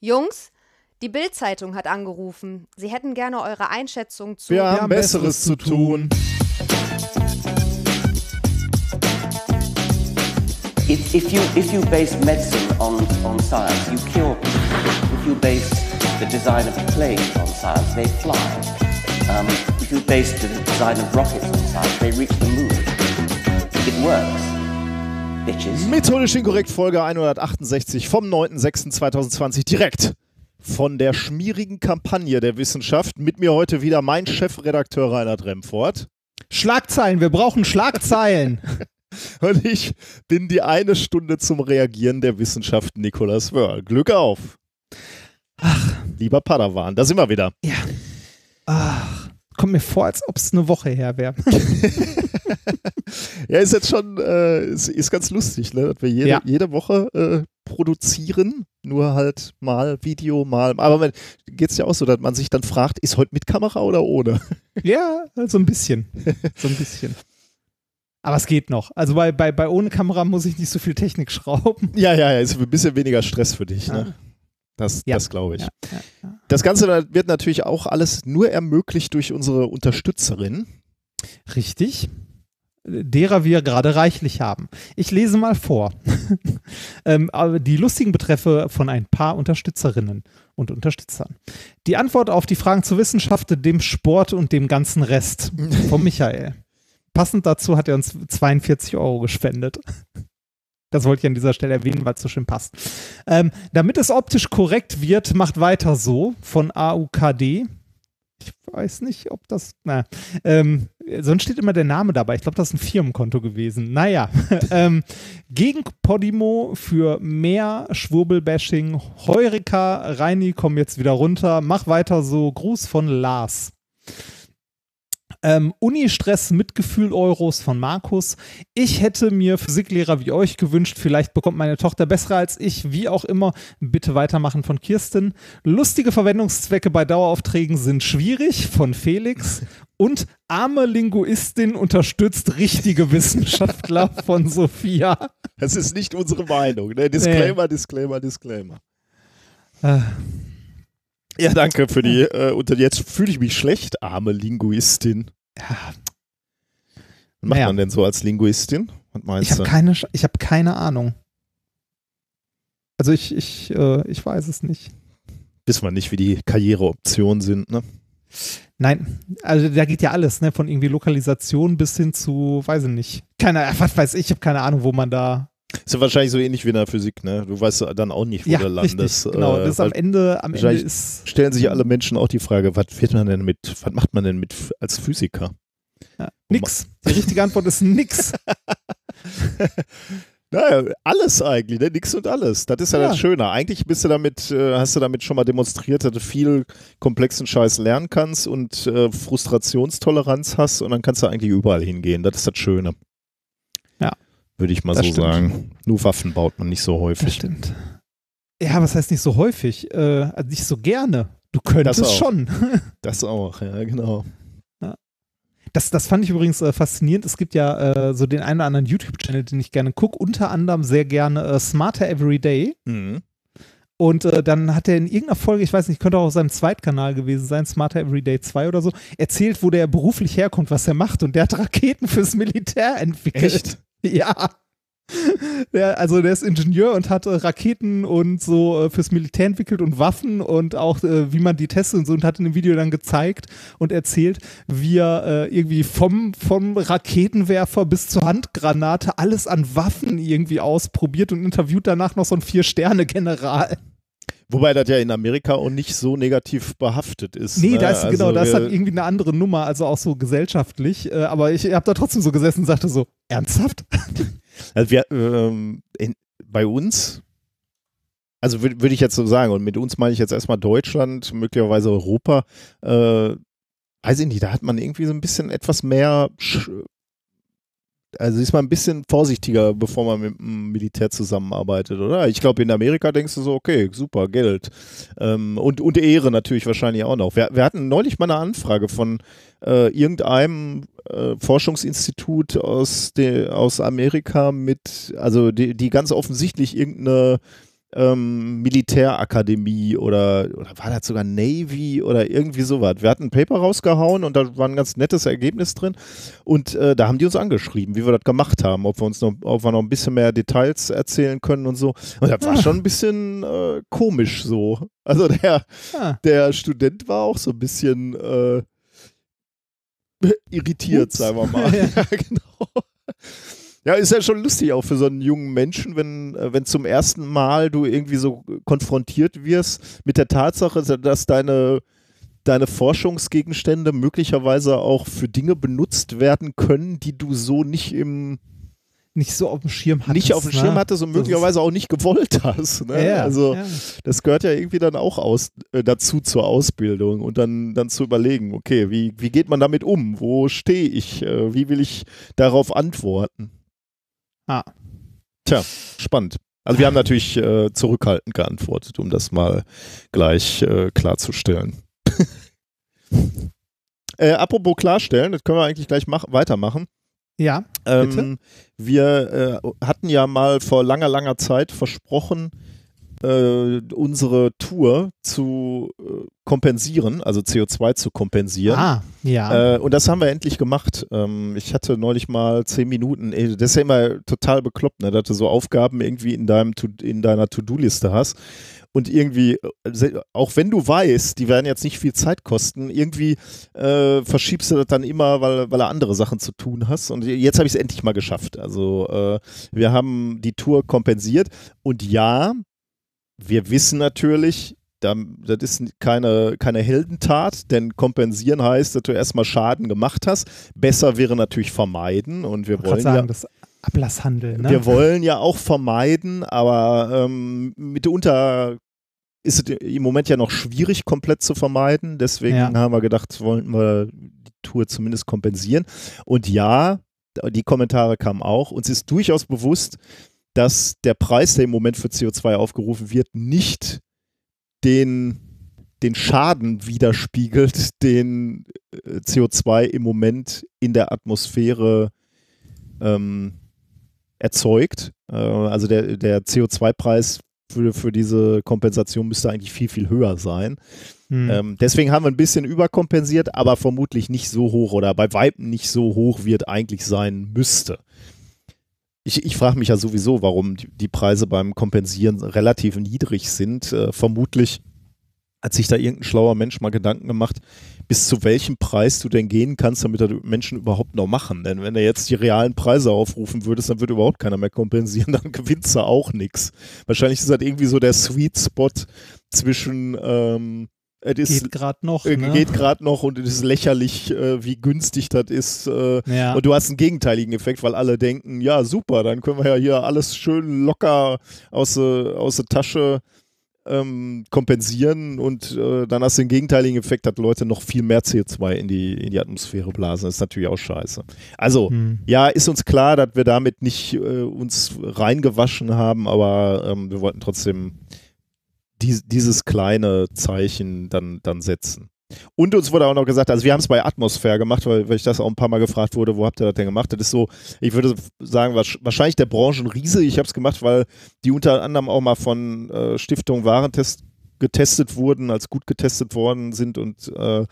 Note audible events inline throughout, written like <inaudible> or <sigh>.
Jungs, die Bild-Zeitung hat angerufen. Sie hätten gerne eure Einschätzung zu. Wir haben Besseres zu tun. If, if, you, if you base medicine on, on science, you cure people. If you base the design of planes on science, they fly. Um, if you base the design of rockets on science, they reach the moon. It works. Bitches. Methodisch inkorrekt Folge 168 vom 9.06.2020 direkt von der schmierigen Kampagne der Wissenschaft. Mit mir heute wieder mein Chefredakteur Reinhard Remfort. Schlagzeilen, wir brauchen Schlagzeilen. <laughs> Und ich bin die eine Stunde zum Reagieren der Wissenschaft Nicolas Wörl. Glück auf. Ach, lieber Padawan, da sind wir wieder. Ja. Ach, kommt mir vor, als ob es eine Woche her wäre. <laughs> ja, ist jetzt schon, äh, ist, ist, ganz lustig, ne? dass wir jede, ja. jede Woche äh, produzieren, nur halt mal Video, mal. Aber geht es ja auch so, dass man sich dann fragt, ist heute mit Kamera oder ohne? <laughs> Ja, so ein bisschen. So ein bisschen. Aber es geht noch. Also bei, bei, bei ohne Kamera muss ich nicht so viel Technik schrauben. Ja, ja, ja, ist ein bisschen weniger Stress für dich, ne? Das, ja. das glaube ich. Ja, ja, das Ganze wird natürlich auch alles nur ermöglicht durch unsere Unterstützerin. Richtig. Derer wir gerade reichlich haben. Ich lese mal vor. <laughs> ähm, die lustigen Betreffe von ein paar Unterstützerinnen und Unterstützern. Die Antwort auf die Fragen zur Wissenschaft, dem Sport und dem ganzen Rest von <laughs> Michael. Passend dazu hat er uns 42 Euro gespendet. <laughs> Das wollte ich an dieser Stelle erwähnen, weil es so schön passt. Ähm, damit es optisch korrekt wird, macht weiter so von AUKD. Ich weiß nicht, ob das. Na, ähm, sonst steht immer der Name dabei. Ich glaube, das ist ein Firmenkonto gewesen. Naja. <laughs> ähm, gegen Podimo für mehr Schwurbelbashing. Heurika, Reini, komm jetzt wieder runter. Mach weiter so. Gruß von Lars. Ähm, Uni-Stress, Mitgefühl Euros von Markus. Ich hätte mir Physiklehrer wie euch gewünscht. Vielleicht bekommt meine Tochter bessere als ich. Wie auch immer. Bitte weitermachen von Kirsten. Lustige Verwendungszwecke bei Daueraufträgen sind schwierig von Felix. <laughs> Und arme Linguistin unterstützt richtige Wissenschaftler <laughs> von Sophia. Das ist nicht unsere Meinung. Ne? Disclaimer, nee. Disclaimer, Disclaimer. Äh. Ja, danke für die. Äh, und jetzt fühle ich mich schlecht, arme Linguistin. Ja. Was macht ja. man denn so als Linguistin? ich habe keine, ich hab keine Ahnung. Also ich, ich, äh, ich weiß es nicht. Wissen wir nicht, wie die Karriereoptionen sind, ne? Nein, also da geht ja alles, ne? Von irgendwie Lokalisation bis hin zu, weiß ich nicht. Keine, was weiß ich, ich habe keine Ahnung, wo man da ist ja wahrscheinlich so ähnlich wie in der Physik, ne? Du weißt dann auch nicht, wo ja, du landest. Richtig, genau, das ist am Ende, am Ende ist. Stellen sich alle Menschen auch die Frage, was wird man denn mit, was macht man denn mit als Physiker? Ja, nix. Die richtige Antwort ist nix. <laughs> Naja, alles eigentlich, ne? Nix und alles. Das ist ja, ja, das Schöne. Eigentlich bist du damit, äh, hast du damit schon mal demonstriert, dass du viel komplexen Scheiß lernen kannst und äh, Frustrationstoleranz hast und dann kannst du eigentlich überall hingehen. Das ist das Schöne würde ich mal das so stimmt. sagen. Nur Waffen baut man nicht so häufig. Das stimmt. Ja, was heißt nicht so häufig? Äh, also nicht so gerne. Du könntest das schon. <laughs> das auch, ja, genau. Das, das fand ich übrigens äh, faszinierend. Es gibt ja äh, so den einen oder anderen YouTube-Channel, den ich gerne gucke, unter anderem sehr gerne äh, Smarter Everyday. Mhm. Und äh, dann hat er in irgendeiner Folge, ich weiß nicht, könnte auch auf seinem Zweitkanal gewesen sein, Smarter Everyday 2 oder so, erzählt, wo der beruflich herkommt, was er macht. Und der hat Raketen fürs Militär entwickelt. Echt? <laughs> Ja. Der, also der ist Ingenieur und hat äh, Raketen und so äh, fürs Militär entwickelt und Waffen und auch äh, wie man die testet und so und hat in dem Video dann gezeigt und erzählt, wie er äh, irgendwie vom, vom Raketenwerfer bis zur Handgranate alles an Waffen irgendwie ausprobiert und interviewt danach noch so einen Vier-Sterne-General. Wobei das ja in Amerika auch nicht so negativ behaftet ist. Nee, ne? da ist also genau, das hat irgendwie eine andere Nummer, also auch so gesellschaftlich. Äh, aber ich habe da trotzdem so gesessen und sagte so, ernsthaft? <laughs> Also wir, ähm, in, bei uns, also würde würd ich jetzt so sagen, und mit uns meine ich jetzt erstmal Deutschland, möglicherweise Europa, äh, weiß ich nicht, da hat man irgendwie so ein bisschen etwas mehr also ist man ein bisschen vorsichtiger, bevor man mit dem Militär zusammenarbeitet, oder? Ich glaube, in Amerika denkst du so, okay, super, Geld. Ähm, und, und Ehre natürlich wahrscheinlich auch noch. Wir, wir hatten neulich mal eine Anfrage von äh, irgendeinem äh, Forschungsinstitut aus, de, aus Amerika mit, also die, die ganz offensichtlich irgendeine ähm, Militärakademie oder, oder war das sogar Navy oder irgendwie sowas. Wir hatten ein Paper rausgehauen und da war ein ganz nettes Ergebnis drin und äh, da haben die uns angeschrieben, wie wir das gemacht haben, ob wir uns noch, ob wir noch ein bisschen mehr Details erzählen können und so. Und das war ah. schon ein bisschen äh, komisch so. Also der, ah. der Student war auch so ein bisschen äh, irritiert, Ups. sagen wir <laughs> mal. ja, <laughs> genau. Ja, ist ja schon lustig auch für so einen jungen Menschen, wenn, äh, wenn zum ersten Mal du irgendwie so konfrontiert wirst mit der Tatsache, dass deine, deine Forschungsgegenstände möglicherweise auch für Dinge benutzt werden können, die du so nicht im nicht so auf dem Schirm hattest. Nicht auf dem Schirm ne? hattest und möglicherweise auch nicht gewollt hast. Ne? Ja, also ja. das gehört ja irgendwie dann auch aus, äh, dazu zur Ausbildung und dann, dann zu überlegen, okay, wie, wie geht man damit um? Wo stehe ich? Äh, wie will ich darauf antworten? Ah. Tja, spannend. Also wir haben natürlich äh, zurückhaltend geantwortet, um das mal gleich äh, klarzustellen. <laughs> äh, apropos klarstellen, das können wir eigentlich gleich weitermachen. Ja. Ähm, wir äh, hatten ja mal vor langer, langer Zeit versprochen, äh, unsere Tour zu äh, kompensieren, also CO2 zu kompensieren. Ah, ja. Äh, und das haben wir endlich gemacht. Ähm, ich hatte neulich mal zehn Minuten, das ist ja immer total bekloppt, ne, dass du so Aufgaben irgendwie in, deinem, in deiner To-Do-Liste hast und irgendwie, äh, auch wenn du weißt, die werden jetzt nicht viel Zeit kosten, irgendwie äh, verschiebst du das dann immer, weil, weil du andere Sachen zu tun hast. Und jetzt habe ich es endlich mal geschafft. Also äh, wir haben die Tour kompensiert und ja, wir wissen natürlich, das ist keine, keine Heldentat, denn kompensieren heißt, dass du erstmal Schaden gemacht hast. Besser wäre natürlich vermeiden und wir wollen sagen, ja, das Ablasshandel. Ne? Wir wollen ja auch vermeiden, aber ähm, mitunter ist es im Moment ja noch schwierig, komplett zu vermeiden. Deswegen ja. haben wir gedacht, wollten wir die Tour zumindest kompensieren. Und ja, die Kommentare kamen auch. Uns ist durchaus bewusst, dass der Preis, der im Moment für CO2 aufgerufen wird, nicht den, den Schaden widerspiegelt, <laughs> den äh, CO2 im Moment in der Atmosphäre ähm, erzeugt. Äh, also der, der CO2-Preis für, für diese Kompensation müsste eigentlich viel, viel höher sein. Hm. Ähm, deswegen haben wir ein bisschen überkompensiert, aber vermutlich nicht so hoch oder bei Weitem nicht so hoch, wie es eigentlich sein müsste ich, ich frage mich ja sowieso, warum die, die, Preise beim Kompensieren relativ niedrig sind. Äh, vermutlich hat sich da irgendein schlauer Mensch mal Gedanken gemacht, bis zu welchem Preis du denn gehen kannst, damit da Menschen überhaupt noch machen. Denn wenn du jetzt die realen Preise aufrufen würdest, dann würde überhaupt keiner mehr kompensieren, <laughs> dann gewinnst du auch nichts. Wahrscheinlich ist das irgendwie so der Sweet Spot zwischen ähm, es geht gerade noch. Äh, ne? Geht gerade noch und es ist lächerlich, äh, wie günstig das ist. Äh, ja. Und du hast einen gegenteiligen Effekt, weil alle denken, ja super, dann können wir ja hier alles schön locker aus, aus der Tasche ähm, kompensieren und äh, dann hast du den gegenteiligen Effekt, dass Leute noch viel mehr CO2 in die, in die Atmosphäre blasen. Das ist natürlich auch scheiße. Also, hm. ja, ist uns klar, dass wir damit nicht äh, uns reingewaschen haben, aber ähm, wir wollten trotzdem die, dieses kleine Zeichen dann, dann setzen. Und uns wurde auch noch gesagt, also wir haben es bei Atmosphäre gemacht, weil, weil ich das auch ein paar Mal gefragt wurde, wo habt ihr das denn gemacht? Das ist so, ich würde sagen, wahrscheinlich der Branchenriese. Ich habe es gemacht, weil die unter anderem auch mal von äh, Stiftung Warentest getestet wurden, als gut getestet worden sind und äh,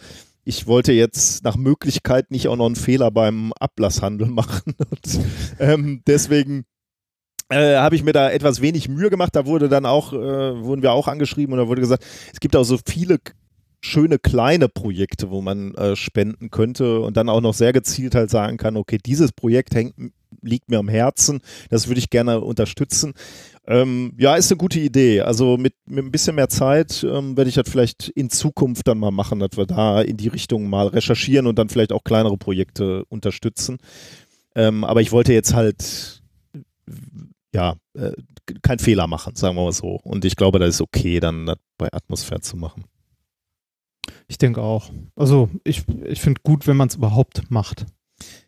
ich wollte jetzt nach Möglichkeit nicht auch noch einen Fehler beim Ablasshandel <laughs> machen. Und, ähm, deswegen äh, habe ich mir da etwas wenig Mühe gemacht. Da wurde dann auch, äh, wurden wir auch angeschrieben und da wurde gesagt, es gibt auch so viele schöne kleine Projekte, wo man äh, spenden könnte und dann auch noch sehr gezielt halt sagen kann, okay, dieses Projekt hängt, liegt mir am Herzen, das würde ich gerne unterstützen. Ähm, ja, ist eine gute Idee. Also mit, mit ein bisschen mehr Zeit ähm, werde ich das vielleicht in Zukunft dann mal machen, dass wir da in die Richtung mal recherchieren und dann vielleicht auch kleinere Projekte unterstützen. Ähm, aber ich wollte jetzt halt ja, äh, keinen Fehler machen, sagen wir mal so. Und ich glaube, das ist okay, dann das bei Atmosphäre zu machen. Ich denke auch. Also ich, ich finde gut, wenn man es überhaupt macht.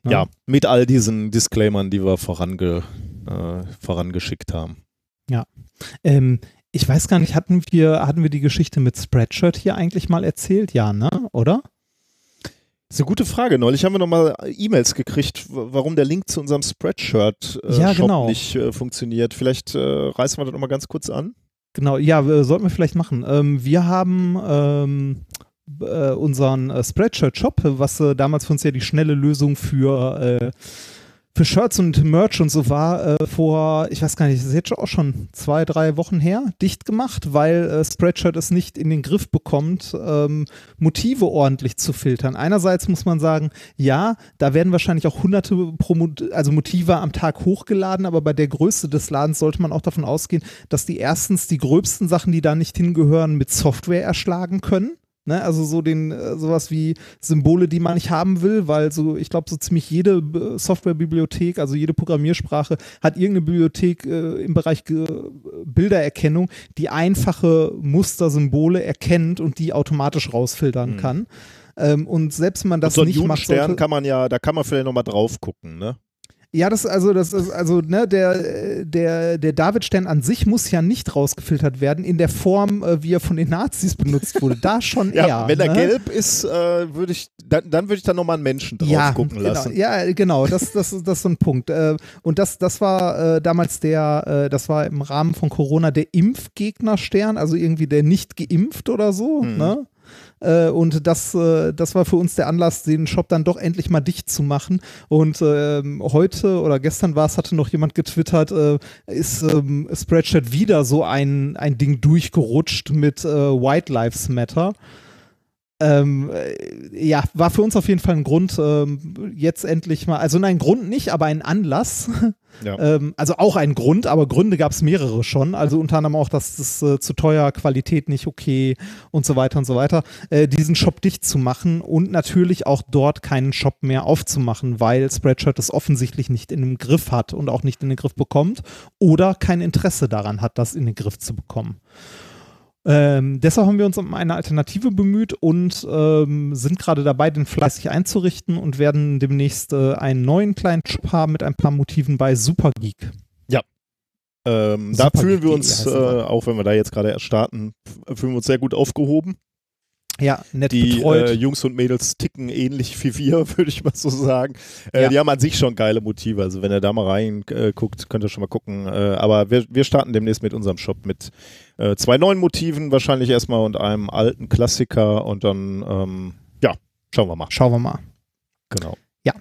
Ja. ja. mit all diesen Disclaimern, die wir vorange, äh, vorangeschickt haben. Ja. Ähm, ich weiß gar nicht, hatten wir, hatten wir die Geschichte mit Spreadshirt hier eigentlich mal erzählt? Ja, ne? Oder? Das ist eine gute Frage. Neulich haben wir nochmal E-Mails gekriegt, warum der Link zu unserem Spreadshirt-Shop äh, ja, genau. nicht äh, funktioniert. Vielleicht äh, reißen wir das nochmal ganz kurz an. Genau, ja, äh, sollten wir vielleicht machen. Ähm, wir haben ähm, äh, unseren äh, Spreadshirt-Shop, was äh, damals für uns ja die schnelle Lösung für äh, für Shirts und Merch und so war äh, vor, ich weiß gar nicht, das ist jetzt auch schon zwei, drei Wochen her, dicht gemacht, weil äh, Spreadshirt es nicht in den Griff bekommt, ähm, Motive ordentlich zu filtern. Einerseits muss man sagen, ja, da werden wahrscheinlich auch hunderte Promo also Motive am Tag hochgeladen, aber bei der Größe des Ladens sollte man auch davon ausgehen, dass die erstens die gröbsten Sachen, die da nicht hingehören, mit Software erschlagen können. Ne, also so den äh, sowas wie Symbole, die man nicht haben will, weil so ich glaube so ziemlich jede äh, Softwarebibliothek, also jede Programmiersprache hat irgendeine Bibliothek äh, im Bereich äh, Bildererkennung, die einfache Mustersymbole erkennt und die automatisch rausfiltern mhm. kann. Ähm, und selbst wenn man das und so nicht macht, sollte, kann man ja, da kann man vielleicht noch mal drauf gucken, ne? Ja, das also das ist also ne der der der David-Stern an sich muss ja nicht rausgefiltert werden in der Form, äh, wie er von den Nazis benutzt wurde. Da schon <laughs> ja, eher. Wenn er ne? gelb ist, äh, würde ich dann, dann würde ich da noch mal einen Menschen drauf ja, gucken genau, lassen. Ja, genau. Das das das ist so ein Punkt. Äh, und das das war damals der das war im Rahmen von Corona der Impfgegner-Stern, also irgendwie der nicht geimpft oder so. Mhm. Ne? Äh, und das, äh, das war für uns der Anlass, den Shop dann doch endlich mal dicht zu machen. Und äh, heute oder gestern war es, hatte noch jemand getwittert, äh, ist ähm, Spreadshirt wieder so ein, ein Ding durchgerutscht mit äh, White Lives Matter. Ähm, äh, ja, war für uns auf jeden Fall ein Grund, ähm, jetzt endlich mal, also nein, Grund nicht, aber ein Anlass. <laughs> Ja. ähm, also auch ein Grund, aber Gründe gab es mehrere schon. Also unter anderem auch, dass das äh, zu teuer, Qualität nicht okay und so weiter und so weiter. Äh, diesen Shop dicht zu machen und natürlich auch dort keinen Shop mehr aufzumachen, weil Spreadshirt es offensichtlich nicht in den Griff hat und auch nicht in den Griff bekommt oder kein Interesse daran hat, das in den Griff zu bekommen. Ähm, deshalb haben wir uns um eine Alternative bemüht und ähm, sind gerade dabei, den fleißig einzurichten und werden demnächst äh, einen neuen kleinen Shop haben mit ein paar Motiven bei Supergeek. Ja. Ähm, Super da fühlen wir uns, äh, auch wenn wir da jetzt gerade erst starten, fühlen wir uns sehr gut aufgehoben. Ja, nett die, betreut. Äh, Jungs und Mädels ticken ähnlich wie wir, <laughs> würde ich mal so sagen. Äh, ja. Die haben an sich schon geile Motive. Also wenn ihr da mal reinguckt, äh, könnt ihr schon mal gucken. Äh, aber wir, wir starten demnächst mit unserem Shop mit äh, zwei neuen Motiven wahrscheinlich erstmal und einem alten Klassiker und dann, ähm, ja, schauen wir mal. Schauen wir mal. Genau. Ja.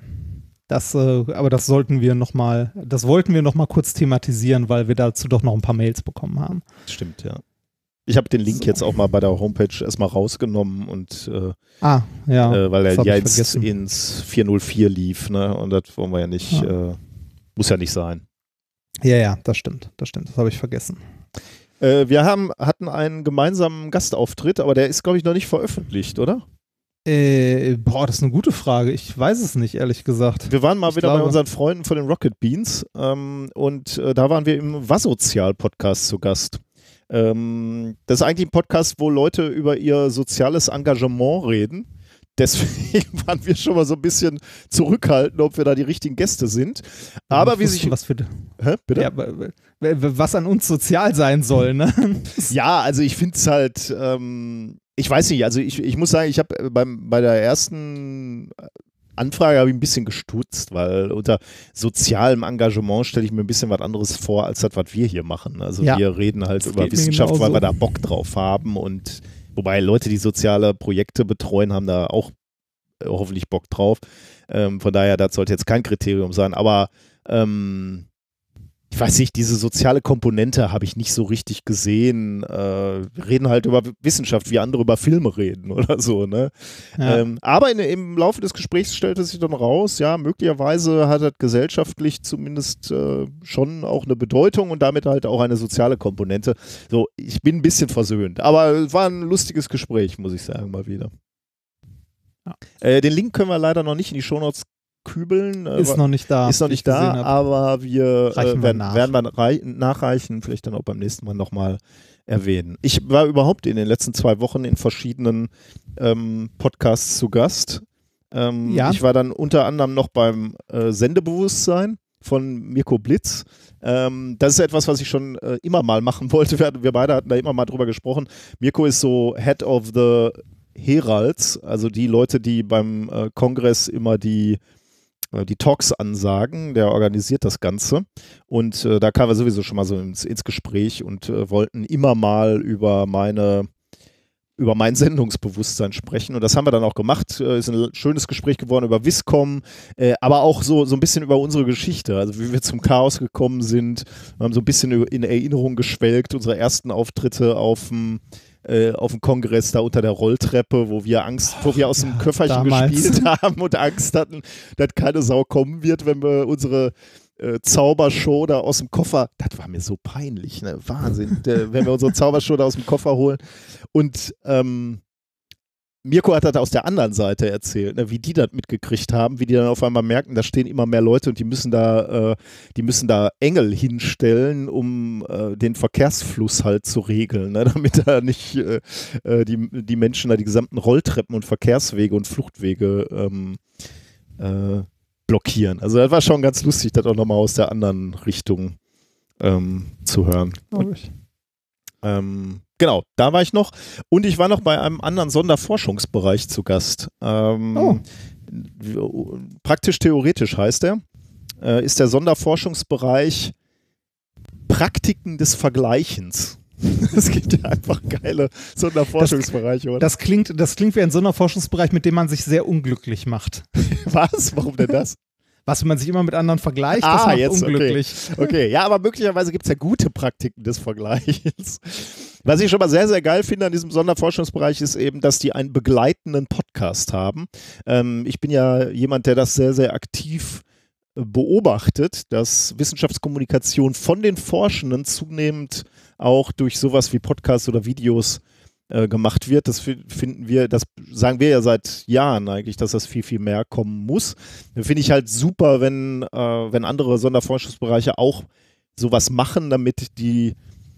Das, äh, aber das sollten wir noch mal, das wollten wir noch mal kurz thematisieren, weil wir dazu doch noch ein paar Mails bekommen haben. Stimmt, ja. Ich habe den Link so. jetzt auch mal bei der Homepage erstmal rausgenommen und äh, ah, ja, äh, weil er ja jetzt ins 404 lief, ne? Und das wollen wir ja nicht, ja. Äh, muss ja nicht sein. Ja, ja, das stimmt, das stimmt, das habe ich vergessen. Äh, wir haben, hatten einen gemeinsamen Gastauftritt, aber der ist, glaube ich, noch nicht veröffentlicht, oder? Äh, boah, das ist eine gute Frage. Ich weiß es nicht, ehrlich gesagt. Wir waren mal ich wieder glaube... bei unseren Freunden von den Rocket Beans ähm, und äh, da waren wir im Wassozial-Podcast zu Gast. Ähm, das ist eigentlich ein Podcast, wo Leute über ihr soziales Engagement reden. <laughs> Deswegen waren wir schon mal so ein bisschen zurückhaltend, ob wir da die richtigen Gäste sind. Aber wie sich. Was für. Hä? Bitte? Ja, was an uns sozial sein soll, ne? <laughs> ja, also ich finde es halt. Ähm, ich weiß nicht, also ich, ich muss sagen, ich habe bei der ersten Anfrage habe ich ein bisschen gestutzt, weil unter sozialem Engagement stelle ich mir ein bisschen was anderes vor, als das, was wir hier machen. Also ja. wir reden halt das über Wissenschaft, weil wir da Bock drauf haben und wobei Leute, die soziale Projekte betreuen, haben da auch äh, hoffentlich Bock drauf. Ähm, von daher, das sollte jetzt kein Kriterium sein, aber ähm, ich weiß nicht, diese soziale Komponente habe ich nicht so richtig gesehen. Äh, wir reden halt über Wissenschaft, wie andere über Filme reden <laughs> oder so. Ne? Ja. Ähm, aber in, im Laufe des Gesprächs stellte sich dann raus, ja, möglicherweise hat das gesellschaftlich zumindest äh, schon auch eine Bedeutung und damit halt auch eine soziale Komponente. So, ich bin ein bisschen versöhnt, aber es war ein lustiges Gespräch, muss ich sagen, mal wieder. Ja. Äh, den Link können wir leider noch nicht in die Shownotes kübeln. Äh, ist noch nicht da. Ist noch nicht da, aber wir, äh, werden, wir werden wir nachreichen, vielleicht dann auch beim nächsten Mal nochmal erwähnen. Ich war überhaupt in den letzten zwei Wochen in verschiedenen ähm, Podcasts zu Gast. Ähm, ja. Ich war dann unter anderem noch beim äh, Sendebewusstsein von Mirko Blitz. Ähm, das ist etwas, was ich schon äh, immer mal machen wollte. Wir, wir, beide hatten da immer mal drüber gesprochen. Mirko ist so Head of the Heralds, also die Leute, die beim äh, Kongress immer die die Talks ansagen, der organisiert das Ganze. Und äh, da kamen wir sowieso schon mal so ins, ins Gespräch und äh, wollten immer mal über meine über mein Sendungsbewusstsein sprechen. Und das haben wir dann auch gemacht. Äh, ist ein schönes Gespräch geworden über Viscom, äh, aber auch so, so ein bisschen über unsere Geschichte, also wie wir zum Chaos gekommen sind. Wir haben so ein bisschen in Erinnerung geschwelgt, unsere ersten Auftritte auf dem äh, auf dem Kongress da unter der Rolltreppe, wo wir Angst, wo wir aus dem Köfferchen damals. gespielt <laughs> haben und Angst hatten, dass keine Sau kommen wird, wenn wir unsere äh, Zaubershow da aus dem Koffer, das war mir so peinlich, ne? Wahnsinn, der, wenn wir unsere Zaubershow da aus dem Koffer holen. Und ähm, Mirko hat das aus der anderen Seite erzählt, ne, wie die das mitgekriegt haben, wie die dann auf einmal merken, da stehen immer mehr Leute und die müssen da, äh, die müssen da Engel hinstellen, um äh, den Verkehrsfluss halt zu regeln, ne, <laughs> damit da nicht äh, äh, die, die Menschen da die gesamten Rolltreppen und Verkehrswege und Fluchtwege ähm, äh, blockieren. Also das war schon ganz lustig, das auch nochmal aus der anderen Richtung ähm, zu hören. Ich. Ähm, genau, da war ich noch. Und ich war noch bei einem anderen Sonderforschungsbereich zu Gast. Ähm, Oh. Praktisch theoretisch heißt er. Äh, ist der Sonderforschungsbereich Praktiken des Vergleichens. <laughs> Es gibt ja einfach geile Sonderforschungsbereiche, oder? Das klingt, das klingt wie ein Sonderforschungsbereich, mit dem man sich sehr unglücklich macht. <laughs> Was? Warum denn das? Was, wenn man sich immer mit anderen vergleicht, das Ah, macht jetzt, okay. unglücklich. Okay, ja, aber möglicherweise gibt es ja gute Praktiken des Vergleichs. Was ich schon mal sehr, sehr geil finde an diesem Sonderforschungsbereich ist eben, dass die einen begleitenden Podcast haben. Ähm, ich bin ja jemand, der das sehr, sehr aktiv äh, beobachtet, dass Wissenschaftskommunikation von den Forschenden zunehmend auch durch sowas wie Podcasts oder Videos äh, gemacht wird. Das fi- finden wir, das sagen wir ja seit Jahren eigentlich, dass das viel, viel mehr kommen muss. Finde ich halt super, wenn, äh, wenn andere Sonderforschungsbereiche auch sowas machen, damit die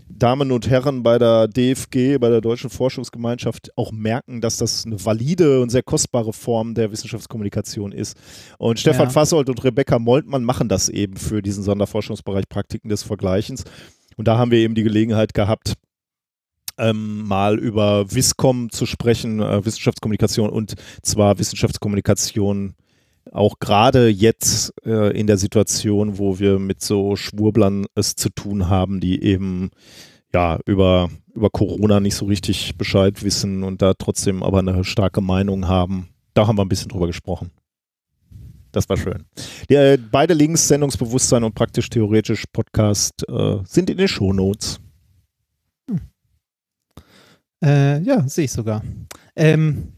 Damen und Herren bei der DFG, bei der Deutschen Forschungsgemeinschaft auch merken, dass das eine valide und sehr kostbare Form der Wissenschaftskommunikation ist. Und Stefan Ja. Fassold und Rebecca Moltmann machen das eben für diesen Sonderforschungsbereich Praktiken des Vergleichens. Und da haben wir eben die Gelegenheit gehabt, ähm, mal über Wiscom zu sprechen, äh, Wissenschaftskommunikation und zwar Wissenschaftskommunikation auch gerade jetzt äh, in der Situation, wo wir mit so Schwurblern es zu tun haben, die eben ja über, über Corona nicht so richtig Bescheid wissen und da trotzdem aber eine starke Meinung haben. Da haben wir ein bisschen drüber gesprochen. Das war schön. Die, äh, beide Links, Sendungsbewusstsein und praktisch theoretisch Podcast, äh, sind in den Shownotes. Äh, ja, sehe ich sogar. Ähm,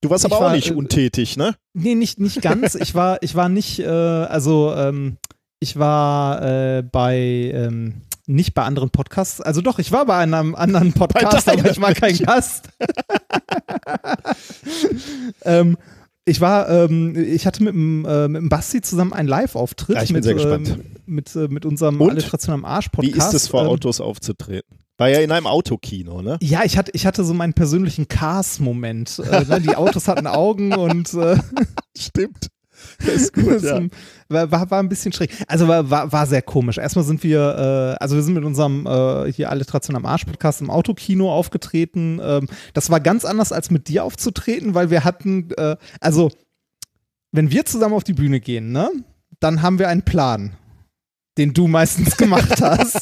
Du warst Ich aber auch war, nicht äh, untätig, ne? nee, nicht, nicht ganz. Ich war, ich war nicht, äh, also ähm, ich war äh, bei ähm, nicht bei anderen Podcasts. Also doch, ich war bei einem anderen Podcast, aber ich war kein. Gast. <laughs> ähm, ich war, ähm, ich hatte mit dem, äh, mit dem Basti zusammen einen Live-Auftritt Ja, ich bin mit, sehr gespannt. ähm, mit, äh, mit unserem Und? Alliteration am Arsch Wie ist es vor Ähm, Autos aufzutreten? War ja in einem Autokino, ne? Ja, ich hatte, ich hatte so meinen persönlichen Cars-Moment. Äh, ne? Die Autos hatten Augen und äh, <laughs> Stimmt. Das ist gut, ja. war, war, war ein bisschen schräg. Also war, war, war sehr komisch. Erstmal sind wir, äh, also wir sind mit unserem äh, hier Alliteration am Arsch-Podcast im Autokino aufgetreten. Ähm, das war ganz anders als mit dir aufzutreten, weil wir hatten, äh, also wenn wir zusammen auf die Bühne gehen, ne, dann haben wir einen Plan, den du meistens gemacht <laughs> hast.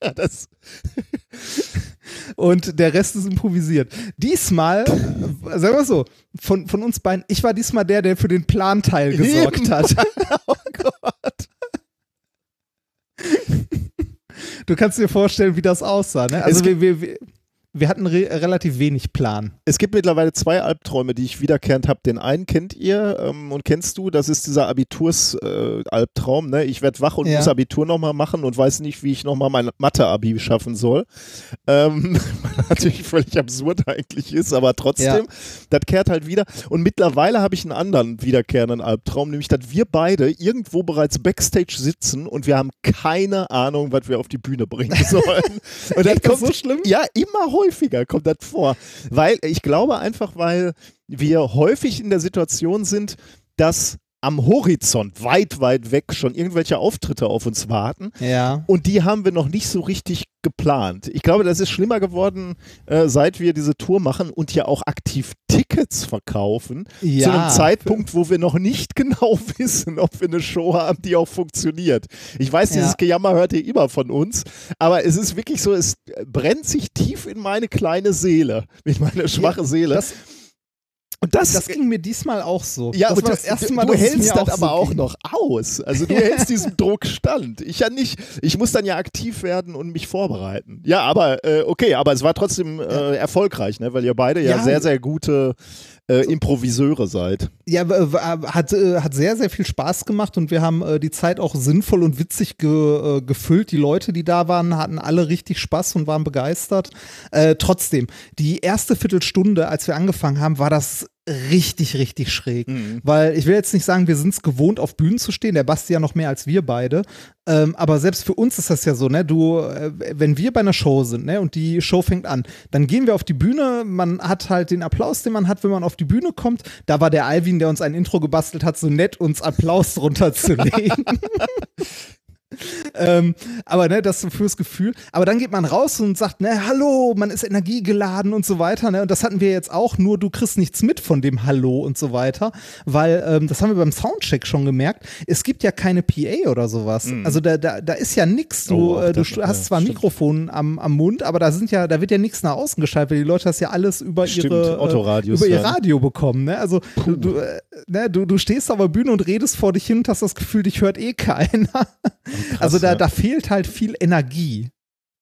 <laughs> Das, und der Rest ist improvisiert. Diesmal, sagen wir so, von, von uns beiden, ich war diesmal der, der für den Planteil gesorgt Eben. hat. <laughs> oh Gott. Du kannst dir vorstellen, wie das aussah. Ne? Also wir, wir, wir, wir hatten re relativ wenig Plan. Es gibt mittlerweile zwei Albträume, die ich wiederkehrend habe. Den einen kennt ihr ähm, und kennst du, das ist dieser Abiturs-Albtraum. ne? Ich werde wach und Ja. muss Abitur nochmal machen und weiß nicht, wie ich nochmal mein Mathe-Abi schaffen soll. Ähm, <laughs> natürlich völlig absurd eigentlich ist, aber trotzdem, das kehrt halt wieder. Und mittlerweile habe ich einen anderen wiederkehrenden Albtraum, nämlich, dass wir beide irgendwo bereits Backstage sitzen und wir haben keine Ahnung, was wir auf die Bühne bringen <laughs> sollen. und das kommt so schlimm? Ja, immer häufiger kommt das vor. Weil ich glaube einfach, weil wir häufig in der Situation sind, dass am Horizont, weit, weit weg, schon irgendwelche Auftritte auf uns warten. Ja. Und die haben wir noch nicht so richtig geplant. Ich glaube, das ist schlimmer geworden, äh, seit wir diese Tour machen und ja auch aktiv Tickets verkaufen. Ja. Zu einem Zeitpunkt, wo wir noch nicht <laughs> genau wissen, ob wir eine Show haben, die auch funktioniert. Ich weiß, dieses Ja. Gejammer hört ihr immer von uns, aber es ist wirklich so, es brennt sich tief in meine kleine Seele, in meine schwache Seele. Das, und das, das ging mir diesmal auch so. ja, das und das, erste du- Mal, du es hältst das auch so aber auch ging. noch aus. Also du <laughs> hältst diesem Druck stand. Ich ja nicht. Ich muss dann ja aktiv werden und mich vorbereiten. Ja, aber äh, okay, aber es war trotzdem äh, erfolgreich, ne? weil ihr beide ja, Ja. sehr, sehr gute äh, Improviseure seid. Ja, w- hat, äh, hat sehr, sehr viel Spaß gemacht und wir haben äh, die Zeit auch sinnvoll und witzig ge, äh, gefüllt. Die Leute, die da waren, hatten alle richtig Spaß und waren begeistert. Äh, trotzdem, die erste Viertelstunde, als wir angefangen haben, war das richtig, richtig schräg. Weil ich will jetzt nicht sagen, wir sind es gewohnt, auf Bühnen zu stehen, der Basti ja noch mehr als wir beide. Ähm, aber selbst für uns ist das ja so, ne? Du, äh, wenn wir bei einer Show sind, ne, und die Show fängt an, dann gehen wir auf die Bühne, man hat halt den Applaus, den man hat, wenn man auf die Bühne kommt. Da war der Alvin, der uns ein Intro gebastelt hat, so nett, uns Applaus <laughs> drunter zu legen. <laughs> <laughs> ähm, aber ne, das fürs Gefühl. Aber dann geht man raus und sagt, ne, hallo, man ist energiegeladen und so weiter. Ne? Und das hatten wir jetzt auch, nur du kriegst nichts mit von dem Hallo und so weiter. Weil, ähm, das haben wir beim Soundcheck schon gemerkt, es gibt ja keine PA oder sowas. Also da, da, da ist ja nix. Du, Mhm. Oh, äh, du das- st- ja, hast zwar stimmt. Mikrofon am, am Mund, aber da sind ja, da wird ja nichts nach außen geschaltet, weil die Leute das ja alles über Stimmt, ihre äh, über ihr. Radio bekommen. Ne? Also du, du, äh, ne, du, du stehst auf der Bühne und redest vor dich hin und hast das Gefühl, dich hört eh keiner. also da, ja. da fehlt halt viel Energie,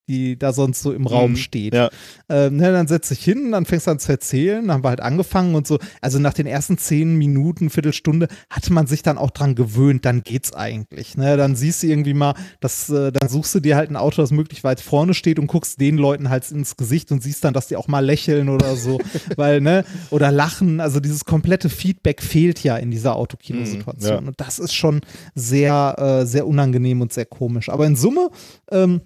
die da sonst so im Raum Mhm, steht. ja. Ähm, ne, dann setzt dich hin, dann fängst du an zu erzählen, dann haben wir halt angefangen und so. Also nach den ersten zehn Minuten, Viertelstunde hatte man sich dann auch dran gewöhnt, dann geht's eigentlich. Ne? Dann siehst du irgendwie mal, dass, äh, dann suchst du dir halt ein Auto, das möglichst weit vorne steht und guckst den Leuten halt ins Gesicht und siehst dann, dass die auch mal lächeln oder so, <laughs> weil, ne, oder lachen. Also dieses komplette Feedback fehlt ja in dieser Autokino-Situation. Mhm, ja. Und das ist schon sehr, äh, sehr unangenehm und sehr komisch. Aber in Summe, ähm,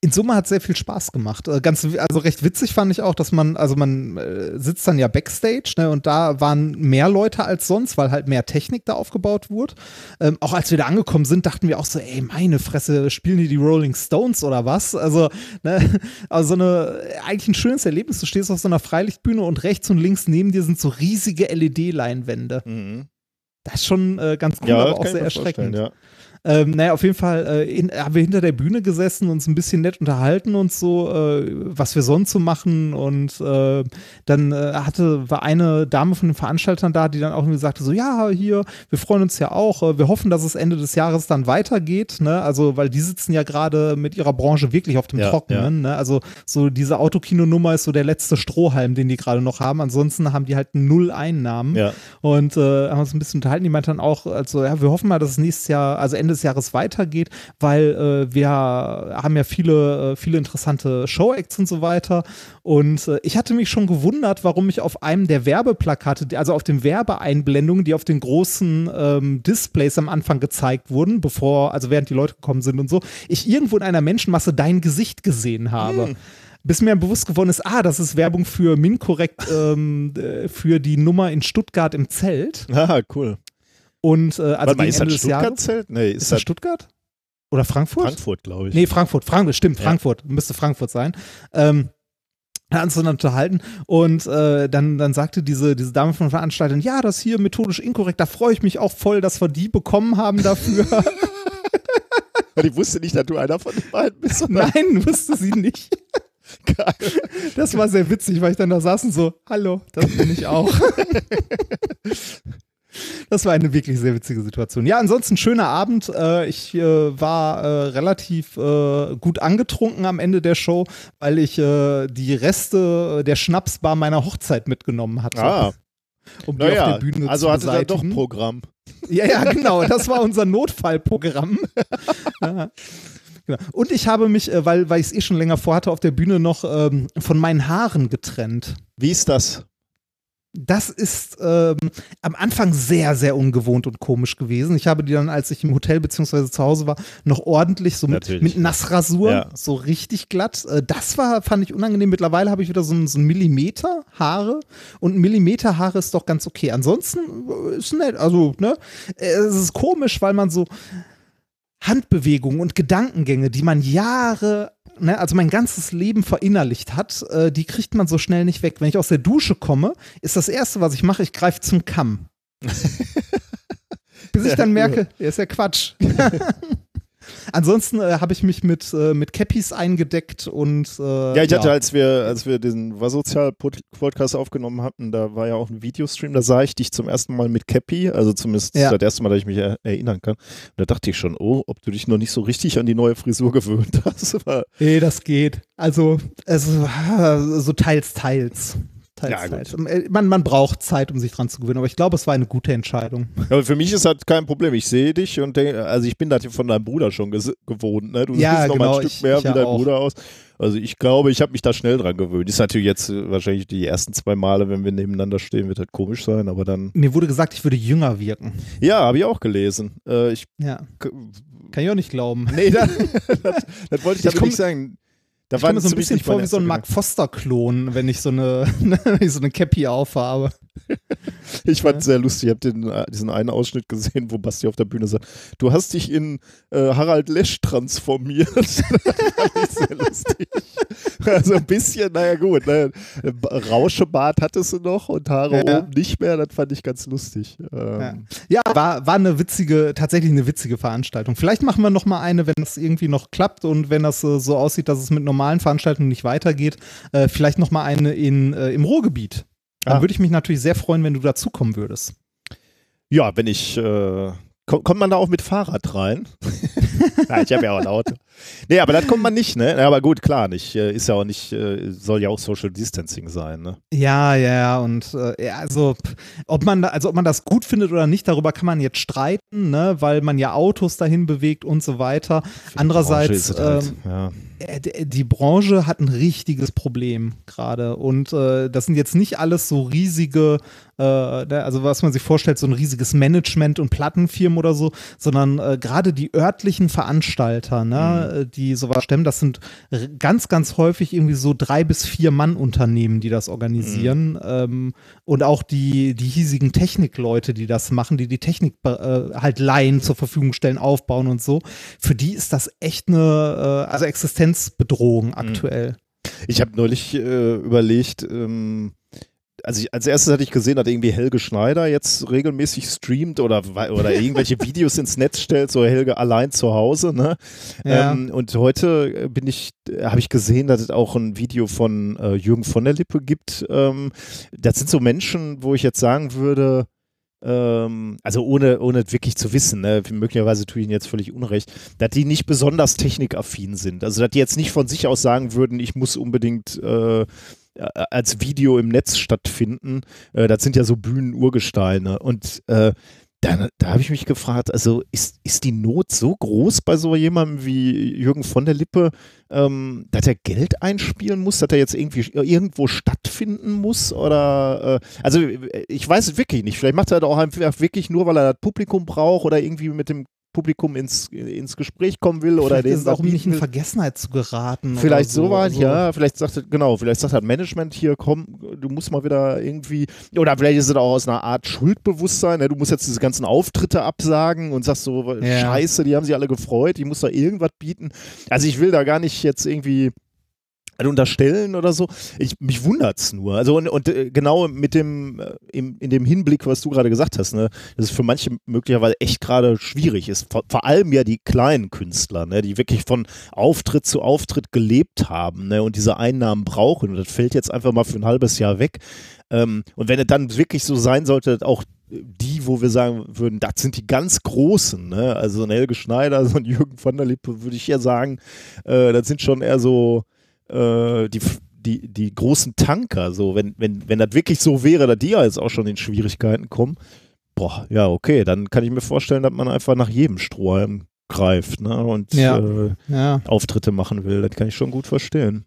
in Summe hat sehr viel Spaß gemacht. Äh, Ganz, also recht witzig fand ich auch, dass man, also man äh, sitzt dann ja Backstage, ne, und da waren mehr Leute als sonst, weil halt mehr Technik da aufgebaut wurde. Ähm, auch als wir da angekommen sind, dachten wir auch so, ey, meine Fresse, spielen die die Rolling Stones oder was? Also, ne, <laughs> also so eine, eigentlich ein schönes Erlebnis. Du stehst auf so einer Freilichtbühne und rechts und links neben dir sind so riesige LED-Leinwände. Mhm. Das ist schon äh, ganz cool, Ja, aber auch sehr erschreckend. ja. Ähm, naja, auf jeden Fall äh, in, haben wir hinter der Bühne gesessen, uns ein bisschen nett unterhalten und so, äh, was wir sonst so machen. Und äh, dann äh, hatte, war eine Dame von den Veranstaltern da, die dann auch irgendwie sagte: so, ja, hier, wir freuen uns ja auch, äh, wir hoffen, dass es Ende des Jahres dann weitergeht, ne? Also, weil die sitzen ja gerade mit ihrer Branche wirklich auf dem Ja, Trockenen. Ne? Also, so diese Autokinonummer ist so der letzte Strohhalm, den die gerade noch haben. Ansonsten haben die halt null Einnahmen. Ja. Und äh, haben uns ein bisschen unterhalten. Die meinten dann auch, also ja, wir hoffen mal, dass es nächstes Jahr, also Ende des Jahres weitergeht, weil äh, wir haben ja viele, äh, viele interessante Show-Acts und so weiter. Und äh, ich hatte mich schon gewundert, warum ich auf einem der Werbeplakate, also auf den Werbeeinblendungen, die auf den großen ähm, Displays am Anfang gezeigt wurden, bevor, also während die Leute gekommen sind und so, ich irgendwo in einer Menschenmasse dein Gesicht gesehen habe. Bis mir bewusst geworden ist, ah, das ist Werbung für Minkorrekt ähm, äh, für die Nummer in Stuttgart im Zelt. Ah, cool. Und äh, also Warte mal, ist Ende das des Jahres. Stuttgart-Zelt? Nee, ist, Ist das das Stuttgart? Oder Frankfurt? Frankfurt, glaube ich. Nee, Frankfurt. Frankfurt, stimmt, Ja. Frankfurt. Müsste Frankfurt sein. Ähm, da haben uns dann unterhalten und äh, dann, dann sagte diese, diese Dame von der Veranstaltung, ja, das hier methodisch inkorrekt, da freue ich mich auch voll, dass wir die bekommen haben dafür. <laughs> Weil ich wusste nicht, dass du einer von den beiden bist. oder? Nein, wusste sie nicht. <laughs> Geil. Das war sehr witzig, weil ich dann da saß und so, hallo, das bin ich auch. <laughs> Das war eine wirklich sehr witzige Situation. Ja, ansonsten schöner Abend. Äh, ich äh, war äh, relativ gut angetrunken am Ende der Show, weil ich die Reste der Schnapsbar meiner Hochzeit mitgenommen hatte. Ah, um die auf naja, der Bühne also zu hatte er doch. Programm. Ja, ja, genau. Das war unser Notfallprogramm. <laughs> ja. Genau. Und ich habe mich, weil, weil ich es eh schon länger vorhatte, auf der Bühne noch ähm, von meinen Haaren getrennt. Wie ist das? Das ist ähm, am Anfang sehr, sehr ungewohnt und komisch gewesen. Ich habe die dann, als ich im Hotel beziehungsweise zu Hause war, noch ordentlich so mit, mit Nassrasur, ja. so richtig glatt. Äh, das war, fand ich unangenehm. Mittlerweile habe ich wieder so, ein, so ein Millimeter Haare und ein Millimeter Haare ist doch ganz okay. Ansonsten äh, ist nett. Also, ne, es ist komisch, weil man so Handbewegungen und Gedankengänge, die man Jahre ne, also mein ganzes Leben verinnerlicht hat, äh, die kriegt man so schnell nicht weg. Wenn ich aus der Dusche komme, ist das Erste, was ich mache, ich greife zum Kamm. <laughs> Bis ich dann merke, ja, ist ja Quatsch. <laughs> Ansonsten äh, habe ich mich mit, äh, mit Cappies eingedeckt und äh, Ja, ich hatte, als wir, als wir diesen War-Sozial-Podcast aufgenommen hatten, da war ja auch ein Videostream, da sah ich dich zum ersten Mal mit Cappy, also zumindest ja. das erste Mal, dass ich mich er erinnern kann. Und da dachte ich schon, oh, ob du dich noch nicht so richtig an die neue Frisur gewöhnt hast. <laughs> nee, das geht. Also, es, <laughs> so teils, teils. Teils, ja, teils. Äh, man, man braucht Zeit, um sich dran zu gewöhnen, aber ich glaube, es war eine gute Entscheidung. Ja, für mich ist das kein Problem. Ich sehe dich und denke, also ich bin das von deinem Bruder schon gewohnt. Ne? Du ja, siehst noch genau, mal ein Stück mehr ich, wie dein auch. Bruder aus. Also ich glaube, ich habe mich da schnell dran gewöhnt. Ist natürlich jetzt äh, wahrscheinlich die ersten zwei Male, wenn wir nebeneinander stehen, wird das komisch sein, aber dann. Mir wurde gesagt, ich würde jünger wirken. Ja, habe ich auch gelesen. Äh, ich ja. Kann ich auch nicht glauben. Nee, das, <laughs> das, das wollte ich, ich damit nicht sagen. Da ich komme mir so ein bisschen vor wie so ein Mark Foster-Klon, wenn ich so eine, <laughs> so eine Cappy aufhabe. <laughs> Ich fand es sehr lustig. Ich habe äh, diesen einen Ausschnitt gesehen, wo Basti auf der Bühne sagt: Du hast dich in äh, Harald Lesch transformiert. <laughs> das fand ich sehr lustig. Also ein bisschen, naja, gut. Ne? Rauschebart hattest du noch und Haare ja. oben nicht mehr. Das fand ich ganz lustig. Ähm. Ja, ja war, war eine witzige, tatsächlich eine witzige Veranstaltung. Vielleicht machen wir nochmal eine, wenn das irgendwie noch klappt und wenn das äh, so aussieht, dass es mit normalen Veranstaltungen nicht weitergeht. Äh, vielleicht nochmal eine in, äh, im Ruhrgebiet. Dann ah. würde ich mich natürlich sehr freuen, wenn du dazukommen würdest. Ja, wenn ich. Äh, kommt man da auch mit Fahrrad rein? <laughs> <laughs> Nein, ich habe ja auch ein Auto. Nee, aber das kommt man nicht, ne? Aber gut, klar, nicht. Äh, ist ja auch nicht, äh, soll ja auch Social Distancing sein, ne? Ja, ja, und äh, ja, also ob man also ob man das gut findet oder nicht, darüber kann man jetzt streiten, ne? Weil man ja Autos dahin bewegt und so weiter. Andererseits, halt, ähm, ja. die Branche hat ein richtiges Problem gerade. Und äh, das sind jetzt nicht alles so riesige äh, ne, also was man sich vorstellt, so ein riesiges Management und Plattenfirmen oder so, sondern äh, gerade die örtlichen Veranstalter, ne, mhm. die sowas stemmen, das sind ganz, ganz häufig irgendwie so drei bis vier Mann-Unternehmen, die das organisieren mhm. ähm, und auch die, die hiesigen Technikleute, die das machen, die die Technik äh, halt leihen, zur Verfügung stellen, aufbauen und so. Für die ist das echt eine, äh, also Existenzbedrohung mhm. aktuell. Ich habe neulich äh, überlegt, ähm, also ich, als erstes hatte ich gesehen, dass irgendwie Helge Schneider jetzt regelmäßig streamt oder, oder <laughs> irgendwelche Videos ins Netz stellt, so Helge allein zu Hause. Ne? Ja. Ähm, und heute bin ich, habe ich gesehen, dass es auch ein Video von äh, Jürgen von der Lippe gibt. Ähm, das sind so Menschen, wo ich jetzt sagen würde, ähm, also ohne, ohne wirklich zu wissen, ne, möglicherweise tue ich Ihnen jetzt völlig unrecht, dass die nicht besonders technikaffin sind. Also dass die jetzt nicht von sich aus sagen würden, ich muss unbedingt äh, äh, als Video im Netz stattfinden. Äh, das sind ja so Bühnen-Urgesteine. Und äh, da, da habe ich mich gefragt, also ist, ist die Not so groß bei so jemandem wie Jürgen von der Lippe, ähm, dass er Geld einspielen muss, dass er jetzt irgendwie irgendwo stattfinden muss? Oder äh, also ich weiß es wirklich nicht. Vielleicht macht er das auch einfach wirklich nur, weil er das Publikum braucht oder irgendwie mit dem Publikum ins, ins Gespräch kommen will oder den ist auch um nicht in Vergessenheit zu geraten. Vielleicht so, sowas, so. ja. Vielleicht sagt er, genau, vielleicht sagt er Management hier, komm, du musst mal wieder irgendwie, oder vielleicht ist es auch aus einer Art Schuldbewusstsein, ne? du musst jetzt diese ganzen Auftritte absagen und sagst so, ja. scheiße, die haben sich alle gefreut, ich muss da irgendwas bieten. Also ich will da gar nicht jetzt irgendwie also unterstellen oder so. Ich, mich es nur. Also und, und äh, genau mit dem, äh, im, in dem Hinblick, was du gerade gesagt hast, ne, dass es für manche möglicherweise echt gerade schwierig ist. Vor, vor, allem ja die kleinen Künstler, ne, die wirklich von Auftritt zu Auftritt gelebt haben ne, und diese Einnahmen brauchen. Und das fällt jetzt einfach mal für ein halbes Jahr weg. Ähm, und wenn es dann wirklich so sein sollte, auch die, wo wir sagen würden, das sind die ganz Großen, ne? Also ein Helge Schneider, so ein Jürgen von der Lippe, würde ich ja sagen, äh, das sind schon eher so äh, die, die, die großen Tanker, so, wenn, wenn, wenn das wirklich so wäre, dass die ja jetzt auch schon in Schwierigkeiten kommen, boah, ja, okay, dann kann ich mir vorstellen, dass man einfach nach jedem Strohhalm greift ne, und ja. Äh, ja. Auftritte machen will. Das kann ich schon gut verstehen.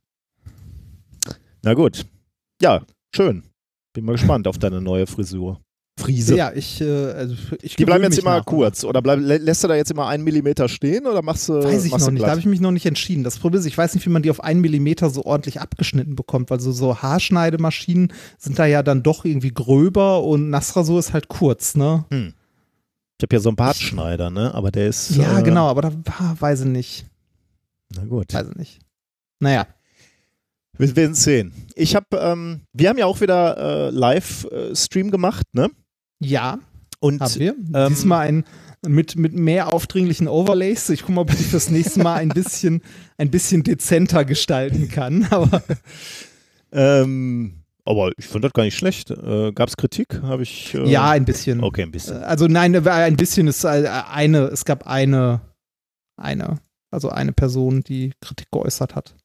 Na gut. Ja, schön. Bin mal gespannt auf deine neue Frisur. Friese. Ja, ich, äh, also ich Die bleiben jetzt immer nach. kurz. Oder bleib, lä- lässt du da jetzt immer einen Millimeter stehen oder machst du. Weiß ich noch nicht, da habe ich mich noch nicht entschieden. Das Problem ist, ich weiß nicht, wie man die auf einen Millimeter so ordentlich abgeschnitten bekommt, weil so, so Haarschneidemaschinen sind da ja dann doch irgendwie gröber und Nassrasur ist halt kurz, ne? Ich habe ja so einen Bartschneider, ne? Aber der ist. Ja, äh, genau, aber da weiß ich nicht. Na gut. Weiß ich nicht. Naja, Wir werden sehen. Ich habe, ähm, wir haben ja auch wieder äh, Live-Stream gemacht, ne? Ja, Und haben wir. ähm, Diesmal ein mit, mit mehr aufdringlichen Overlays. Ich gucke mal, ob ich das nächste Mal ein bisschen, ein bisschen dezenter gestalten kann. <laughs> Aber ähm, aber ich fand das gar nicht schlecht. Äh, Gab es Kritik? Habe ich. Äh, ja, ein bisschen. Okay, ein bisschen. Also nein, ein bisschen ist äh, eine, es gab eine, eine, also eine Person, die Kritik geäußert hat.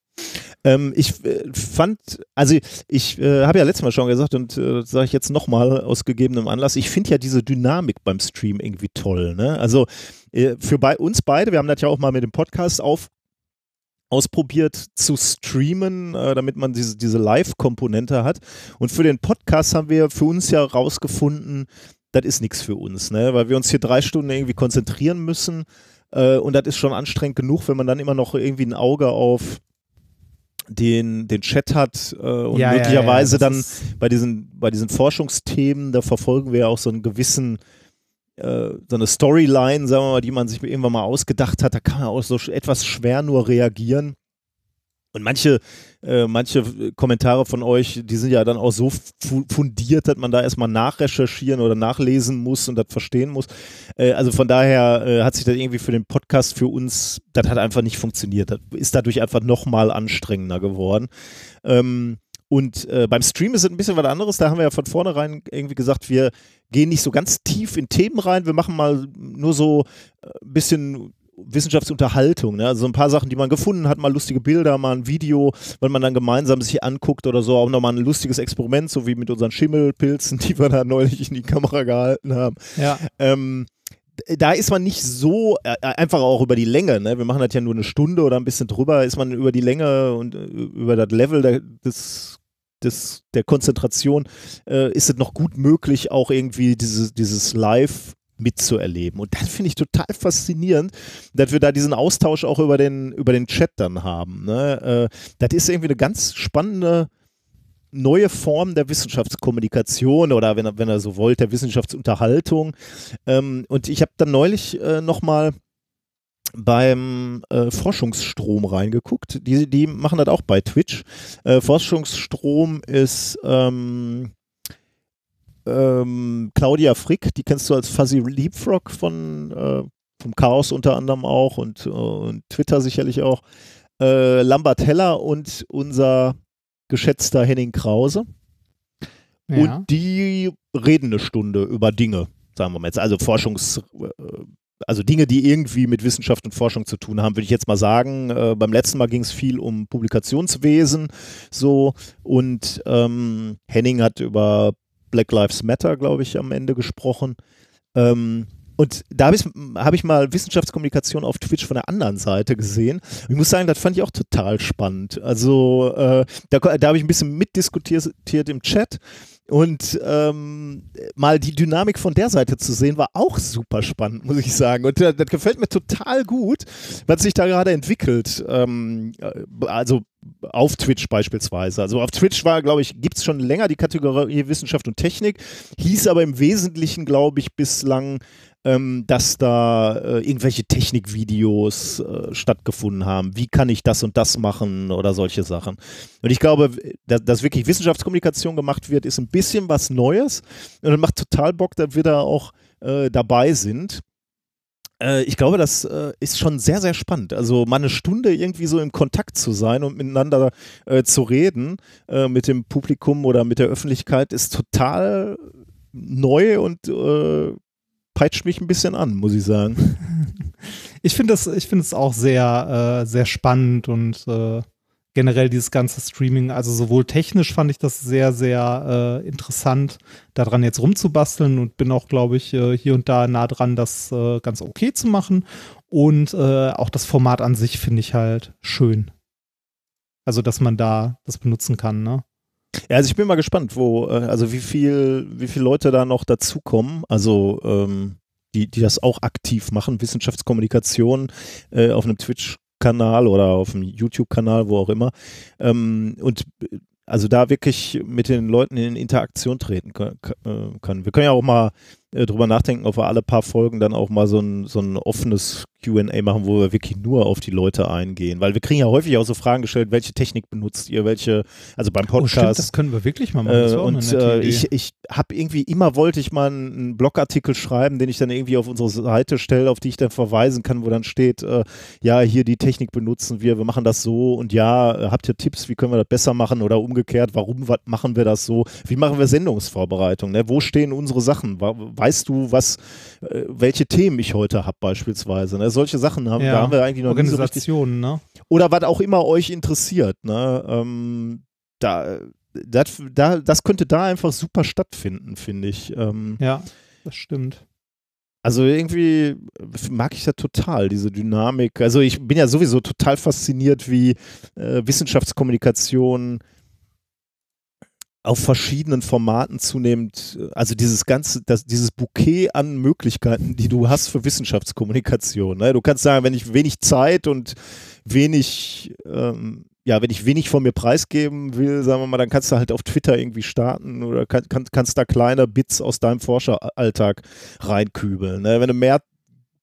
Ähm, ich äh, fand, also ich äh, habe ja letztes Mal schon gesagt und äh, sage ich jetzt nochmal aus gegebenem Anlass, ich finde ja diese Dynamik beim Stream irgendwie toll. Ne? Also äh, für bei uns beide, wir haben das ja auch mal mit dem Podcast auf, ausprobiert zu streamen, äh, damit man diese, diese Live-Komponente hat. Und für den Podcast haben wir für uns ja rausgefunden, das ist nichts für uns, ne? weil wir uns hier drei Stunden irgendwie konzentrieren müssen. Äh, und das ist schon anstrengend genug, wenn man dann immer noch irgendwie ein Auge auf den, den Chat hat äh, und Ja, ja, möglicherweise ja, das dann bei diesen, bei diesen Forschungsthemen, da verfolgen wir ja auch so einen gewissen, äh, so eine Storyline, sagen wir mal, die man sich irgendwann mal ausgedacht hat, da kann man auch so etwas schwer nur reagieren. Und manche, äh, manche Kommentare von euch, die sind ja dann auch so fu- fundiert, dass man da erstmal nachrecherchieren oder nachlesen muss und das verstehen muss. Äh, also von daher äh, hat sich das irgendwie für den Podcast für uns, das hat einfach nicht funktioniert. Das ist dadurch einfach nochmal anstrengender geworden. Ähm, und äh, beim Stream ist es ein bisschen was anderes. Da haben wir ja von vornherein irgendwie gesagt, wir gehen nicht so ganz tief in Themen rein. Wir machen mal nur so äh, ein bisschen Wissenschaftsunterhaltung. Ne? Also so ein paar Sachen, die man gefunden hat, mal lustige Bilder, mal ein Video, wenn man dann gemeinsam sich anguckt oder so, auch nochmal ein lustiges Experiment, so wie mit unseren Schimmelpilzen, <laughs> die wir da neulich in die Kamera gehalten haben. Ja. Ähm, da ist man nicht so, äh, einfach auch über die Länge, ne? wir machen das ja nur eine Stunde oder ein bisschen drüber, ist man über die Länge und äh, über das Level der, des, des, der Konzentration, äh, ist es noch gut möglich, auch irgendwie dieses, dieses Live mitzuerleben. Und das finde ich total faszinierend, dass wir da diesen Austausch auch über den, über den Chat dann haben. Ne? Äh, das ist irgendwie eine ganz spannende neue Form der Wissenschaftskommunikation oder wenn er, wenn er so wollt, der Wissenschaftsunterhaltung. Ähm, und ich habe dann neulich äh, nochmal beim äh, Forschungsstrom reingeguckt. Die, die machen das auch bei Twitch. Äh, Forschungsstrom ist ähm, ähm, Claudia Frick, die kennst du als Fuzzy Leapfrog von äh, vom Chaos unter anderem auch und, äh, und Twitter sicherlich auch. Äh, Lambert Heller und unser geschätzter Henning Krause. ja. Und die reden eine Stunde über Dinge, sagen wir mal jetzt. Also Forschungs, äh, also Dinge, die irgendwie mit Wissenschaft und Forschung zu tun haben, würde ich jetzt mal sagen. Äh, beim letzten Mal ging es viel um Publikationswesen so und ähm, Henning hat über Black Lives Matter, glaube ich, am Ende gesprochen. Ähm, und da habe ich, hab ich mal Wissenschaftskommunikation auf Twitch von der anderen Seite gesehen. Ich muss sagen, das fand ich auch total spannend. Also äh, da, da habe ich ein bisschen mitdiskutiert im Chat. Und ähm, mal die Dynamik von der Seite zu sehen, war auch super spannend, muss ich sagen. Und äh, das gefällt mir total gut, was sich da gerade entwickelt. Ähm, äh, also auf Twitch beispielsweise. Also auf Twitch war, glaube ich, gibt es schon länger die Kategorie Wissenschaft und Technik, hieß aber im Wesentlichen, glaube ich, bislang ähm, dass da äh, irgendwelche Technikvideos äh, stattgefunden haben. Wie kann ich das und das machen oder solche Sachen. Und ich glaube, dass, dass wirklich Wissenschaftskommunikation gemacht wird, ist ein bisschen was Neues. Und macht total Bock, dass wir da auch äh, dabei sind. Äh, ich glaube, das äh, ist schon sehr, sehr spannend. Also mal eine Stunde irgendwie so im Kontakt zu sein und miteinander äh, zu reden äh, mit dem Publikum oder mit der Öffentlichkeit ist total neu und äh, peitscht mich ein bisschen an, muss ich sagen. <laughs> Ich finde es auch sehr, äh, sehr spannend und generell dieses ganze Streaming, also sowohl technisch fand ich das sehr, sehr äh, interessant, daran jetzt rumzubasteln und bin auch, glaube ich, äh, hier und da nah dran, das äh, ganz okay zu machen. Und äh, auch das Format an sich finde ich halt schön. Also, dass man da das benutzen kann, ne? Ja, also ich bin mal gespannt, wo, äh, also wie viel, wie viele Leute da noch dazukommen. Also ähm, die, die das auch aktiv machen, Wissenschaftskommunikation äh, auf einem Twitch-Kanal oder auf einem YouTube-Kanal, wo auch immer. Ähm, und also da wirklich mit den Leuten in Interaktion treten können. Wir können ja auch mal äh, drüber nachdenken, ob wir alle paar Folgen dann auch mal so ein, so ein offenes QA machen, wo wir wirklich nur auf die Leute eingehen. Weil wir kriegen ja häufig auch so Fragen gestellt, welche Technik benutzt ihr, welche, also beim Podcast. Oh, stimmt, das können wir wirklich mal machen. Äh, und äh, ich, ich habe irgendwie, immer wollte ich mal einen Blogartikel schreiben, den ich dann irgendwie auf unsere Seite stelle, auf die ich dann verweisen kann, wo dann steht, äh, ja, hier die Technik benutzen wir, wir machen das so und ja, habt ihr Tipps, wie können wir das besser machen oder umgekehrt, warum machen wir das so? Wie machen wir Sendungsvorbereitung? Ne? Wo stehen unsere Sachen? Weißt du, was, äh, welche Themen ich heute habe beispielsweise? Ne? solche Sachen haben, ja. da haben wir eigentlich noch Organisationen, so ne? Oder was auch immer euch interessiert, ne? Ähm, da, das, da, das könnte da einfach super stattfinden, finde ich. Ähm, ja, das stimmt. Also irgendwie mag ich das total, diese Dynamik. Also ich bin ja sowieso total fasziniert, wie äh, Wissenschaftskommunikation auf verschiedenen Formaten zunehmend, also dieses ganze, das, dieses Bouquet an Möglichkeiten, die du hast für Wissenschaftskommunikation. Ne? Du kannst sagen, wenn ich wenig Zeit und wenig, ähm, ja, wenn ich wenig von mir preisgeben will, sagen wir mal, dann kannst du halt auf Twitter irgendwie starten oder kann, kann, kannst da kleine Bits aus deinem Forscheralltag reinkübeln. Ne? Wenn du mehr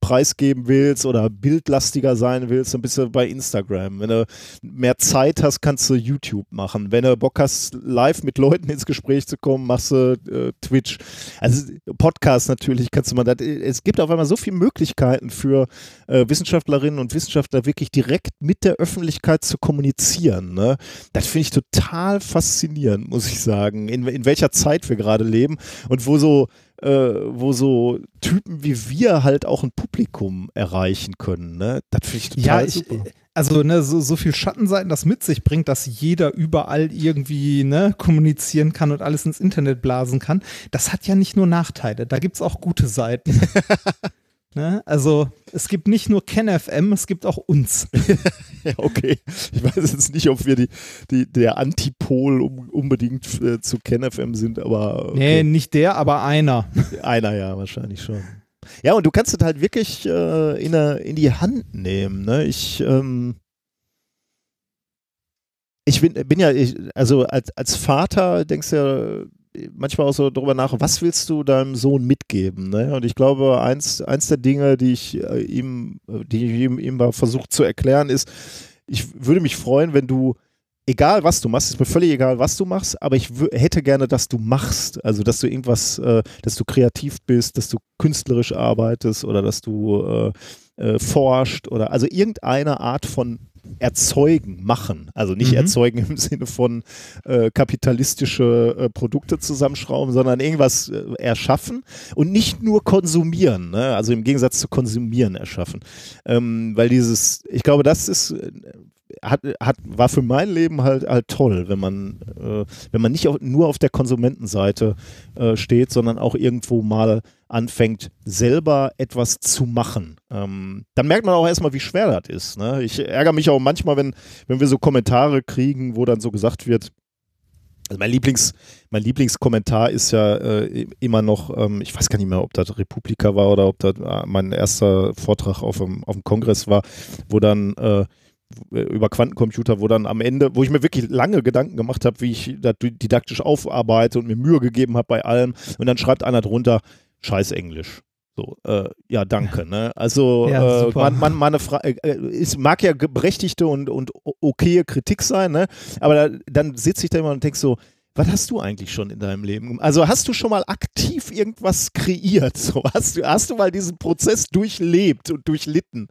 preisgeben willst oder bildlastiger sein willst, dann bist du bei Instagram. Wenn du mehr Zeit hast, kannst du YouTube machen. Wenn du Bock hast, live mit Leuten ins Gespräch zu kommen, machst du äh, Twitch. Also Podcast natürlich kannst du mal. Es gibt auf einmal so viele Möglichkeiten für äh, Wissenschaftlerinnen und Wissenschaftler wirklich direkt mit der Öffentlichkeit zu kommunizieren. Ne? Das finde ich total faszinierend, muss ich sagen, in, in welcher Zeit wir gerade leben und wo so äh, wo so Typen wie wir halt auch ein Publikum erreichen können. Ne? Das finde ich total ja, ich, super. Also ne, so, so viel Schattenseiten das mit sich bringt, dass jeder überall irgendwie ne, kommunizieren kann und alles ins Internet blasen kann, das hat ja nicht nur Nachteile, da gibt es auch gute Seiten. <laughs> Ne? Also es gibt nicht nur KenFM, es gibt auch uns. <laughs> okay. Ich weiß jetzt nicht, ob wir die, die, der Antipol um, unbedingt äh, zu KenFM sind, aber. Okay. Nee, nicht der, aber einer. <laughs> einer, ja, wahrscheinlich schon. Ja, und du kannst es halt wirklich äh, in, in die Hand nehmen. Ne? Ich, ähm, ich bin, bin ja, ich, also als, als Vater denkst du ja, manchmal auch so darüber nach, was willst du deinem Sohn mitgeben? Ne? Und ich glaube, eins, eins der Dinge, die ich äh, ihm, die ich ihm, mal versucht zu erklären, ist, ich würde mich freuen, wenn du, egal was du machst, ist mir völlig egal, was du machst, aber ich hätte gerne, dass du machst. Also, dass du irgendwas, äh, dass du kreativ bist, dass du künstlerisch arbeitest oder dass du äh, äh, forscht oder also irgendeine Art von erzeugen, machen. Also nicht mhm. erzeugen im Sinne von äh, kapitalistische äh, Produkte zusammenschrauben, sondern irgendwas äh, erschaffen und nicht nur konsumieren. Ne? Also im Gegensatz zu konsumieren erschaffen. Ähm, weil dieses, ich glaube, das ist äh, hat, hat, war für mein Leben halt, halt toll, wenn man, äh, wenn man nicht auf, nur auf der Konsumentenseite äh, steht, sondern auch irgendwo mal anfängt, selber etwas zu machen. Ähm, dann merkt man auch erstmal, wie schwer das ist. Ne? Ich ärgere mich auch manchmal, wenn, wenn wir so Kommentare kriegen, wo dann so gesagt wird, also mein, Lieblings, mein Lieblingskommentar ist ja äh, immer noch, ähm, ich weiß gar nicht mehr, ob das Republika war oder ob das äh, mein erster Vortrag auf dem, auf dem Kongress war, wo dann äh, über Quantencomputer, wo dann am Ende, wo ich mir wirklich lange Gedanken gemacht habe, wie ich das didaktisch aufarbeite und mir Mühe gegeben habe bei allem. Und dann schreibt einer drunter, scheiß Englisch. So, äh, ja, danke. Ne? Also, <laughs> ja, äh, man, man, meine Frage, äh, es mag ja berechtigte und, und okaye Kritik sein, ne? aber da, dann sitze ich da immer und denke so, was hast du eigentlich schon in deinem Leben? Also hast du schon mal aktiv irgendwas kreiert? So, hast, du, hast du mal diesen Prozess durchlebt und durchlitten?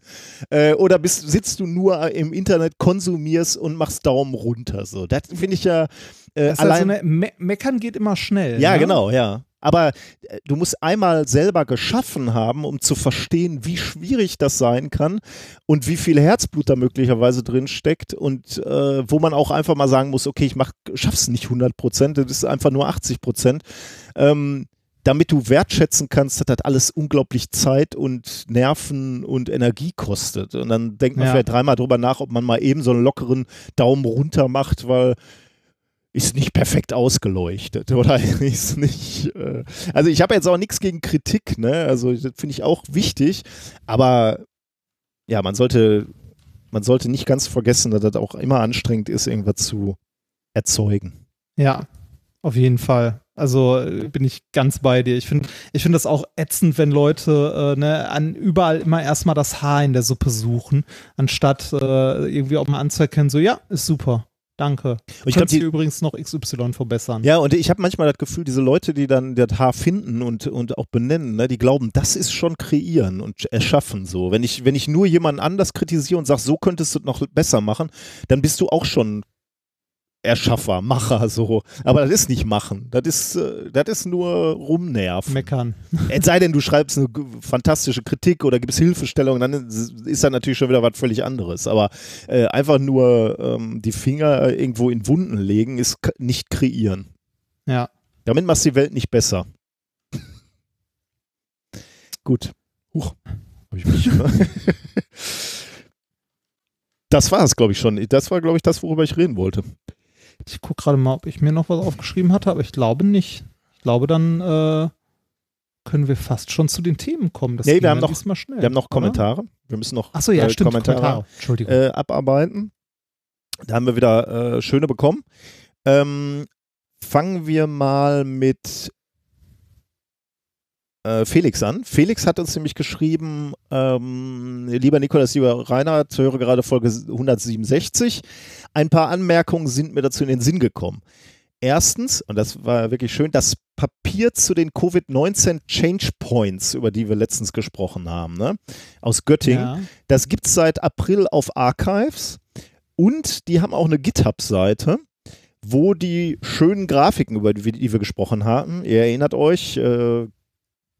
Äh, oder bist, sitzt du nur im Internet, konsumierst und machst Daumen runter? So, das finde ich ja. Äh, allein, also Me Meckern geht immer schnell. Ja, ne? genau, ja. Aber äh, du musst einmal selber geschaffen haben, um zu verstehen, wie schwierig das sein kann und wie viel Herzblut da möglicherweise drin steckt und äh, wo man auch einfach mal sagen muss, okay, ich mach, schaff's nicht 100 Prozent, das ist einfach nur 80 Prozent. Ähm, damit du wertschätzen kannst, dass das alles unglaublich Zeit und Nerven und Energie kostet. Und dann denkt man ja. vielleicht dreimal drüber nach, ob man mal eben so einen lockeren Daumen runter macht, weil ist nicht perfekt ausgeleuchtet <laughs> oder ist nicht. Äh, also ich habe jetzt auch nichts gegen Kritik, ne? Also das finde ich auch wichtig, aber ja, man sollte, man sollte nicht ganz vergessen, dass das auch immer anstrengend ist, irgendwas zu erzeugen. Ja, auf jeden Fall. Also äh, bin ich ganz bei dir. Ich finde ich find das auch ätzend, wenn Leute äh, ne, an überall immer erstmal das Haar in der Suppe suchen, anstatt äh, irgendwie auch mal anzuerkennen, so ja, ist super. Danke. Und ich glaube, übrigens noch XY verbessern. Ja, und ich habe manchmal das Gefühl, diese Leute, die dann das Haar finden und, und auch benennen, ne, die glauben, das ist schon kreieren und erschaffen so. Wenn ich, wenn ich nur jemanden anders kritisiere und sage, so könntest du es noch besser machen, dann bist du auch schon Erschaffer, Macher, so. Aber das ist nicht machen. Das ist, äh, das ist nur rumnerven. Meckern. <laughs> Es sei denn, du schreibst eine fantastische Kritik oder gibst Hilfestellung, dann ist das natürlich schon wieder was völlig anderes. Aber äh, einfach nur ähm, die Finger irgendwo in Wunden legen, ist nicht kreieren. Ja. Damit machst du die Welt nicht besser. <laughs> Gut. Huch. Hab ich mich. <laughs> das war es, glaube ich, schon. Das war, glaube ich, das, worüber ich reden wollte. Ich gucke gerade mal, ob ich mir noch was aufgeschrieben hatte, aber ich glaube nicht. Ich glaube, dann äh, können wir fast schon zu den Themen kommen. Das nee, wir haben, noch, schnell, wir haben noch Kommentare. Oder? Wir müssen noch Achso, ja, äh, stimmt, Kommentare, Kommentare äh, abarbeiten. Da haben wir wieder äh, schöne bekommen. Ähm, fangen wir mal mit Felix an. Felix hat uns nämlich geschrieben, ähm, lieber Nikolas, lieber Reinhard, höre gerade Folge 167. Ein paar Anmerkungen sind mir dazu in den Sinn gekommen. Erstens, und das war wirklich schön, das Papier zu den Covid-19 Change Points, über die wir letztens gesprochen haben, ne? aus Göttingen, ja. das gibt es seit April auf Archives und die haben auch eine GitHub-Seite wo die schönen Grafiken, über die, die wir gesprochen haben, ihr erinnert euch, äh,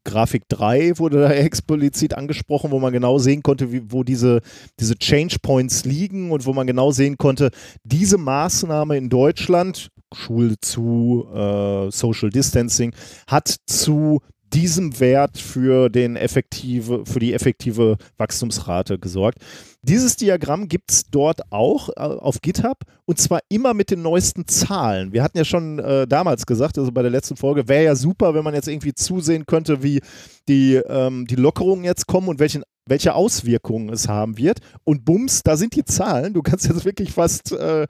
Grafik 3 wurde da <laughs> explizit angesprochen, wo man genau sehen konnte, wie, wo diese, diese Change Points liegen und wo man genau sehen konnte, diese Maßnahme in Deutschland, Schule zu, äh, Social Distancing, hat zu diesem Wert für, den effektive, für die effektive Wachstumsrate gesorgt. Dieses Diagramm gibt es dort auch äh, auf GitHub und zwar immer mit den neuesten Zahlen. Wir hatten ja schon äh, damals gesagt, also bei der letzten Folge, wäre ja super, wenn man jetzt irgendwie zusehen könnte, wie die, ähm, die Lockerungen jetzt kommen und welchen, welche Auswirkungen es haben wird. Und bums, da sind die Zahlen. Du kannst jetzt wirklich fast, äh,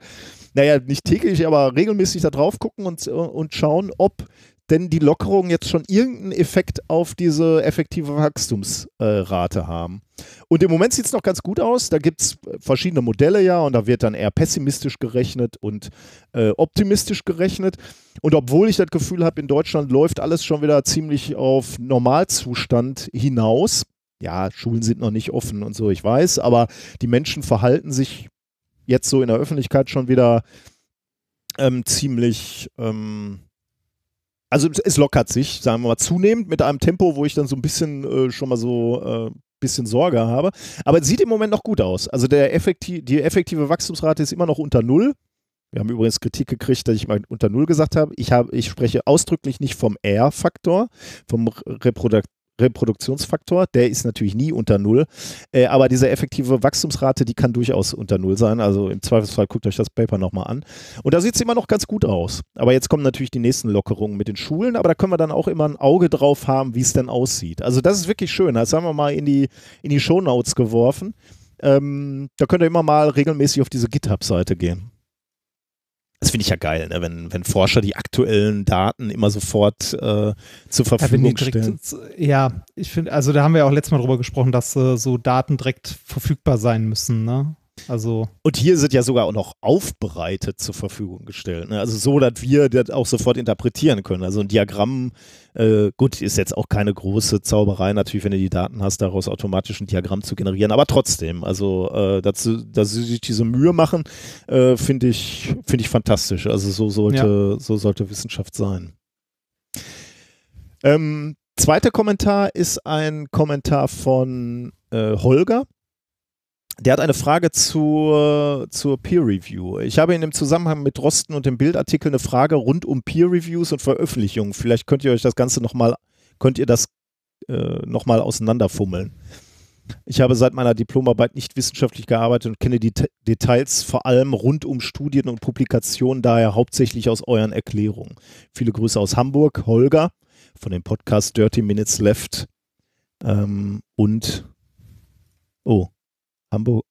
naja, nicht täglich, aber regelmäßig da drauf gucken und, und schauen, ob denn die Lockerungen jetzt schon irgendeinen Effekt auf diese effektive Wachstumsrate äh, haben. Und im Moment sieht es noch ganz gut aus. Da gibt es verschiedene Modelle ja und da wird dann eher pessimistisch gerechnet und äh, optimistisch gerechnet. Und obwohl ich das Gefühl habe, in Deutschland läuft alles schon wieder ziemlich auf Normalzustand hinaus. Ja, Schulen sind noch nicht offen und so, ich weiß, aber die Menschen verhalten sich jetzt so in der Öffentlichkeit schon wieder ähm, ziemlich ähm, also es lockert sich, sagen wir mal, zunehmend mit einem Tempo, wo ich dann so ein bisschen äh, schon mal so äh, bisschen Sorge habe. Aber es sieht im Moment noch gut aus. Also der effektiv, die effektive Wachstumsrate ist immer noch unter Null. Wir haben übrigens Kritik gekriegt, dass ich mal unter Null gesagt habe. Ich, habe, ich spreche ausdrücklich nicht vom R-Faktor, vom Reprodukt Reproduktionsfaktor, der ist natürlich nie unter Null, äh, aber diese effektive Wachstumsrate, die kann durchaus unter Null sein. Also im Zweifelsfall guckt euch das Paper nochmal an. Und da sieht es immer noch ganz gut aus. Aber jetzt kommen natürlich die nächsten Lockerungen mit den Schulen, aber da können wir dann auch immer ein Auge drauf haben, wie es denn aussieht. Also das ist wirklich schön. Das haben wir mal in die, in die Shownotes geworfen. Ähm, da könnt ihr immer mal regelmäßig auf diese GitHub-Seite gehen. Das finde ich ja geil, ne? wenn, wenn Forscher die aktuellen Daten immer sofort äh, zur Verfügung ja, stellen. ja, ich finde, also da haben wir auch letztes Mal drüber gesprochen, dass äh, so Daten direkt verfügbar sein müssen, ne? Also und hier sind ja sogar auch noch aufbereitet zur Verfügung gestellt. Ne? Also so, dass wir das auch sofort interpretieren können. Also ein Diagramm, äh, gut, ist jetzt auch keine große Zauberei, natürlich, wenn du die Daten hast, daraus automatisch ein Diagramm zu generieren. Aber trotzdem, also äh, dass, dass sie sich diese Mühe machen, äh, finde ich, finde ich fantastisch. Also so sollte, ja. so sollte Wissenschaft sein. Ähm, zweiter Kommentar ist ein Kommentar von äh, Holger der hat eine Frage zur, zur Peer Review. Ich habe in dem Zusammenhang mit Rosten und dem Bildartikel eine Frage rund um Peer Reviews und Veröffentlichungen. Vielleicht könnt ihr euch das Ganze nochmal, könnt ihr das äh, nochmal auseinanderfummeln. Ich habe seit meiner Diplomarbeit nicht wissenschaftlich gearbeitet und kenne die Details vor allem rund um Studien und Publikationen daher hauptsächlich aus euren Erklärungen. Viele Grüße aus Hamburg, Holger von dem Podcast Dirty Minutes Left ähm, und oh, Hamburg.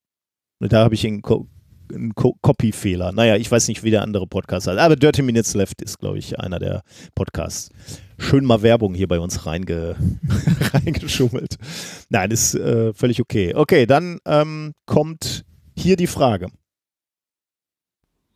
Da habe ich einen, Co einen Co Copy-Fehler. Naja, ich weiß nicht, wie der andere Podcast heißt. Aber Dirty Minutes Left ist, glaube ich, einer der Podcasts schön mal Werbung hier bei uns reinge <laughs> reingeschummelt. Nein, ist äh, völlig okay. Okay, dann ähm, kommt hier die Frage.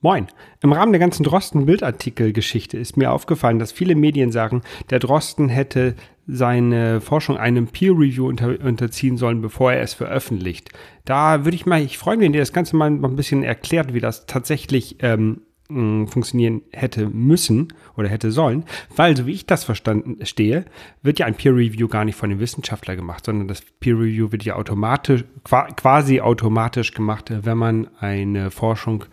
Moin. Im Rahmen der ganzen Drosten-Bildartikel-Geschichte ist mir aufgefallen, dass viele Medien sagen, der Drosten hätte seine Forschung einem Peer-Review unter, unterziehen sollen, bevor er es veröffentlicht. Da würde ich mal, ich freue mich, wenn ihr das Ganze mal ein bisschen erklärt, wie das tatsächlich ähm, funktionieren hätte müssen oder hätte sollen, weil, so wie ich das verstanden stehe, wird ja ein Peer Review gar nicht von dem Wissenschaftler gemacht, sondern das Peer Review wird ja automatisch, quasi automatisch gemacht, wenn man eine Forschung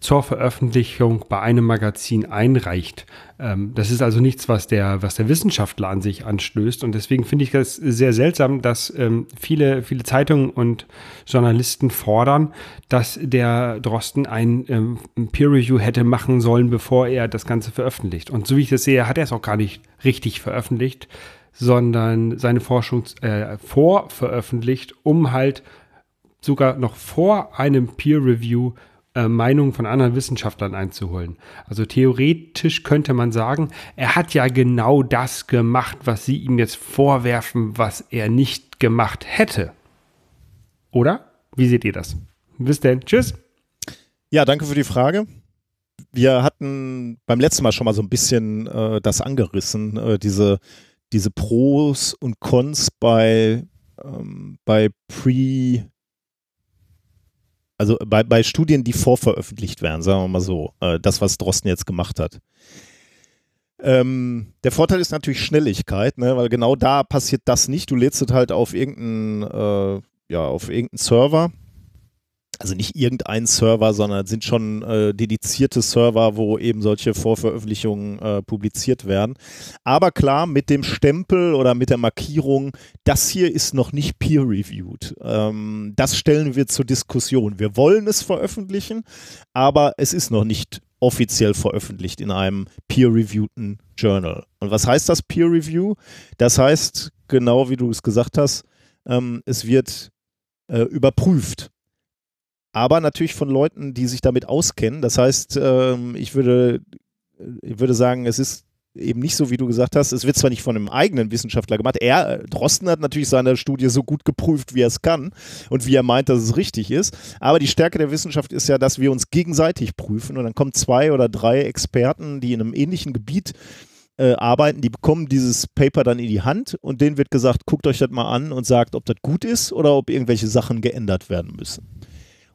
zur Veröffentlichung bei einem Magazin einreicht. Ähm, das ist also nichts, was der, was der Wissenschaftler an sich anstößt. Und deswegen finde ich das sehr seltsam, dass ähm, viele, viele Zeitungen und Journalisten fordern, dass der Drosten ein ähm, Peer Review hätte machen sollen, bevor er das Ganze veröffentlicht. Und so wie ich das sehe, hat er es auch gar nicht richtig veröffentlicht, sondern seine Forschung äh, vorveröffentlicht, um halt sogar noch vor einem Peer Review äh, Meinungen von anderen Wissenschaftlern einzuholen. Also theoretisch könnte man sagen, er hat ja genau das gemacht, was sie ihm jetzt vorwerfen, was er nicht gemacht hätte. Oder? Wie seht ihr das? Bis denn. Tschüss. Ja, danke für die Frage. Wir hatten beim letzten Mal schon mal so ein bisschen äh, das angerissen, äh, diese, diese Pros und Cons bei, ähm, bei Pre- also bei, bei Studien, die vorveröffentlicht werden, sagen wir mal so, äh, das, was Drosten jetzt gemacht hat. Ähm, der Vorteil ist natürlich Schnelligkeit, ne, weil genau da passiert das nicht. Du lädst es halt auf irgendeinen, äh, ja, auf irgendeinen Server also nicht irgendein Server, sondern sind schon äh, dedizierte Server, wo eben solche Vorveröffentlichungen äh, publiziert werden. Aber klar, mit dem Stempel oder mit der Markierung, das hier ist noch nicht peer-reviewed. Ähm, das stellen wir zur Diskussion. Wir wollen es veröffentlichen, aber es ist noch nicht offiziell veröffentlicht in einem peer-reviewten Journal. Und was heißt das Peer-Review? Das heißt, genau wie du es gesagt hast, ähm, es wird äh, überprüft aber natürlich von Leuten, die sich damit auskennen. Das heißt, ähm, ich würde, ich würde sagen, es ist eben nicht so, wie du gesagt hast. Es wird zwar nicht von einem eigenen Wissenschaftler gemacht. Er, Drosten hat natürlich seine Studie so gut geprüft, wie er es kann und wie er meint, dass es richtig ist. Aber die Stärke der Wissenschaft ist ja, dass wir uns gegenseitig prüfen und dann kommen zwei oder drei Experten, die in einem ähnlichen Gebiet äh, arbeiten, die bekommen dieses Paper dann in die Hand und denen wird gesagt, guckt euch das mal an und sagt, ob das gut ist oder ob irgendwelche Sachen geändert werden müssen.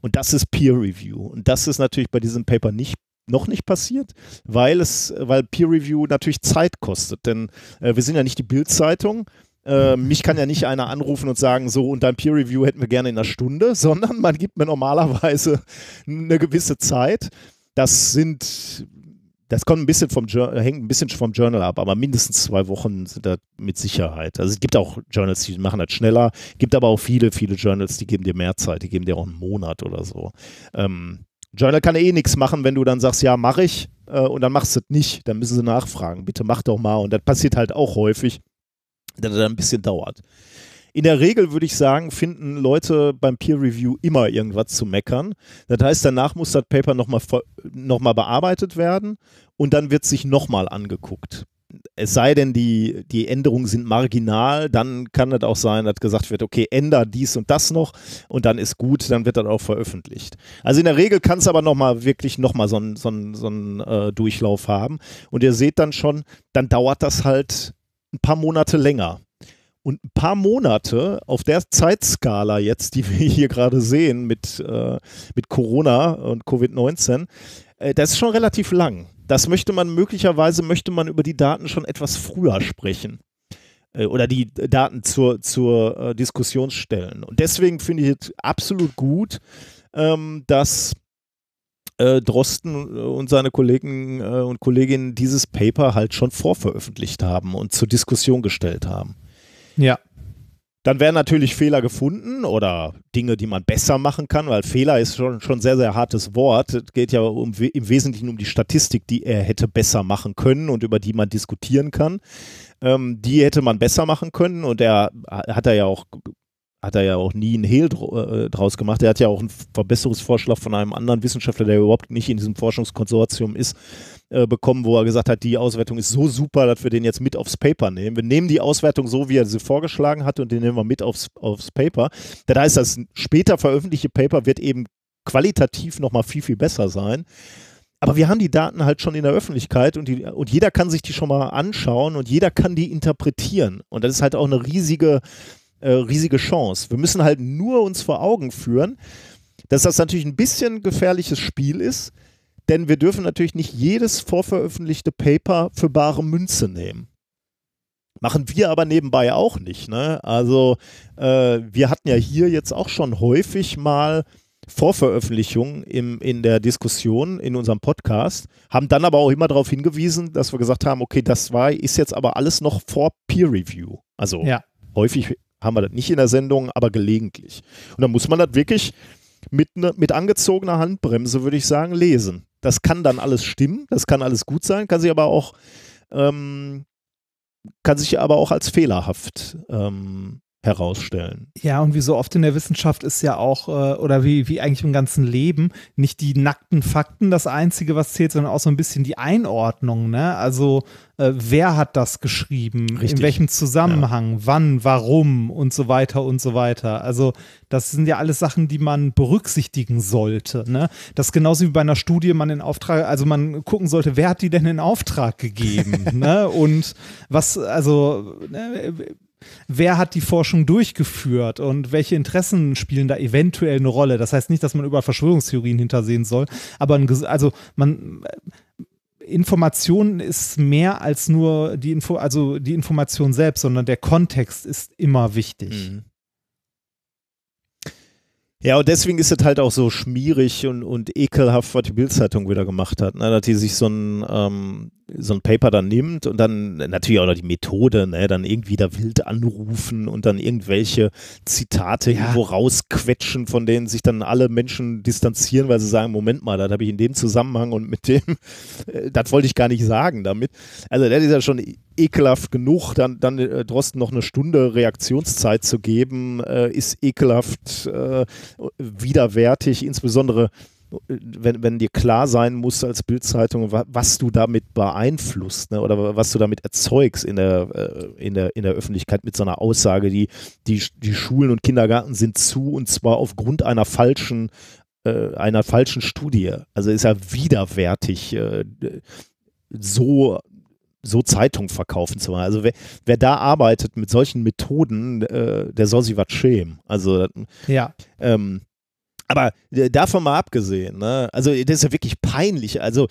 Und das ist Peer Review. Und das ist natürlich bei diesem Paper nicht noch nicht passiert, weil es, weil Peer Review natürlich Zeit kostet. Denn äh, wir sind ja nicht die Bild-Zeitung. Äh, mich kann ja nicht einer anrufen und sagen, so und dein Peer Review hätten wir gerne in einer Stunde, <laughs> sondern man gibt mir normalerweise eine gewisse Zeit. Das sind das kommt ein bisschen vom hängt ein bisschen vom Journal ab, aber mindestens zwei Wochen sind da mit Sicherheit. Also es gibt auch Journals, die machen das schneller, gibt aber auch viele, viele Journals, die geben dir mehr Zeit, die geben dir auch einen Monat oder so. Ähm, Journal kann eh nichts machen, wenn du dann sagst, ja, mache ich, äh, und dann machst du es nicht. Dann müssen sie nachfragen, bitte mach doch mal. Und das passiert halt auch häufig, dass es dann ein bisschen dauert. In der Regel würde ich sagen, finden Leute beim Peer Review immer irgendwas zu meckern. Das heißt, danach muss das Paper nochmal noch mal bearbeitet werden und dann wird sich nochmal angeguckt. Es sei denn, die, die Änderungen sind marginal, dann kann es auch sein, dass gesagt wird, okay, änder dies und das noch und dann ist gut, dann wird das auch veröffentlicht. Also in der Regel kann es aber nochmal wirklich nochmal so einen so so äh, Durchlauf haben. Und ihr seht dann schon, dann dauert das halt ein paar Monate länger. Und ein paar Monate auf der Zeitskala jetzt, die wir hier gerade sehen mit, äh, mit Corona und Covid-19, äh, das ist schon relativ lang. Das möchte man möglicherweise, möchte man über die Daten schon etwas früher sprechen äh, oder die Daten zur, zur äh, Diskussion stellen. Und deswegen finde ich es absolut gut, ähm, dass äh, Drosten und seine Kollegen äh, und Kolleginnen dieses Paper halt schon vorveröffentlicht haben und zur Diskussion gestellt haben. Ja. Dann werden natürlich Fehler gefunden oder Dinge, die man besser machen kann, weil Fehler ist schon schon sehr, sehr hartes Wort. Es geht ja um, im Wesentlichen um die Statistik, die er hätte besser machen können und über die man diskutieren kann. Ähm, die hätte man besser machen können und er hat er ja auch hat er ja auch nie einen Hehl äh, draus gemacht. Er hat ja auch einen Verbesserungsvorschlag von einem anderen Wissenschaftler, der überhaupt nicht in diesem Forschungskonsortium ist, äh, bekommen, wo er gesagt hat, die Auswertung ist so super, dass wir den jetzt mit aufs Paper nehmen. Wir nehmen die Auswertung so, wie er sie vorgeschlagen hat und den nehmen wir mit aufs, aufs Paper. Das heißt, das später veröffentlichte Paper wird eben qualitativ nochmal viel, viel besser sein. Aber wir haben die Daten halt schon in der Öffentlichkeit und, die, und jeder kann sich die schon mal anschauen und jeder kann die interpretieren. Und das ist halt auch eine riesige, äh, riesige Chance. Wir müssen halt nur uns vor Augen führen, dass das natürlich ein bisschen gefährliches Spiel ist, denn wir dürfen natürlich nicht jedes vorveröffentlichte Paper für bare Münze nehmen. Machen wir aber nebenbei auch nicht. Ne? Also äh, wir hatten ja hier jetzt auch schon häufig mal Vorveröffentlichungen im, in der Diskussion in unserem Podcast, haben dann aber auch immer darauf hingewiesen, dass wir gesagt haben, okay, das war, ist jetzt aber alles noch vor Peer Review. Also ja. häufig haben wir das nicht in der Sendung, aber gelegentlich. Und da muss man das wirklich mit, ne, mit angezogener Handbremse, würde ich sagen, lesen. Das kann dann alles stimmen, das kann alles gut sein, kann sich aber auch, ähm, kann sich aber auch als fehlerhaft ähm, herausstellen. Ja, und wie so oft in der Wissenschaft ist ja auch, äh, oder wie, wie eigentlich im ganzen Leben, nicht die nackten Fakten das Einzige, was zählt, sondern auch so ein bisschen die Einordnung. Ne? Also, äh, wer hat das geschrieben? Richtig. In welchem Zusammenhang? Ja. Wann? Warum? Und so weiter und so weiter. Also, das sind ja alles Sachen, die man berücksichtigen sollte. Ne? Das ist genauso wie bei einer Studie, man in Auftrag, also man gucken sollte, wer hat die denn in Auftrag gegeben? <laughs> ne? Und was, also, ne? Wer hat die Forschung durchgeführt und welche Interessen spielen da eventuell eine Rolle. Das heißt nicht, dass man überall Verschwörungstheorien hintersehen soll, aber ein, also man Information ist mehr als nur die Info, also die Information selbst, sondern der Kontext ist immer wichtig. Mhm. Ja, und deswegen ist es halt auch so schmierig und, und ekelhaft, was die Bildzeitung wieder gemacht hat, ne? dass die sich so ein, ähm, so ein Paper dann nimmt und dann natürlich auch noch die Methode, ne? dann irgendwie da wild anrufen und dann irgendwelche Zitate ja. irgendwo rausquetschen, von denen sich dann alle Menschen distanzieren, weil sie sagen, Moment mal, das habe ich in dem Zusammenhang und mit dem, äh, das wollte ich gar nicht sagen damit. Also das ist ja schon ekelhaft genug, dann, dann äh, Drosten noch eine Stunde Reaktionszeit zu geben, äh, ist ekelhaft äh, widerwärtig, insbesondere wenn, wenn dir klar sein muss als Bildzeitung, was du damit beeinflusst ne, oder was du damit erzeugst in der, äh, in, der, in der Öffentlichkeit mit so einer Aussage, die, die, die Schulen und Kindergarten sind zu und zwar aufgrund einer falschen, äh, einer falschen Studie. Also ist ja widerwärtig, äh, so so Zeitung verkaufen zu wollen. Also wer, wer da arbeitet mit solchen Methoden, äh, der soll sich was schämen. Also ja. Ähm, aber äh, davon mal abgesehen, ne? also das ist ja wirklich peinlich. Also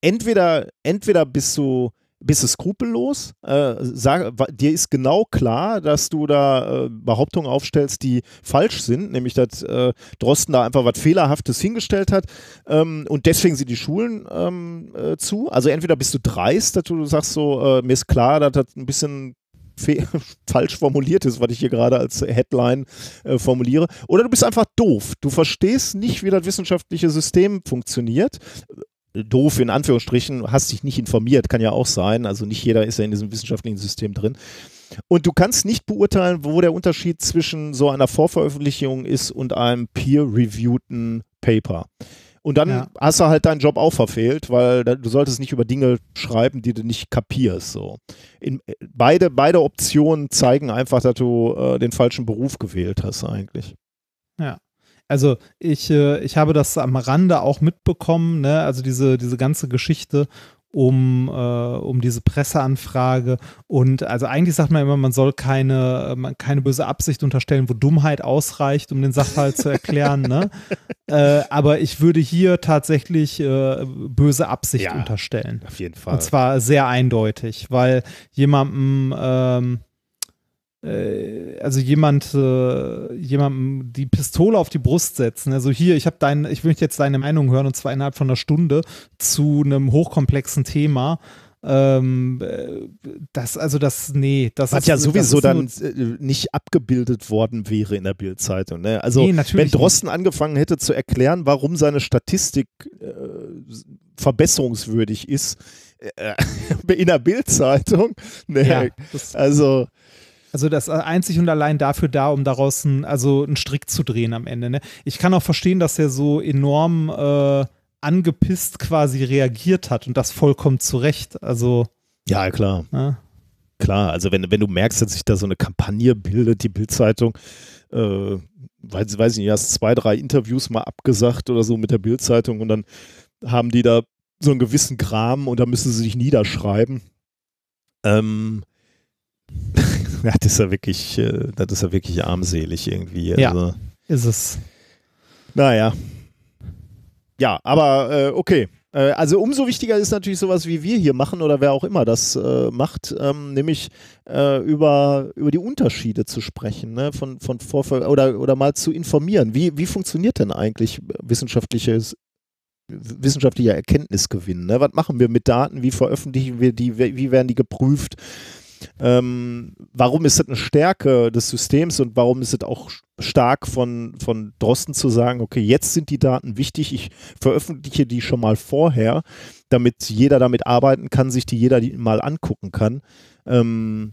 entweder, entweder bist du bist du skrupellos, äh, sag, dir ist genau klar, dass du da äh, Behauptungen aufstellst, die falsch sind, nämlich dass äh, Drosten da einfach was Fehlerhaftes hingestellt hat ähm, und deswegen sind die Schulen ähm, äh, zu. Also entweder bist du dreist, dass du sagst so, äh, mir ist klar, dass das ein bisschen <laughs> falsch formuliert ist, was ich hier gerade als Headline äh, formuliere. Oder du bist einfach doof. Du verstehst nicht, wie das wissenschaftliche System funktioniert doof in Anführungsstrichen, hast dich nicht informiert, kann ja auch sein. Also nicht jeder ist ja in diesem wissenschaftlichen System drin. Und du kannst nicht beurteilen, wo der Unterschied zwischen so einer Vorveröffentlichung ist und einem peer-reviewten Paper. Und dann ja. hast du halt deinen Job auch verfehlt, weil du solltest nicht über Dinge schreiben, die du nicht kapierst. So. In, beide, beide Optionen zeigen einfach, dass du äh, den falschen Beruf gewählt hast eigentlich. Ja. Also ich, äh, ich habe das am Rande auch mitbekommen, ne? also diese, diese ganze Geschichte um, äh, um diese Presseanfrage. Und also eigentlich sagt man immer, man soll keine, man, keine böse Absicht unterstellen, wo Dummheit ausreicht, um den Sachverhalt zu erklären. Ne? <laughs> Äh, aber ich würde hier tatsächlich äh, böse Absicht ja, unterstellen. Auf jeden Fall. Und zwar sehr eindeutig, weil jemandem ähm, äh, also jemand, äh, jemandem die Pistole auf die Brust setzen. Also hier, ich habe dein, ich will jetzt deine Meinung hören und zwar innerhalb von einer Stunde zu einem hochkomplexen Thema. Ähm, äh, das, also das, nee, das Was ist ja sowieso dann äh, nicht abgebildet worden wäre in der Bildzeitung. Ne? Also Nee, wenn Drosten angefangen hätte zu erklären, warum seine Statistik äh, verbesserungswürdig ist äh, <laughs> in der Bildzeitung, ne? Ja, also Also das ist einzig und allein dafür da, um daraus ein, also einen Strick zu drehen am Ende. Ne? Ich kann auch verstehen, dass er so enorm äh, angepisst quasi reagiert hat und das vollkommen zu Recht. Also, ja klar. äh, Klar, also wenn, wenn du merkst, dass sich da so eine Kampagne bildet, die Bildzeitung, äh, weiß, weiß ich nicht, hast zwei, drei Interviews mal abgesagt oder so mit der Bildzeitung und dann haben die da so einen gewissen Kram und da müssen sie sich niederschreiben. Ähm, <laughs> ja, das ist ja wirklich, äh, das ist ja wirklich armselig irgendwie. Ja. Also, ist es. naja. Ja, aber äh, okay. Äh, also umso wichtiger ist natürlich sowas, wie wir hier machen oder wer auch immer das äh, macht, ähm, nämlich äh, über, über die Unterschiede zu sprechen, ne? von, von Vorfall oder, oder mal zu informieren. Wie, wie funktioniert denn eigentlich wissenschaftliches wissenschaftlicher Erkenntnisgewinn. Ne? Was machen wir mit Daten? Wie veröffentlichen wir die? Wie werden die geprüft? Ähm, warum ist das eine Stärke des Systems und warum ist es auch stark von, von Drosten zu sagen, okay, jetzt sind die Daten wichtig, ich veröffentliche die schon mal vorher, damit jeder damit arbeiten kann, sich die jeder mal angucken kann. Ähm,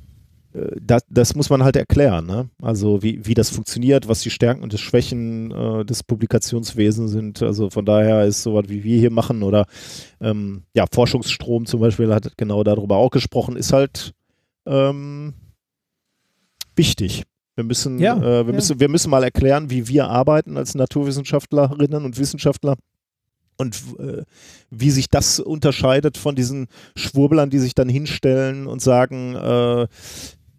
äh, das, das, muss man halt erklären, ne? Also wie, wie das funktioniert, was die Stärken und die Schwächen äh, des Publikationswesens sind. Also von daher ist sowas, wie wir hier machen oder ähm, ja, Forschungsstrom zum Beispiel hat genau darüber auch gesprochen, ist halt ähm, wichtig. Wir müssen, Ja, äh, wir, ja. müssen, wir müssen mal erklären, wie wir arbeiten als Naturwissenschaftlerinnen und Wissenschaftler und äh, wie sich das unterscheidet von diesen Schwurblern, die sich dann hinstellen und sagen, äh,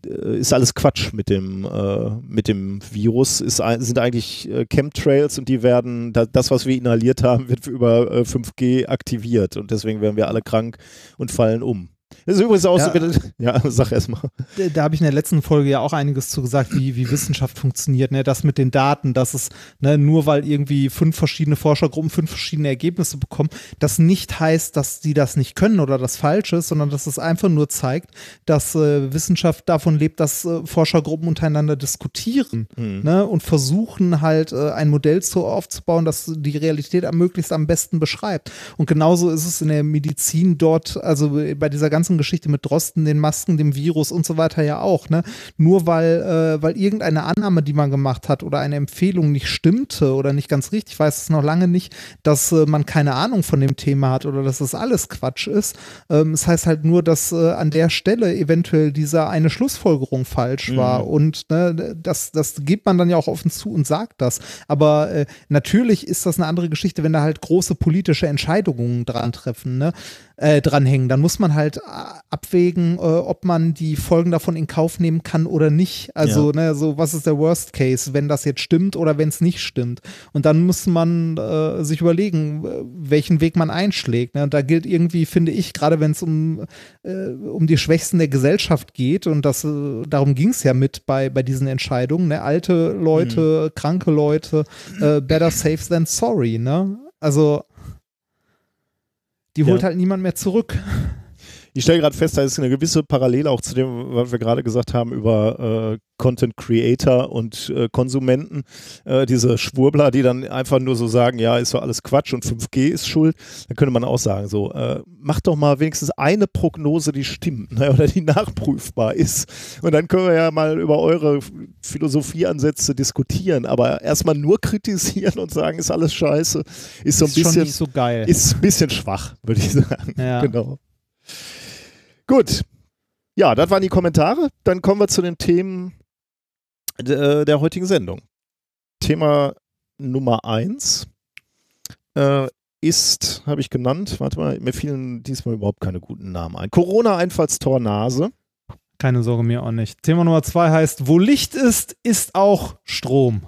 äh, ist alles Quatsch mit dem, äh, mit dem Virus, ist, sind eigentlich äh, Chemtrails und die werden, da, das, was wir inhaliert haben, wird über äh, 5G aktiviert und deswegen werden wir alle krank und fallen um. Das ist übrigens auch Ja. so, ja, <laughs> sag erst mal. Da- Da habe ich in der letzten Folge ja auch einiges zu gesagt, wie, wie Wissenschaft funktioniert. Ne? Das mit den Daten, dass es ne, nur weil irgendwie fünf verschiedene Forschergruppen fünf verschiedene Ergebnisse bekommen, das nicht heißt, dass die das nicht können oder das falsch ist, sondern dass es einfach nur zeigt, dass äh, Wissenschaft davon lebt, dass äh, Forschergruppen untereinander diskutieren ne? und versuchen halt äh, ein Modell so aufzubauen, das die Realität am möglichst am besten beschreibt. Und genauso ist es in der Medizin dort, also bei dieser ganzen Geschichte mit Drosten, den Masken, dem Virus und so weiter ja auch. Ne? Nur weil, äh, weil irgendeine Annahme, die man gemacht hat oder eine Empfehlung nicht stimmte oder nicht ganz richtig, weiß es noch lange nicht, dass äh, man keine Ahnung von dem Thema hat oder dass das alles Quatsch ist. Ähm, es heißt halt nur, dass äh, an der Stelle eventuell dieser eine Schlussfolgerung falsch war und ne, das, das gibt man dann ja auch offen zu und sagt das. Aber äh, natürlich ist das eine andere Geschichte, wenn da halt große politische Entscheidungen dran treffen, ne? Äh, dranhängen. Dann muss man halt äh, abwägen, äh, ob man die Folgen davon in Kauf nehmen kann oder nicht. Also, ne, so was ist der Worst Case, wenn das jetzt stimmt oder wenn es nicht stimmt. Und dann muss man äh, sich überlegen, welchen Weg man einschlägt. Ne? Und da gilt irgendwie, finde ich, gerade wenn es um, äh, um die Schwächsten der Gesellschaft geht, und das, äh, darum ging es ja mit bei, bei diesen Entscheidungen, ne? alte Leute, kranke Leute, äh, better safe than sorry. Ne? Also die holt Ja. halt niemand mehr zurück. Ich stelle gerade fest, da ist eine gewisse Parallele auch zu dem, was wir gerade gesagt haben über äh, Content Creator und äh, Konsumenten. Äh, diese Schwurbler, die dann einfach nur so sagen, ja, ist doch alles Quatsch und 5G ist schuld. Da könnte man auch sagen, so, äh, macht doch mal wenigstens eine Prognose, die stimmt ne, oder die nachprüfbar ist. Und dann können wir ja mal über eure Philosophieansätze diskutieren. Aber erstmal nur kritisieren und sagen, ist alles scheiße, ist so ein ist bisschen nicht so geil. ist ein bisschen schwach, würde ich sagen. Ja. Genau. Gut. Ja, das waren die Kommentare. Dann kommen wir zu den Themen äh, der heutigen Sendung. Thema Nummer eins äh, ist, habe ich genannt, warte mal, mir fielen diesmal überhaupt keine guten Namen ein. Corona-Einfallstor-Nase. Keine Sorge, mir auch nicht. Thema Nummer zwei heißt, wo Licht ist, ist auch Strom.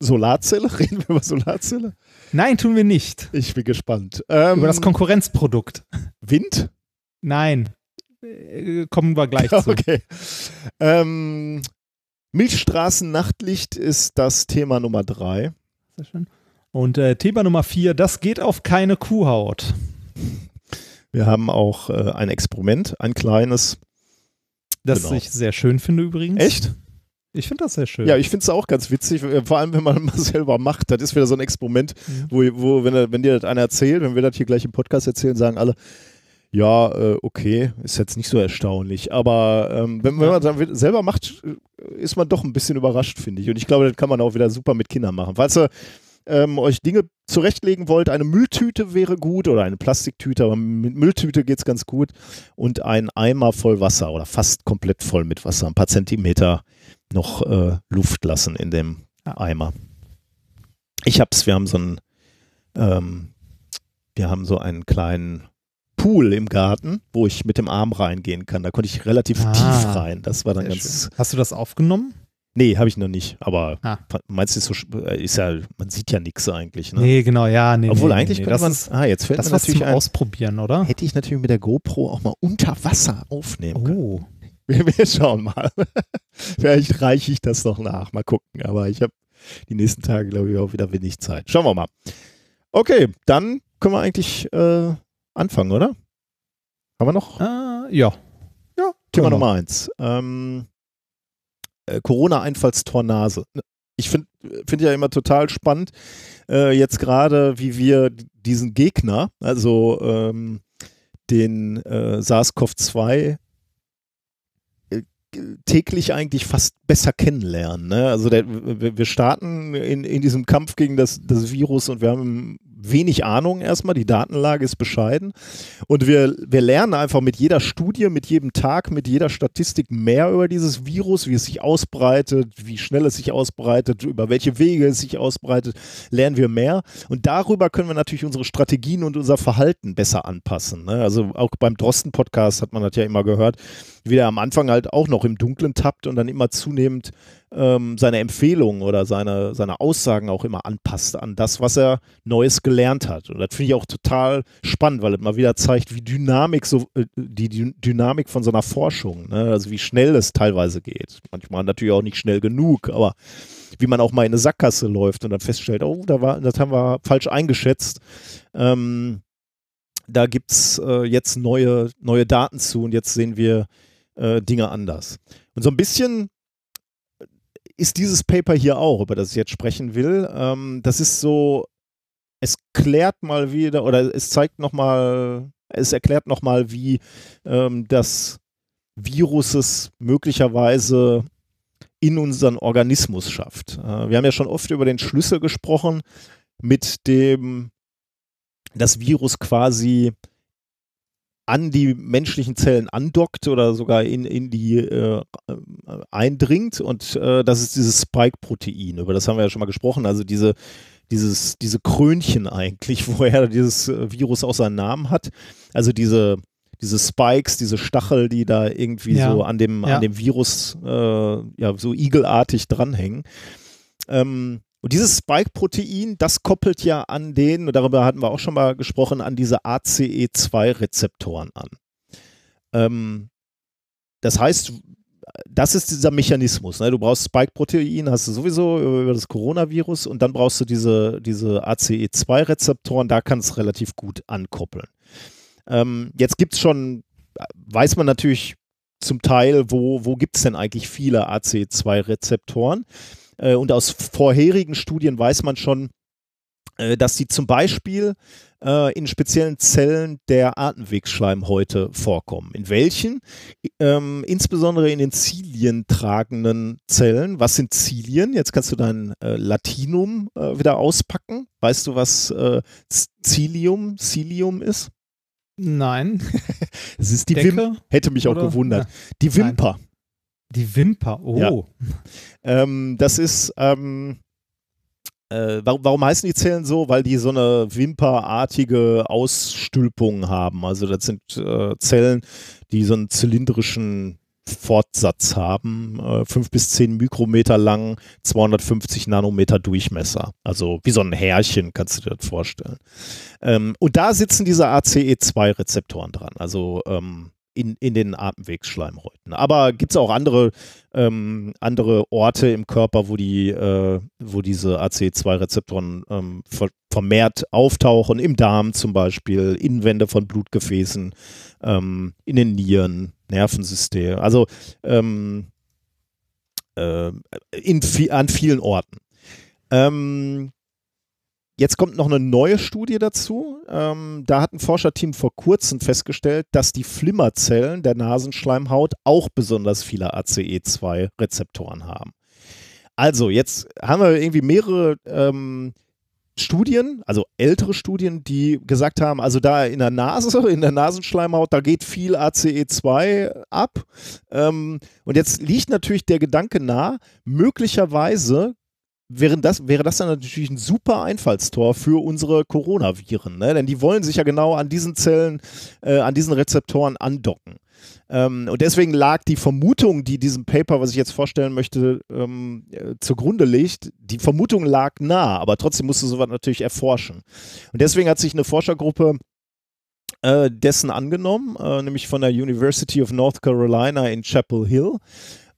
Solarzelle? <laughs> Reden wir über Solarzelle? Nein, tun wir nicht. Ich bin gespannt. Ähm, Über das Konkurrenzprodukt. Wind? Nein. Äh, Kommen wir gleich <laughs> zu. Okay. Ähm, Milchstraßen Nachtlicht ist das Thema Nummer drei. Sehr schön. Und äh, Thema Nummer vier, das geht auf keine Kuhhaut. Wir haben auch äh, ein Experiment, ein kleines. Das Genau. ich sehr schön finde übrigens. Echt? Ich finde das sehr schön. Ja, ich finde es auch ganz witzig, äh, vor allem wenn man <laughs> mal selber macht. Das ist wieder so ein Experiment, Mhm. wo, wo wenn, wenn dir das einer erzählt, wenn wir das hier gleich im Podcast erzählen, sagen alle, ja, äh, okay, ist jetzt nicht so erstaunlich. Aber ähm, wenn, wenn man wi- selber macht, äh, ist man doch ein bisschen überrascht, finde ich. Und ich glaube, das kann man auch wieder super mit Kindern machen. Falls ihr ähm, euch Dinge zurechtlegen wollt, eine Mülltüte wäre gut oder eine Plastiktüte, aber mit Mülltüte geht es ganz gut. Und ein Eimer voll Wasser oder fast komplett voll mit Wasser, ein paar Zentimeter noch äh, Luft lassen in dem. Eimer. Ich hab's, wir haben so einen, ähm, wir haben so einen kleinen Pool im Garten, wo ich mit dem Arm reingehen kann. Da konnte ich relativ Ah, tief rein. Das war dann ganz. schön. Hast du das aufgenommen? Nee, habe ich noch nicht. Aber Ah. meinst du, ist, so, äh, ist ja, man sieht ja nichts eigentlich. Ne? Nee, genau, ja, nee. Obwohl nee, eigentlich nee, könnte man. ist ah, jetzt fällt das mir natürlich ein. Ausprobieren, oder? Hätte ich natürlich mit der GoPro auch mal unter Wasser aufnehmen können. Oh. <laughs> Wir, wir schauen mal. <laughs> Vielleicht reiche ich das noch nach. Mal gucken. Aber ich habe die nächsten Tage, glaube ich, auch wieder wenig Zeit. Schauen wir mal. Okay, dann können wir eigentlich äh, anfangen, oder? Haben wir noch? Äh, ja. Ja, Thema. Nummer eins. Ähm, äh, Corona-Einfallstornase. Ich finde find ja immer total spannend, äh, jetzt gerade, wie wir diesen Gegner, also ähm, den äh, SARS-CoV-2, äh, täglich eigentlich fast besser kennenlernen. Ne? Also der, wir wir starten in, in diesem Kampf gegen das, das Virus und wir haben wenig Ahnung erstmal, die Datenlage ist bescheiden. Und wir, wir lernen einfach mit jeder Studie, mit jedem Tag, mit jeder Statistik mehr über dieses Virus, wie es sich ausbreitet, wie schnell es sich ausbreitet, über welche Wege es sich ausbreitet, lernen wir mehr. Und darüber können wir natürlich unsere Strategien und unser Verhalten besser anpassen. Ne? Also auch beim Drosten-Podcast hat man das ja immer gehört, wie der am Anfang halt auch noch im Dunkeln tappt und dann immer zunehmend ähm, seine Empfehlungen oder seine, seine Aussagen auch immer anpasst an das, was er Neues gelernt hat. Und das finde ich auch total spannend, weil es mal wieder zeigt, wie Dynamik so, äh, die, die Dynamik von so einer Forschung, ne? also wie schnell es teilweise geht. Manchmal natürlich auch nicht schnell genug, aber wie man auch mal in eine Sackgasse läuft und dann feststellt, oh, da war, das haben wir falsch eingeschätzt. Ähm, da gibt es äh, jetzt neue, neue Daten zu und jetzt sehen wir äh, Dinge anders. Und so ein bisschen ist dieses Paper hier auch, über das ich jetzt sprechen will. Ähm, das ist so, es klärt mal wieder oder es zeigt nochmal, es erklärt nochmal, wie ähm, das Virus es möglicherweise in unseren Organismus schafft. Äh, wir haben ja schon oft über den Schlüssel gesprochen, mit dem das Virus quasi an die menschlichen Zellen andockt oder sogar in, in die äh, äh, eindringt und äh, das ist dieses Spike-Protein, über das haben wir ja schon mal gesprochen, also diese, dieses, diese Krönchen eigentlich, <laughs> woher dieses äh, Virus auch seinen Namen hat, also diese, diese Spikes, diese Stachel, die da irgendwie Ja. so an dem, Ja. an dem Virus äh, ja, so igelartig dranhängen. Ähm, und dieses Spike-Protein, das koppelt ja an den, darüber hatten wir auch schon mal gesprochen, an diese ACE2-Rezeptoren an. Ähm, das heißt, das ist dieser Mechanismus. Ne? Du brauchst Spike-Protein, hast du sowieso über das Coronavirus und dann brauchst du diese, diese ACE2-Rezeptoren, da kann es relativ gut ankoppeln. Ähm, jetzt gibt es schon, weiß man natürlich zum Teil, wo, wo gibt es denn eigentlich viele ACE2-Rezeptoren? Äh, und aus vorherigen Studien weiß man schon, äh, dass die zum Beispiel äh, in speziellen Zellen der Atemwegsschleimhäute vorkommen. In welchen? Ähm, insbesondere in den zilientragenden Zellen. Was sind Zilien? Jetzt kannst du dein äh, Latinum äh, wieder auspacken. Weißt du, was äh, Cilium, Cilium ist? Nein. <laughs> Es ist die Decke? Wimper. Hätte mich auch Oder? gewundert. Ja. Die Wimper. Die Wimper. Oh. Ja. Ähm, das ist, ähm, äh, warum, warum heißen die Zellen so? Weil die so eine wimperartige Ausstülpung haben. Also das sind äh, Zellen, die so einen zylindrischen Fortsatz haben, äh, 5 bis 10 Mikrometer lang, 250 Nanometer Durchmesser. Also wie so ein Härchen, kannst du dir das vorstellen. Ähm, und da sitzen diese ACE2-Rezeptoren dran. Also ähm, in, in den Atemwegsschleimhäuten. Aber gibt es auch andere, ähm, andere Orte im Körper, wo, die, äh, wo diese ACE2-Rezeptoren ähm, ver vermehrt auftauchen, im Darm zum Beispiel, Innenwände von Blutgefäßen, ähm, in den Nieren, Nervensystem, also ähm, äh, in, an vielen Orten. Ähm, Jetzt kommt noch eine neue Studie dazu. Ähm, da hat ein Forscherteam vor kurzem festgestellt, dass die Flimmerzellen der Nasenschleimhaut auch besonders viele ACE2-Rezeptoren haben. Also, jetzt haben wir irgendwie mehrere ähm, Studien, also ältere Studien, die gesagt haben, also da in der Nase, <laughs> in der Nasenschleimhaut, da geht viel ACE2 ab. Ähm, und jetzt liegt natürlich der Gedanke nah, möglicherweise wäre das, wäre das dann natürlich ein super Einfallstor für unsere Coronaviren, ne? denn die wollen sich ja genau an diesen Zellen, äh, an diesen Rezeptoren andocken. Ähm, und deswegen lag die Vermutung, die diesem Paper, was ich jetzt vorstellen möchte, ähm, äh, zugrunde liegt, die Vermutung lag nah, aber trotzdem musste sowas natürlich erforschen. Und deswegen hat sich eine Forschergruppe äh, dessen angenommen, äh, nämlich von der University of North Carolina in Chapel Hill.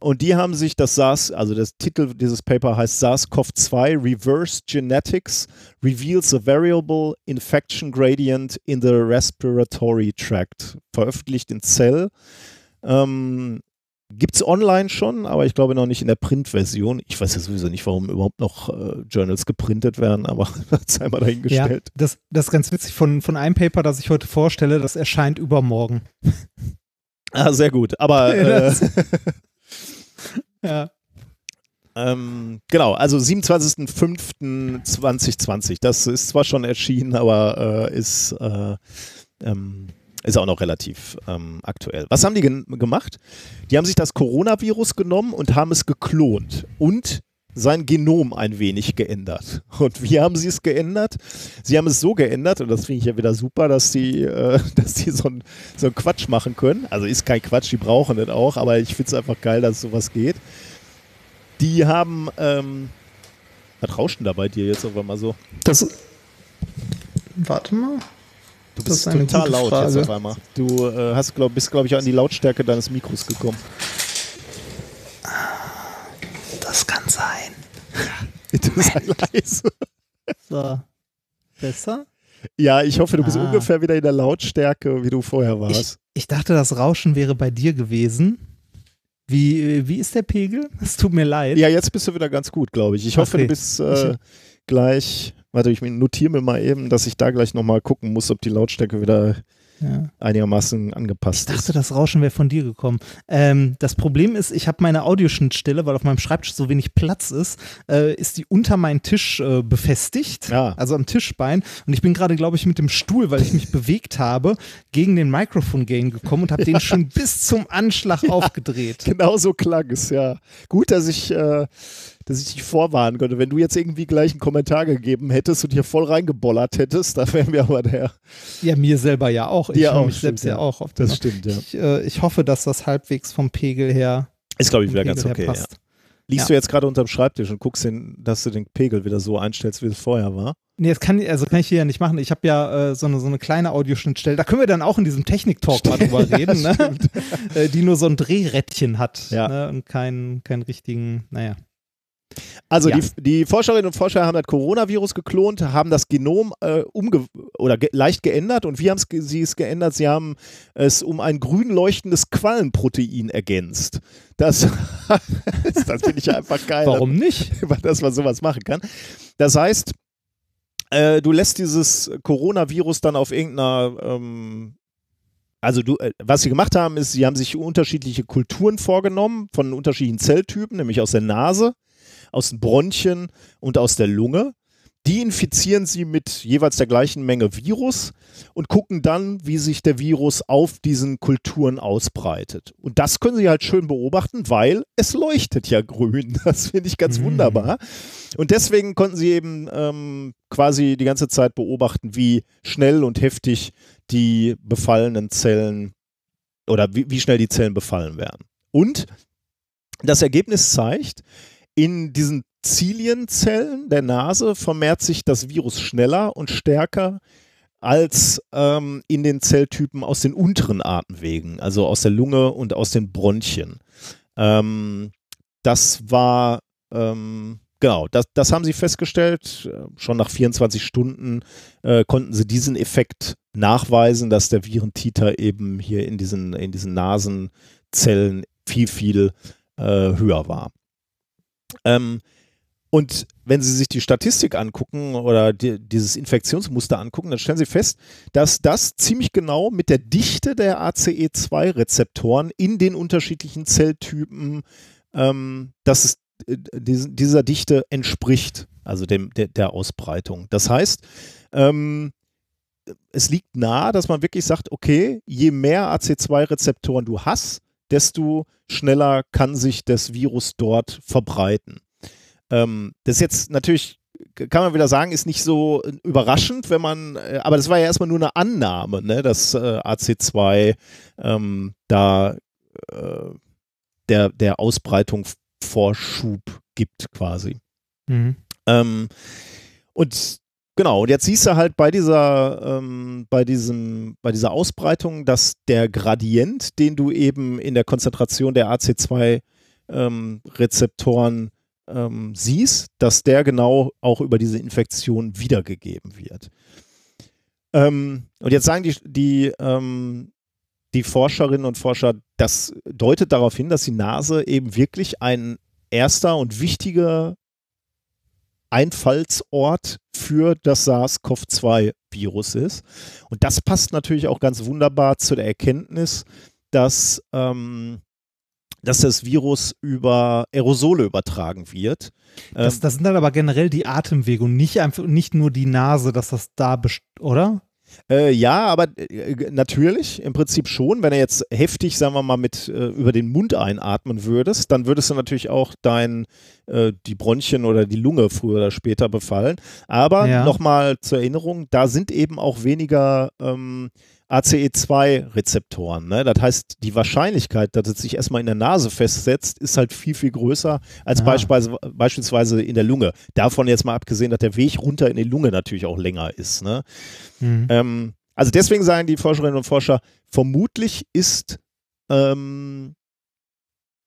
Und die haben sich das SARS, also das Titel dieses Paper heißt SARS-CoV-2 Reverse Genetics Reveals a Variable Infection Gradient in the Respiratory Tract. Veröffentlicht in Cell. Ähm, Gibt es online schon, aber ich glaube noch nicht in der Printversion. Ich weiß ja sowieso nicht, warum überhaupt noch äh, Journals geprintet werden, aber <laughs> das einmal dahingestellt. Ja, das, das ist ganz witzig. Von, von einem Paper, das ich heute vorstelle, das erscheint übermorgen. Ah, sehr gut. Aber <laughs> äh, ja. Ähm, genau, also 27.05.2020. Das ist zwar schon erschienen, aber äh, ist, äh, ähm, ist auch noch relativ ähm, aktuell. Was haben die gemacht? Die haben sich das Coronavirus genommen und haben es geklont und sein Genom ein wenig geändert. Und wie haben sie es geändert? Sie haben es so geändert, und das finde ich ja wieder super, dass die, äh, <laughs> dass die so einen so Quatsch machen können. Also ist kein Quatsch, die brauchen das auch, aber ich finde es einfach geil, dass sowas geht. Die haben, ähm, was rauscht denn da bei dir jetzt auf einmal so? Das, warte mal. Du bist total laut Frage. jetzt auf einmal. Du äh, hast, glaub, bist, glaube ich, an die Lautstärke deines Mikros gekommen. Das kann sein. <laughs> Bitte sei leise. So. Besser? Ja, ich hoffe, du bist ah. ungefähr wieder in der Lautstärke, wie du vorher warst. Ich, ich, dachte, das Rauschen wäre bei dir gewesen. Wie, wie ist der Pegel? Es tut mir leid. Ja, jetzt bist du wieder ganz gut, glaube ich. Ich hoffe, okay. du bist äh, gleich. Warte, ich notiere mir mal eben, dass ich da gleich nochmal gucken muss, ob die Lautstärke wieder ja. einigermaßen angepasst. Ich dachte, das Rauschen wäre von dir gekommen. Ähm, das Problem ist, ich habe meine Audioschnittstelle, weil auf meinem Schreibtisch so wenig Platz ist, äh, ist die unter meinen Tisch äh, befestigt, ja. also am Tischbein. Und ich bin gerade, glaube ich, mit dem Stuhl, weil ich mich <laughs> bewegt habe, gegen den Mikrofon-Gain gekommen und habe ja. den schon <laughs> bis zum Anschlag aufgedreht. Genau so klang es, ja. Gut, dass ich äh, dass ich dich vorwarnen könnte. Wenn du jetzt irgendwie gleich einen Kommentar gegeben hättest und hier voll reingebollert hättest, da wären wir aber der. Ja, mir selber ja auch. Ich höre mich selbst ja, auch auf Das stimmt, ja. Ich, äh, ich, hoffe, dass das halbwegs vom Pegel her. Ist, glaube ich, wieder ganz okay. Ja. Liegst ja. du jetzt gerade unterm Schreibtisch und guckst, den, dass du den Pegel wieder so einstellst, wie es vorher war? Nee, das kann, also kann ich hier ja nicht machen. Ich habe ja äh, so, eine, so eine kleine Audioschnittstelle. Da können wir dann auch in diesem Technik-Talk mal drüber <laughs> reden, ne? äh, die nur so ein Drehrädchen hat ja. ne? und keinen keinen richtigen, naja. Also ja. die, die, Forscherinnen und Forscher haben das Coronavirus geklont, haben das Genom äh, umge oder ge leicht geändert. Und wie haben sie es geändert? Sie haben es um ein grün leuchtendes Quallenprotein ergänzt. Das, <laughs> das finde ich einfach geil. Warum nicht? <laughs> Dass man sowas machen kann. Das heißt, äh, du lässt dieses Coronavirus dann auf irgendeiner ähm, also du, äh, was sie gemacht haben, ist, sie haben sich unterschiedliche Kulturen vorgenommen von unterschiedlichen Zelltypen, nämlich aus der Nase, aus den Bronchien und aus der Lunge. Die infizieren sie mit jeweils der gleichen Menge Virus und gucken dann, wie sich der Virus auf diesen Kulturen ausbreitet. Und das können sie halt schön beobachten, weil es leuchtet ja grün. <laughs> Das finde ich ganz mhm. wunderbar. Und deswegen konnten sie eben ähm, quasi die ganze Zeit beobachten, wie schnell und heftig die befallenen Zellen oder wie, wie schnell die Zellen befallen werden. Und das Ergebnis zeigt, in diesen Zilienzellen der Nase vermehrt sich das Virus schneller und stärker als ähm, in den Zelltypen aus den unteren Atemwegen, also aus der Lunge und aus den Bronchien. Ähm, das war, ähm, genau, das, das haben sie festgestellt. Schon nach 24 Stunden äh, konnten sie diesen Effekt nachweisen, dass der Virentiter eben hier in diesen, in diesen Nasenzellen viel, viel äh, höher war. Ähm, und wenn Sie sich die Statistik angucken oder die, dieses Infektionsmuster angucken, dann stellen Sie fest, dass das ziemlich genau mit der Dichte der ACE2-Rezeptoren in den unterschiedlichen Zelltypen, ähm, dass es äh, dieser Dichte entspricht, also dem, der, der Ausbreitung. Das heißt, ähm, es liegt nahe, dass man wirklich sagt, okay, je mehr AC2-Rezeptoren du hast, desto schneller kann sich das Virus dort verbreiten. Ähm, das ist jetzt natürlich, kann man wieder sagen, ist nicht so überraschend, wenn man, äh, aber das war ja erstmal nur eine Annahme, ne, dass äh, AC2 ähm, da äh, der, der Ausbreitung Vorschub gibt quasi. Mhm. Ähm, und Genau, und jetzt siehst du halt bei dieser, ähm, bei diesem, bei dieser Ausbreitung, dass der Gradient, den du eben in der Konzentration der AC2-Rezeptoren ähm, ähm, siehst, dass der genau auch über diese Infektion wiedergegeben wird. Ähm, und jetzt sagen die, die, ähm, die Forscherinnen und Forscher, das deutet darauf hin, dass die Nase eben wirklich ein erster und wichtiger Einfallsort für das SARS-CoV-2-Virus ist. Und das passt natürlich auch ganz wunderbar zu der Erkenntnis, dass ähm, dass das Virus über Aerosole übertragen wird. Das, ähm, das sind dann aber generell die Atemwege und nicht einfach nicht nur die Nase, dass das da, oder? Äh, ja, aber äh, natürlich, im Prinzip schon. Wenn er jetzt heftig, sagen wir mal, mit äh, über den Mund einatmen würdest, dann würdest du natürlich auch dein, äh, die Bronchien oder die Lunge früher oder später befallen. Aber ja. nochmal zur Erinnerung, da sind eben auch weniger ähm, ACE2-Rezeptoren. Ne? Das heißt, die Wahrscheinlichkeit, dass es sich erstmal in der Nase festsetzt, ist halt viel, viel größer als beispielsweise, beispielsweise in der Lunge. Davon jetzt mal abgesehen, dass der Weg runter in die Lunge natürlich auch länger ist. Ne? Mhm. Ähm, also deswegen sagen die Forscherinnen und Forscher, vermutlich ist, ähm,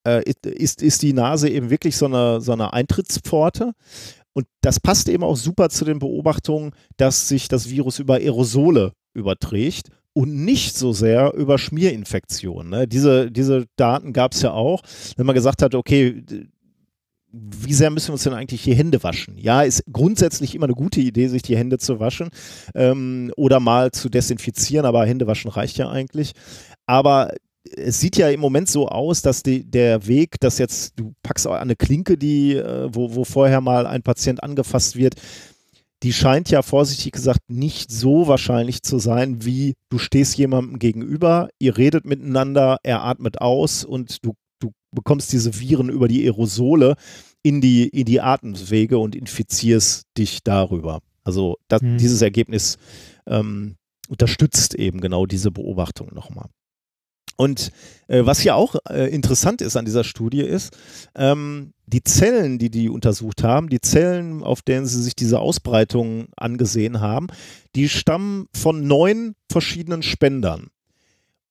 äh, ist, ist die Nase eben wirklich so eine, so eine Eintrittspforte. Und das passt eben auch super zu den Beobachtungen, dass sich das Virus über Aerosole überträgt und nicht so sehr über Schmierinfektionen. Ne? Diese, diese Daten gab es ja auch, wenn man gesagt hat, okay, wie sehr müssen wir uns denn eigentlich die Hände waschen? Ja, ist grundsätzlich immer eine gute Idee, sich die Hände zu waschen ähm, oder mal zu desinfizieren, aber Hände waschen reicht ja eigentlich. Aber es sieht ja im Moment so aus, dass die, der Weg, dass jetzt du packst eine Klinke, die, äh, wo, wo vorher mal ein Patient angefasst wird, die scheint ja vorsichtig gesagt nicht so wahrscheinlich zu sein, wie du stehst jemandem gegenüber, ihr redet miteinander, er atmet aus und du, du bekommst diese Viren über die Aerosole in die, in die Atemwege und infizierst dich darüber. Also das, mhm. dieses Ergebnis ähm, unterstützt eben genau diese Beobachtung nochmal. Und äh, was hier auch äh, interessant ist an dieser Studie ist, ähm, die Zellen, die die untersucht haben, die Zellen, auf denen sie sich diese Ausbreitung angesehen haben, die stammen von neun verschiedenen Spendern.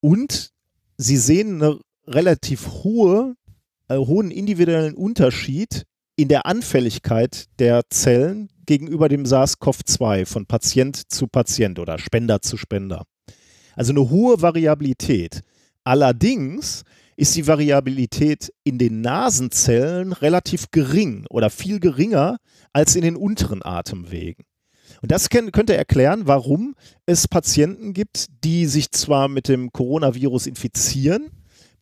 Und sie sehen einen relativ hohe, äh, hohen individuellen Unterschied in der Anfälligkeit der Zellen gegenüber dem SARS-CoV-2 von Patient zu Patient oder Spender zu Spender. Also eine hohe Variabilität. Allerdings ist die Variabilität in den Nasenzellen relativ gering oder viel geringer als in den unteren Atemwegen. Und das könnte erklären, warum es Patienten gibt, die sich zwar mit dem Coronavirus infizieren,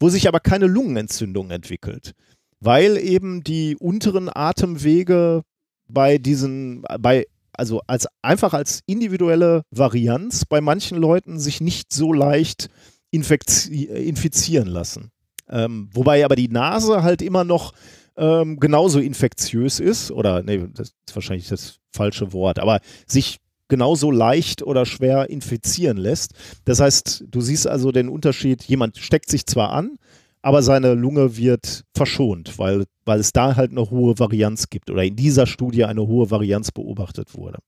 wo sich aber keine Lungenentzündung entwickelt, weil eben die unteren Atemwege bei diesen, bei also als einfach als individuelle Varianz bei manchen Leuten sich nicht so leicht infizieren lassen. Ähm, wobei aber die Nase halt immer noch ähm, genauso infektiös ist, oder nee, das ist wahrscheinlich das falsche Wort, aber sich genauso leicht oder schwer infizieren lässt. Das heißt, du siehst also den Unterschied, jemand steckt sich zwar an, aber seine Lunge wird verschont, weil, weil es da halt eine hohe Varianz gibt oder in dieser Studie eine hohe Varianz beobachtet wurde.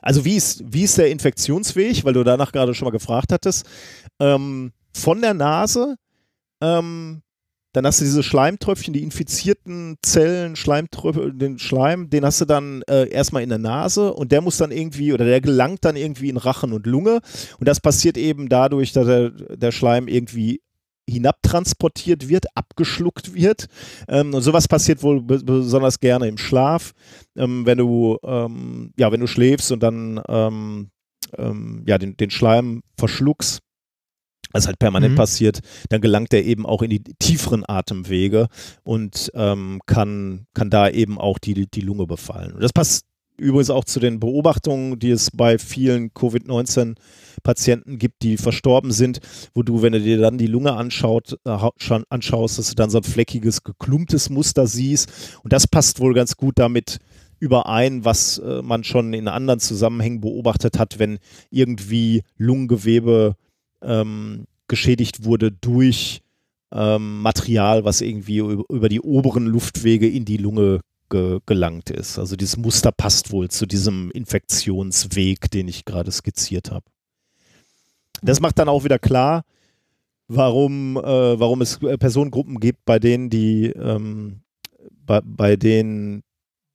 also wie ist, wie ist der Infektionsweg, weil du danach gerade schon mal gefragt hattest, ähm, von der Nase, ähm, dann hast du diese Schleimtröpfchen, die infizierten Zellen, den Schleim, den hast du dann äh, erstmal in der Nase und der muss dann irgendwie, oder der gelangt dann irgendwie in Rachen und Lunge und das passiert eben dadurch, dass der, der Schleim irgendwie hinabtransportiert wird, abgeschluckt wird. Ähm, und sowas passiert wohl besonders gerne im Schlaf, ähm, wenn du ähm, ja, wenn du schläfst und dann ähm, ähm, ja, den, den Schleim verschluckst was halt permanent mhm. passiert, dann gelangt er eben auch in die tieferen Atemwege und ähm, kann, kann da eben auch die, die Lunge befallen. Und das passt übrigens auch zu den Beobachtungen, die es bei vielen Covid-19-Patienten gibt, die verstorben sind, wo du, wenn du dir dann die Lunge anschaut, äh, anschaust, dass du dann so ein fleckiges, geklumptes Muster siehst. Und das passt wohl ganz gut damit überein, was äh, man schon in anderen Zusammenhängen beobachtet hat, wenn irgendwie Lungengewebe ähm, geschädigt wurde durch ähm, Material, was irgendwie über die oberen Luftwege in die Lunge ge gelangt ist. Also dieses Muster passt wohl zu diesem Infektionsweg, den ich gerade skizziert habe. Das macht dann auch wieder klar, warum, äh, warum es äh, Personengruppen gibt, bei denen die, ähm, bei, bei denen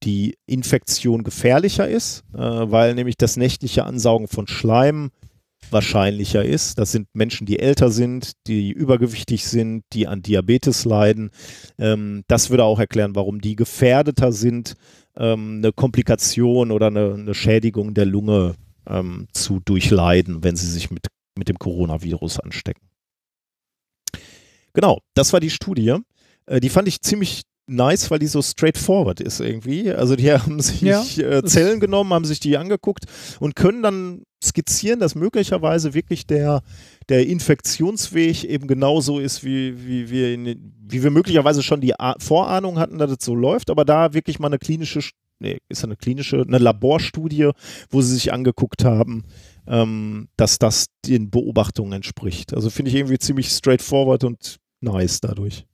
die Infektion gefährlicher ist, äh, weil nämlich das nächtliche Ansaugen von Schleim wahrscheinlicher ist. Das sind Menschen, die älter sind, die übergewichtig sind, die an Diabetes leiden. Ähm, das würde auch erklären, warum die gefährdeter sind, ähm, eine Komplikation oder eine, eine, Schädigung der Lunge ähm, zu durchleiden, wenn sie sich mit, mit dem Coronavirus anstecken. Genau, das war die Studie. Äh, die fand ich ziemlich nice, weil die so straightforward ist irgendwie. Also die <laughs> haben sich ja, äh, Zellen genommen, haben sich die angeguckt und können dann skizzieren, dass möglicherweise wirklich der, der Infektionsweg eben genauso ist, wie, wie, wir in, wie wir möglicherweise schon die Vorahnung hatten, dass es so läuft, aber da wirklich mal eine klinische, nee, ist eine klinische, eine Laborstudie, wo sie sich angeguckt haben, ähm, dass das den Beobachtungen entspricht. Also finde ich irgendwie ziemlich straightforward und nice dadurch.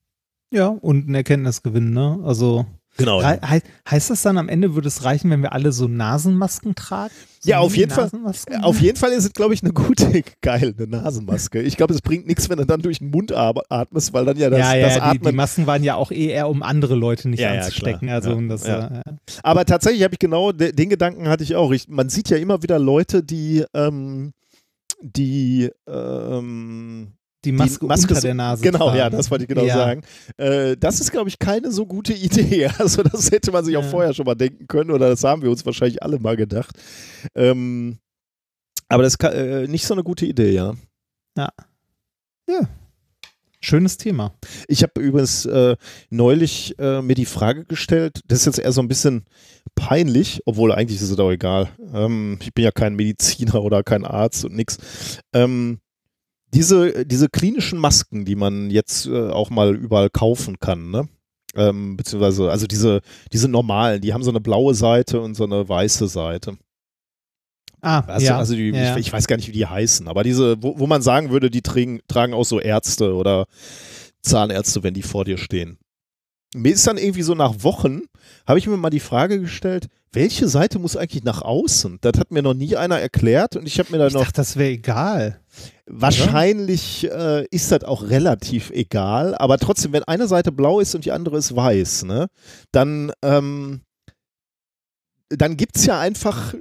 Ja, und ein Erkenntnisgewinn, ne? Also Genau. He heißt das dann am Ende würde es reichen, wenn wir alle so Nasenmasken tragen? So ja, auf jeden Fall. Auf jeden Fall ist es, glaube ich, eine gute, <laughs> geile Nasenmaske. Ich glaube, es bringt nichts, wenn du dann durch den Mund atmest, weil dann ja das, ja, ja, das Atmen. Die, die Masken waren ja auch eh eher, um andere Leute nicht ja, anzustecken. Ja, also, das, äh, Aber tatsächlich habe ich genau den Gedanken hatte ich auch. Ich, man sieht ja immer wieder Leute, die ähm, die ähm, die Maske, die Maske unter der Nase. Genau, tragen. ja, das wollte ich genau ja. sagen. Äh, das ist, glaube ich, keine so gute Idee. <laughs> Also, das hätte man sich auch vorher schon mal denken können oder das haben wir uns wahrscheinlich alle mal gedacht. Ähm, aber das ist äh, nicht so eine gute Idee, ja. Ja. Ja. Schönes Thema. Ich habe übrigens äh, neulich äh, mir die Frage gestellt, das ist jetzt eher so ein bisschen peinlich, obwohl eigentlich ist es auch egal. Ähm, ich bin ja kein Mediziner oder kein Arzt und nix. Ähm, diese, diese klinischen Masken, die man jetzt äh, auch mal überall kaufen kann, ne? Ähm, beziehungsweise, also diese, diese normalen, die haben so eine blaue Seite und so eine weiße Seite. Ah, also, ja. Also die, ja. ich, ich, weiß gar nicht, wie die heißen, aber diese, wo, wo man sagen würde, die tragen, tragen auch so Ärzte oder Zahnärzte, wenn die vor dir stehen. Mir ist dann irgendwie so nach Wochen, habe ich mir mal die Frage gestellt, welche Seite muss eigentlich nach außen? Das hat mir noch nie einer erklärt und ich habe mir da ich noch. Dachte, das wäre egal. Wahrscheinlich äh, ist das auch relativ egal, aber trotzdem, wenn eine Seite blau ist und die andere ist weiß, ne, dann, ähm, dann gibt es ja einfach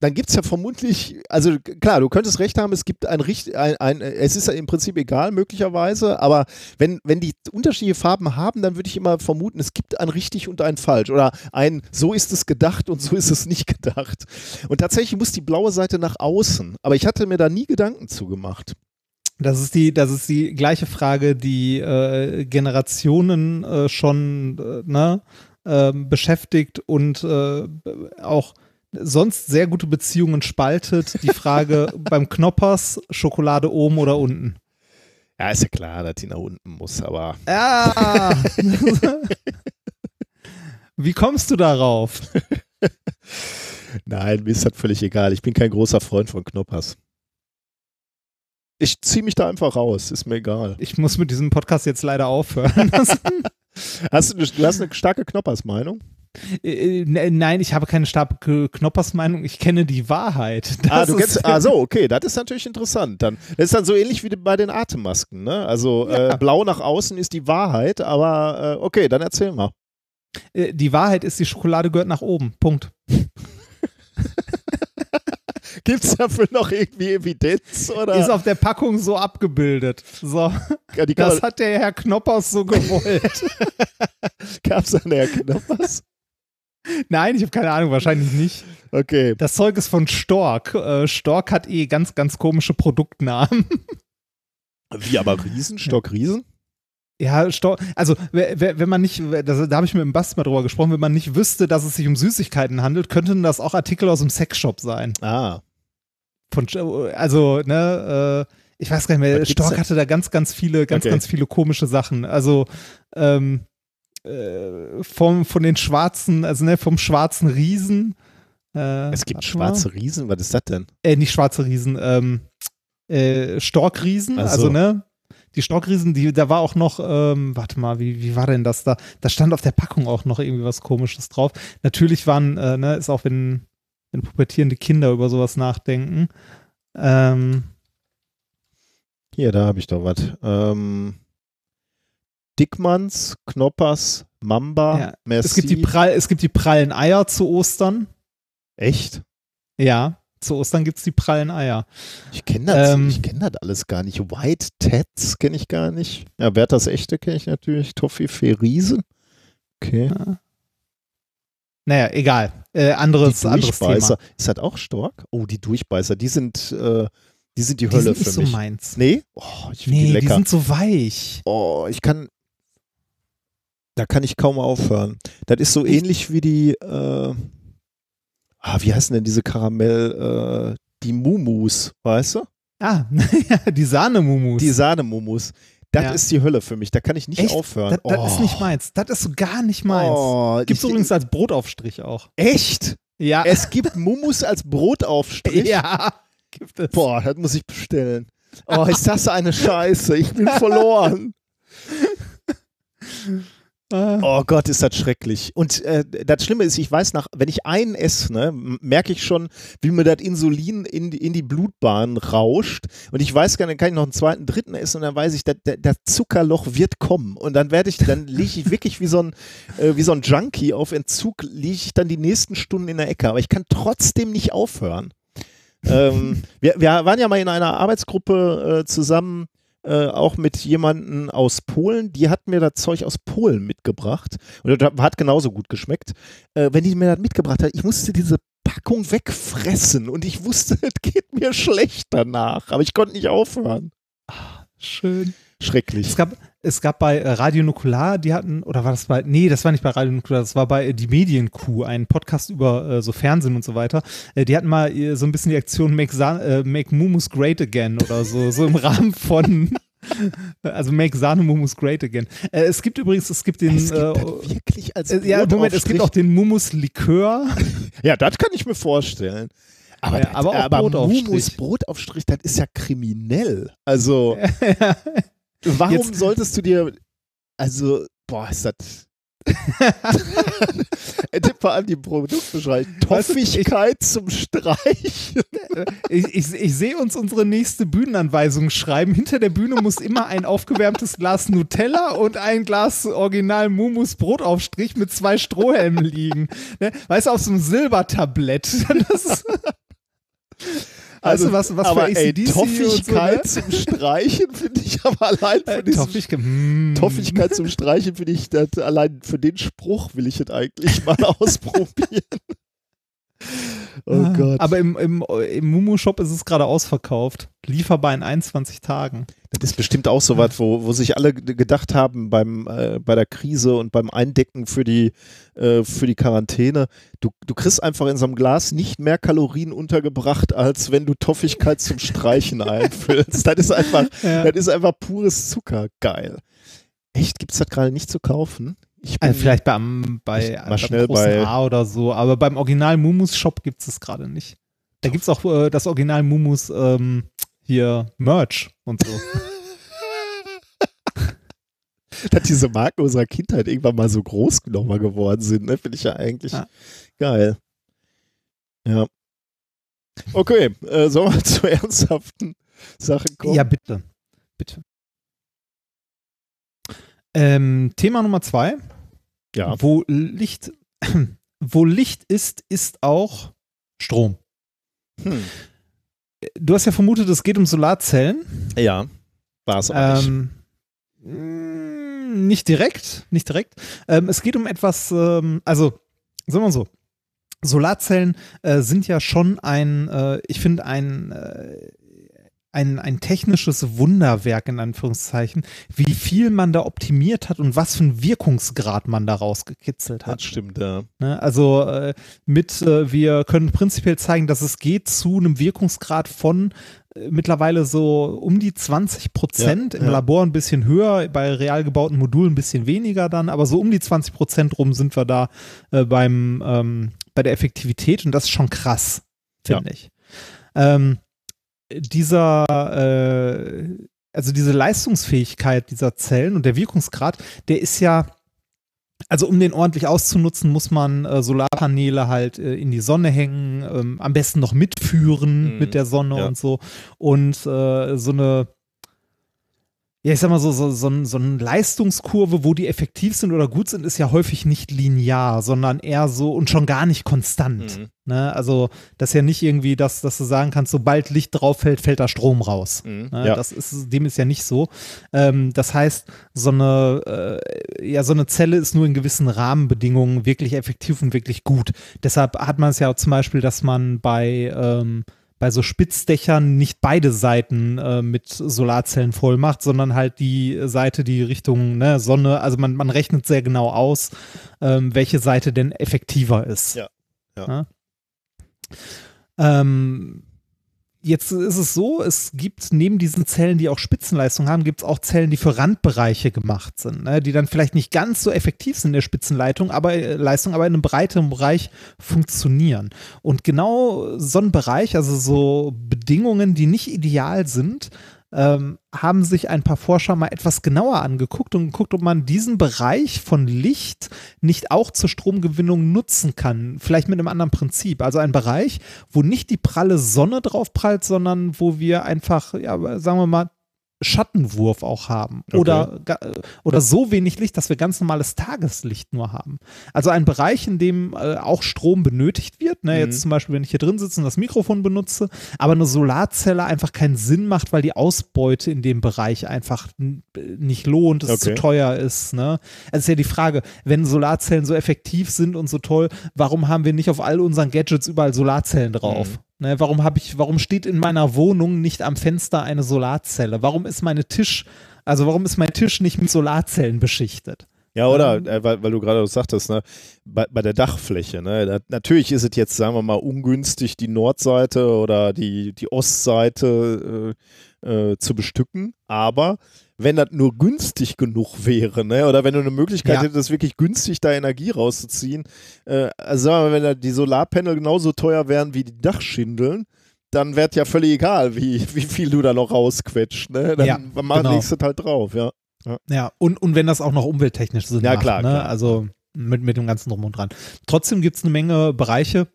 dann gibt es ja vermutlich, also klar, du könntest recht haben, es gibt ein, ein, ein es ist ja im Prinzip egal möglicherweise, aber wenn, wenn die unterschiedliche Farben haben, dann würde ich immer vermuten, es gibt ein richtig und ein falsch oder ein so ist es gedacht und so ist es nicht <laughs> gedacht. Und tatsächlich muss die blaue Seite nach außen, aber ich hatte mir da nie Gedanken zugemacht. Das ist die, das ist die gleiche Frage, die äh, Generationen äh, schon äh, ne, ähm, beschäftigt und äh, auch sonst sehr gute Beziehungen spaltet. Die Frage <laughs> beim Knoppers, Schokolade oben oder unten? Ja, ist ja klar, dass die nach unten muss, aber. Ja! <laughs> Wie kommst du darauf? <laughs> Nein, mir ist das völlig egal. Ich bin kein großer Freund von Knoppers. Ich ziehe mich da einfach raus, ist mir egal. Ich muss mit diesem Podcast jetzt leider aufhören. hast du, du hast eine starke Knoppers-Meinung? Äh, äh, nein, ich habe keine Stab Knoppers Meinung, ich kenne die Wahrheit. <laughs> Das ah, du kennst, <laughs> ah, so, okay, das ist natürlich interessant. Dann, das ist dann so ähnlich wie bei den Atemmasken, ne? Also ja. äh, blau nach außen ist die Wahrheit, aber äh, okay, dann erzähl mal. Äh, die Wahrheit ist, die Schokolade gehört nach oben. Punkt. <laughs> Gibt es dafür noch irgendwie Evidenz? Oder? Ist auf der Packung so abgebildet. So. Ja, das hat der Herr Knoppers so gewollt. Gab es einen Herr Knoppers? Nein, ich habe keine Ahnung, wahrscheinlich nicht. Okay. Das Zeug ist von Stork. Äh, Stork hat eh ganz, ganz komische Produktnamen. <laughs> Wie aber Riesen? Stork Riesen? Ja, Stork, also wenn man nicht, das, da habe ich mit dem Bast mal drüber gesprochen, wenn man nicht wüsste, dass es sich um Süßigkeiten handelt, könnten das auch Artikel aus dem Sexshop sein. Ah. Von, also, ne, äh, ich weiß gar nicht mehr, Stork hatte da ganz, ganz viele, ganz, okay. ganz viele komische Sachen. Also, ähm, äh, vom, von den schwarzen, also ne, vom schwarzen Riesen. Äh, es gibt schwarze mal. Riesen, was ist das denn? Äh, nicht schwarze Riesen, ähm, äh, Storkriesen, so. also ne, die Storkriesen, die, da war auch noch, ähm, warte mal, wie, wie war denn das da? Da stand auf der Packung auch noch irgendwie was komisches drauf. Natürlich waren, äh, ne, ist auch wenn, wenn pubertierende Kinder über sowas nachdenken. Ähm, Hier, da habe ich doch was. Ähm, Dickmanns, Knoppers, Mamba, ja. Merci. Es gibt, die Prall, es gibt die prallen Eier zu Ostern. Echt? Ja, zu Ostern gibt es die prallen Eier. Ich kenne das, ähm, kenn das alles gar nicht. White Tats kenne ich gar nicht. Ja, Berthas Echte kenne ich natürlich. Toffifee Riese. Okay. Ja. Naja, egal. Äh, anderes, die anderes Thema. Ist das auch Stork? Oh, die Durchbeißer, die sind, äh, die sind die Hölle die sind für nicht so meins. Nee? Oh, ich nee, die lecker. die sind so weich. Oh, ich kann, da kann ich kaum aufhören. Das ist so ich, ähnlich wie die, äh, ah, wie heißen denn diese Karamell, äh, die Mumus, weißt du? Ah, <laughs> die Sahnemumus. Die Sahnemumus. Das ja. ist die Hölle für mich. Da kann ich nicht Echt? aufhören. Das, das oh. ist nicht meins. Das ist so gar nicht meins. Oh, gibt es übrigens als Brotaufstrich auch. Echt? Ja. Es gibt Mumus als Brotaufstrich. Ja, gibt es. Boah, das muss ich bestellen. Oh, ist das eine Scheiße. Ich bin verloren. <laughs> Ah. Oh Gott, ist das schrecklich. Und äh, das Schlimme ist, ich weiß nach, wenn ich einen esse, ne, merke ich schon, wie mir das Insulin in, in die Blutbahn rauscht. Und ich weiß gar nicht, dann kann ich noch einen zweiten, dritten essen und dann weiß ich, das, das Zuckerloch wird kommen. Und dann werde ich, dann liege ich wirklich wie so ein, äh, wie so ein Junkie auf Entzug, liege ich dann die nächsten Stunden in der Ecke. Aber ich kann trotzdem nicht aufhören. ähm, wir, wir waren ja mal in einer Arbeitsgruppe äh, zusammen äh, auch mit jemandem aus Polen, die hat mir das Zeug aus Polen mitgebracht und das hat genauso gut geschmeckt. Äh, wenn die mir das mitgebracht hat, ich musste diese Packung wegfressen und ich wusste, <laughs> es geht mir schlecht danach, aber ich konnte nicht aufhören. Ach, schön. Schrecklich. Es gab, es gab bei äh, Radio Nukular, die hatten, oder war das bei, nee, das war nicht bei Radio Nukular, das war bei äh, Die Medienkuh, ein Podcast über äh, so Fernsehen und so weiter. Die hatten mal so ein bisschen die Aktion Make, äh, Make Mumus Great Again oder so, so im <laughs> Rahmen von <laughs> also Make Sahne Mumus Great Again. Äh, es gibt übrigens, es gibt den. Es gibt äh, wirklich als äh, Ja, Moment, es gibt auch den Mumus Likör. <laughs> ja, das kann ich mir vorstellen. Aber, ja, aber, auch aber Brotaufstrich. Mumus Brotaufstrich, das ist ja kriminell. Also. Warum Jetzt, soltest du dir, also, boah, ist das. Vor allem die Produktbeschreibung. Toffigkeit ich, zum Streichen. <laughs> Ich, ich, ich sehe uns unsere nächste Bühnenanweisung schreiben. Hinter der Bühne muss immer ein aufgewärmtes Glas Nutella und ein Glas Original Mumus Brotaufstrich mit zwei Strohhelmen liegen. Ne? Weißt du, auf so einem Silbertablett. <laughs> Das ist also, weißt du, was, was aber, für ey, Toffigkeit so, ne? zum Streichen finde ich aber allein für äh, Toffigkeit, mm. Toffigkeit zum Streichen finde ich, das, allein für den Spruch will ich es eigentlich mal <laughs> ausprobieren. Oh ah, Gott. Aber im, im, im Mumu-Shop ist es gerade ausverkauft. Lieferbar in 21 Tagen. Das ist bestimmt auch so was, wo, wo sich alle gedacht haben beim, äh, bei der Krise und beim Eindecken für die, äh, für die Quarantäne. Du, du kriegst einfach in so einem Glas nicht mehr Kalorien untergebracht, als wenn du Toffigkeit zum Streichen einfüllst. Das ist einfach, ja. das ist einfach pures Zucker. Geil. Echt? Gibt es das gerade nicht zu kaufen? Also vielleicht beim, bei, mal schnell bei A oder so, aber beim Original Mumus Shop gibt es das gerade nicht. Da gibt es auch äh, das Original Mumus ähm, hier Merch und so. <laughs> dass diese Marken unserer Kindheit irgendwann mal so groß nochmal geworden sind. Ne? Finde ich ja eigentlich ja. geil. Ja. Okay, äh, sollen wir <laughs> zu ernsthaften Sachen kommen? Ja, bitte. Bitte. Ähm, Thema Nummer zwei. Ja. Wo Licht, <clears throat> wo Licht ist, ist auch Strom. Hm. Du hast ja vermutet, es geht um Solarzellen. Ja, war es aber ähm, nicht. Nicht direkt, nicht direkt. Ähm, es geht um etwas, ähm, also, sagen wir mal so, Solarzellen äh, sind ja schon ein, äh, ich finde, ein äh, ein, ein technisches Wunderwerk in Anführungszeichen, wie viel man da optimiert hat und was für einen Wirkungsgrad man da rausgekitzelt hat. Das stimmt, ja. Ne, also äh, mit, äh, wir können prinzipiell zeigen, dass es geht zu einem Wirkungsgrad von äh, mittlerweile so um die 20 Prozent, ja, im ja. Labor ein bisschen höher, bei real gebauten Modulen ein bisschen weniger dann, aber so um die 20 Prozent rum sind wir da äh, beim, ähm, bei der Effektivität und das ist schon krass, finde ja. ich. Ähm, dieser, äh, also diese Leistungsfähigkeit dieser Zellen und der Wirkungsgrad, der ist ja, also um den ordentlich auszunutzen, muss man äh, Solarpaneele halt äh, in die Sonne hängen, ähm, am besten noch mitführen mhm. mit der Sonne ja. und so. Und äh, so eine ja, ich sag mal so, so, so, so eine Leistungskurve, wo die effektiv sind oder gut sind, ist ja häufig nicht linear, sondern eher so und schon gar nicht konstant. Mhm. Ne? Also, das ist ja nicht irgendwie, dass, dass du sagen kannst, sobald Licht drauf fällt, fällt da Strom raus. Mhm. Ne? Ja. Das ist, dem ist ja nicht so. Ähm, das heißt, so eine, äh, ja, so eine Zelle ist nur in gewissen Rahmenbedingungen wirklich effektiv und wirklich gut. Deshalb hat man es ja zum Beispiel, dass man bei, ähm, bei so Spitzdächern nicht beide Seiten äh, mit Solarzellen voll macht, sondern halt die Seite, die Richtung ne, Sonne, also man, man rechnet sehr genau aus, ähm, welche Seite denn effektiver ist. Ja. ja. ja? Ähm, Jetzt ist es so, es gibt neben diesen Zellen, die auch Spitzenleistung haben, gibt es auch Zellen, die für Randbereiche gemacht sind, ne? die dann vielleicht nicht ganz so effektiv sind in der Spitzenleitung, aber äh, Leistung, aber in einem breiteren Bereich funktionieren. Und genau so ein Bereich, also so Bedingungen, die nicht ideal sind, ähm, haben sich ein paar Forscher mal etwas genauer angeguckt und geguckt, ob man diesen Bereich von Licht nicht auch zur Stromgewinnung nutzen kann. Vielleicht mit einem anderen Prinzip. Also ein Bereich, wo nicht die pralle Sonne drauf prallt, sondern wo wir einfach, ja, sagen wir mal, Schattenwurf auch haben okay. oder, oder so wenig Licht, dass wir ganz normales Tageslicht nur haben. Also ein Bereich, in dem äh, auch Strom benötigt wird. Ne? Mhm. Jetzt zum Beispiel, wenn ich hier drin sitze und das Mikrofon benutze, aber eine Solarzelle einfach keinen Sinn macht, weil die Ausbeute in dem Bereich einfach nicht lohnt, es okay. zu teuer ist. Ne? Es ist ja die Frage, wenn Solarzellen so effektiv sind und so toll, warum haben wir nicht auf all unseren Gadgets überall Solarzellen drauf? Mhm. Ne, warum habe ich, warum steht in meiner Wohnung nicht am Fenster eine Solarzelle? Warum ist meine Tisch, also warum ist mein Tisch nicht mit Solarzellen beschichtet? Ja, oder, ähm, äh, weil, weil, du gerade sagtest, ne, bei, bei der Dachfläche, ne, da, natürlich ist es jetzt, sagen wir mal, ungünstig, die Nordseite oder die, die Ostseite äh, äh, zu bestücken, aber wenn das nur günstig genug wäre, ne? oder wenn du eine Möglichkeit ja. hättest, wirklich günstig da Energie rauszuziehen. Äh, also sagen wir mal, wenn da die Solarpanel genauso teuer wären wie die Dachschindeln, dann wäre ja völlig egal, wie, wie viel du da noch rausquetscht. Ne? Dann ja, genau. legst du halt drauf, ja. Ja, ja und, und wenn das auch noch umwelttechnisch Sinn ja, macht, klar, ne? klar. also mit, mit dem ganzen Drum und Dran. Trotzdem gibt es eine Menge Bereiche,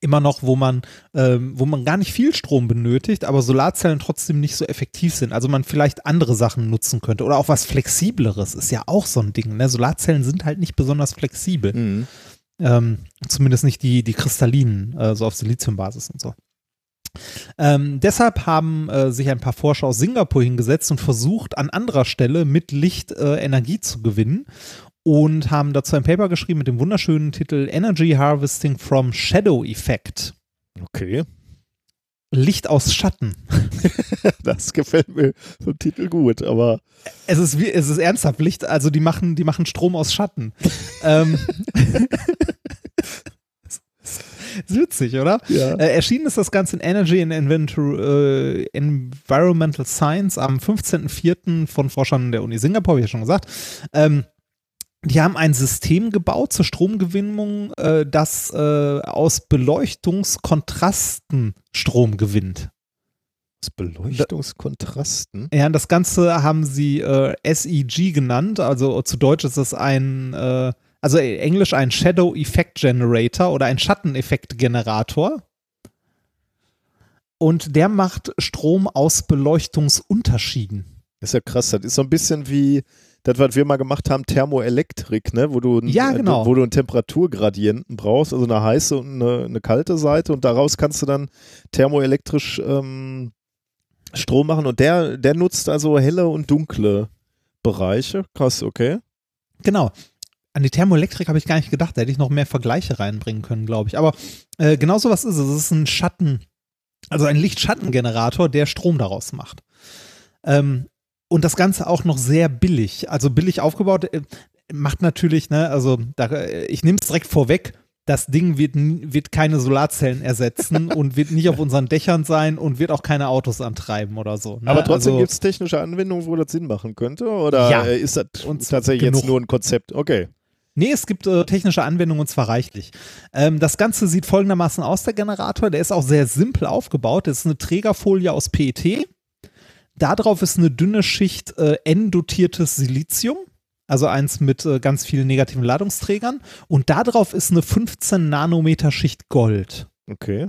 immer noch, wo man, ähm, wo man gar nicht viel Strom benötigt, aber Solarzellen trotzdem nicht so effektiv sind. Also man vielleicht andere Sachen nutzen könnte oder auch was Flexibleres ist ja auch so ein Ding. Ne? Solarzellen sind halt nicht besonders flexibel. Mhm. Ähm, zumindest nicht die, die kristallinen, äh, so auf Siliziumbasis und so. Ähm, deshalb haben äh, sich ein paar Forscher aus Singapur hingesetzt und versucht, an anderer Stelle mit Licht äh, Energie zu gewinnen und haben dazu ein Paper geschrieben mit dem wunderschönen Titel Energy Harvesting from Shadow Effect. Okay. Licht aus Schatten. <laughs> das gefällt mir vom Titel gut, aber. Es ist, wie, es ist ernsthaft Licht, also die machen, die machen Strom aus Schatten. ähm, <laughs> ist witzig, oder? Ja. Äh, erschienen ist das Ganze in Energy and Inventor, äh, Environmental Science am 15.04. von Forschern der Uni Singapur, wie ich ja schon gesagt. Ähm, die haben ein System gebaut zur Stromgewinnung, äh, das äh, aus Beleuchtungskontrasten Strom gewinnt. Aus Beleuchtungskontrasten? Ja, das Ganze haben sie äh, SEG genannt, also zu Deutsch ist es ein, äh, also Englisch ein Shadow Effect Generator oder ein Schatteneffekt-Generator. Und der macht Strom aus Beleuchtungsunterschieden. Das ist ja krass. Das ist so ein bisschen wie das, was wir mal gemacht haben, Thermoelektrik, ne? wo, du, ja, genau. wo du einen Temperaturgradienten brauchst, also eine heiße und eine, eine kalte Seite und daraus kannst du dann thermoelektrisch ähm, Strom machen und der, der nutzt also helle und dunkle Bereiche. Krass, okay. Genau. An die Thermoelektrik habe ich gar nicht gedacht, da hätte ich noch mehr Vergleiche reinbringen können, glaube ich. Aber äh, genau so was ist es. Es ist ein Schatten, also ein Lichtschattengenerator, der Strom daraus macht. Ähm, und das Ganze auch noch sehr billig. Also billig aufgebaut, äh, macht natürlich, ne, also da, äh, ich nehme es direkt vorweg, das Ding wird, wird keine Solarzellen ersetzen <laughs> und wird nicht auf unseren Dächern sein und wird auch keine Autos antreiben oder so. Ne? Aber trotzdem also, gibt es technische Anwendungen, wo das Sinn machen könnte? Oder ja, äh, ist das tatsächlich genug. jetzt nur ein Konzept? Okay. Nee, es gibt äh, technische Anwendungen und zwar reichlich. Ähm, das Ganze sieht folgendermaßen aus, der Generator. Der ist auch sehr simpel aufgebaut. Das ist eine Trägerfolie aus PET Darauf ist eine dünne Schicht äh, N-dotiertes Silizium, also eins mit äh, ganz vielen negativen Ladungsträgern. Und darauf ist eine 15 Nanometer Schicht Gold. Okay.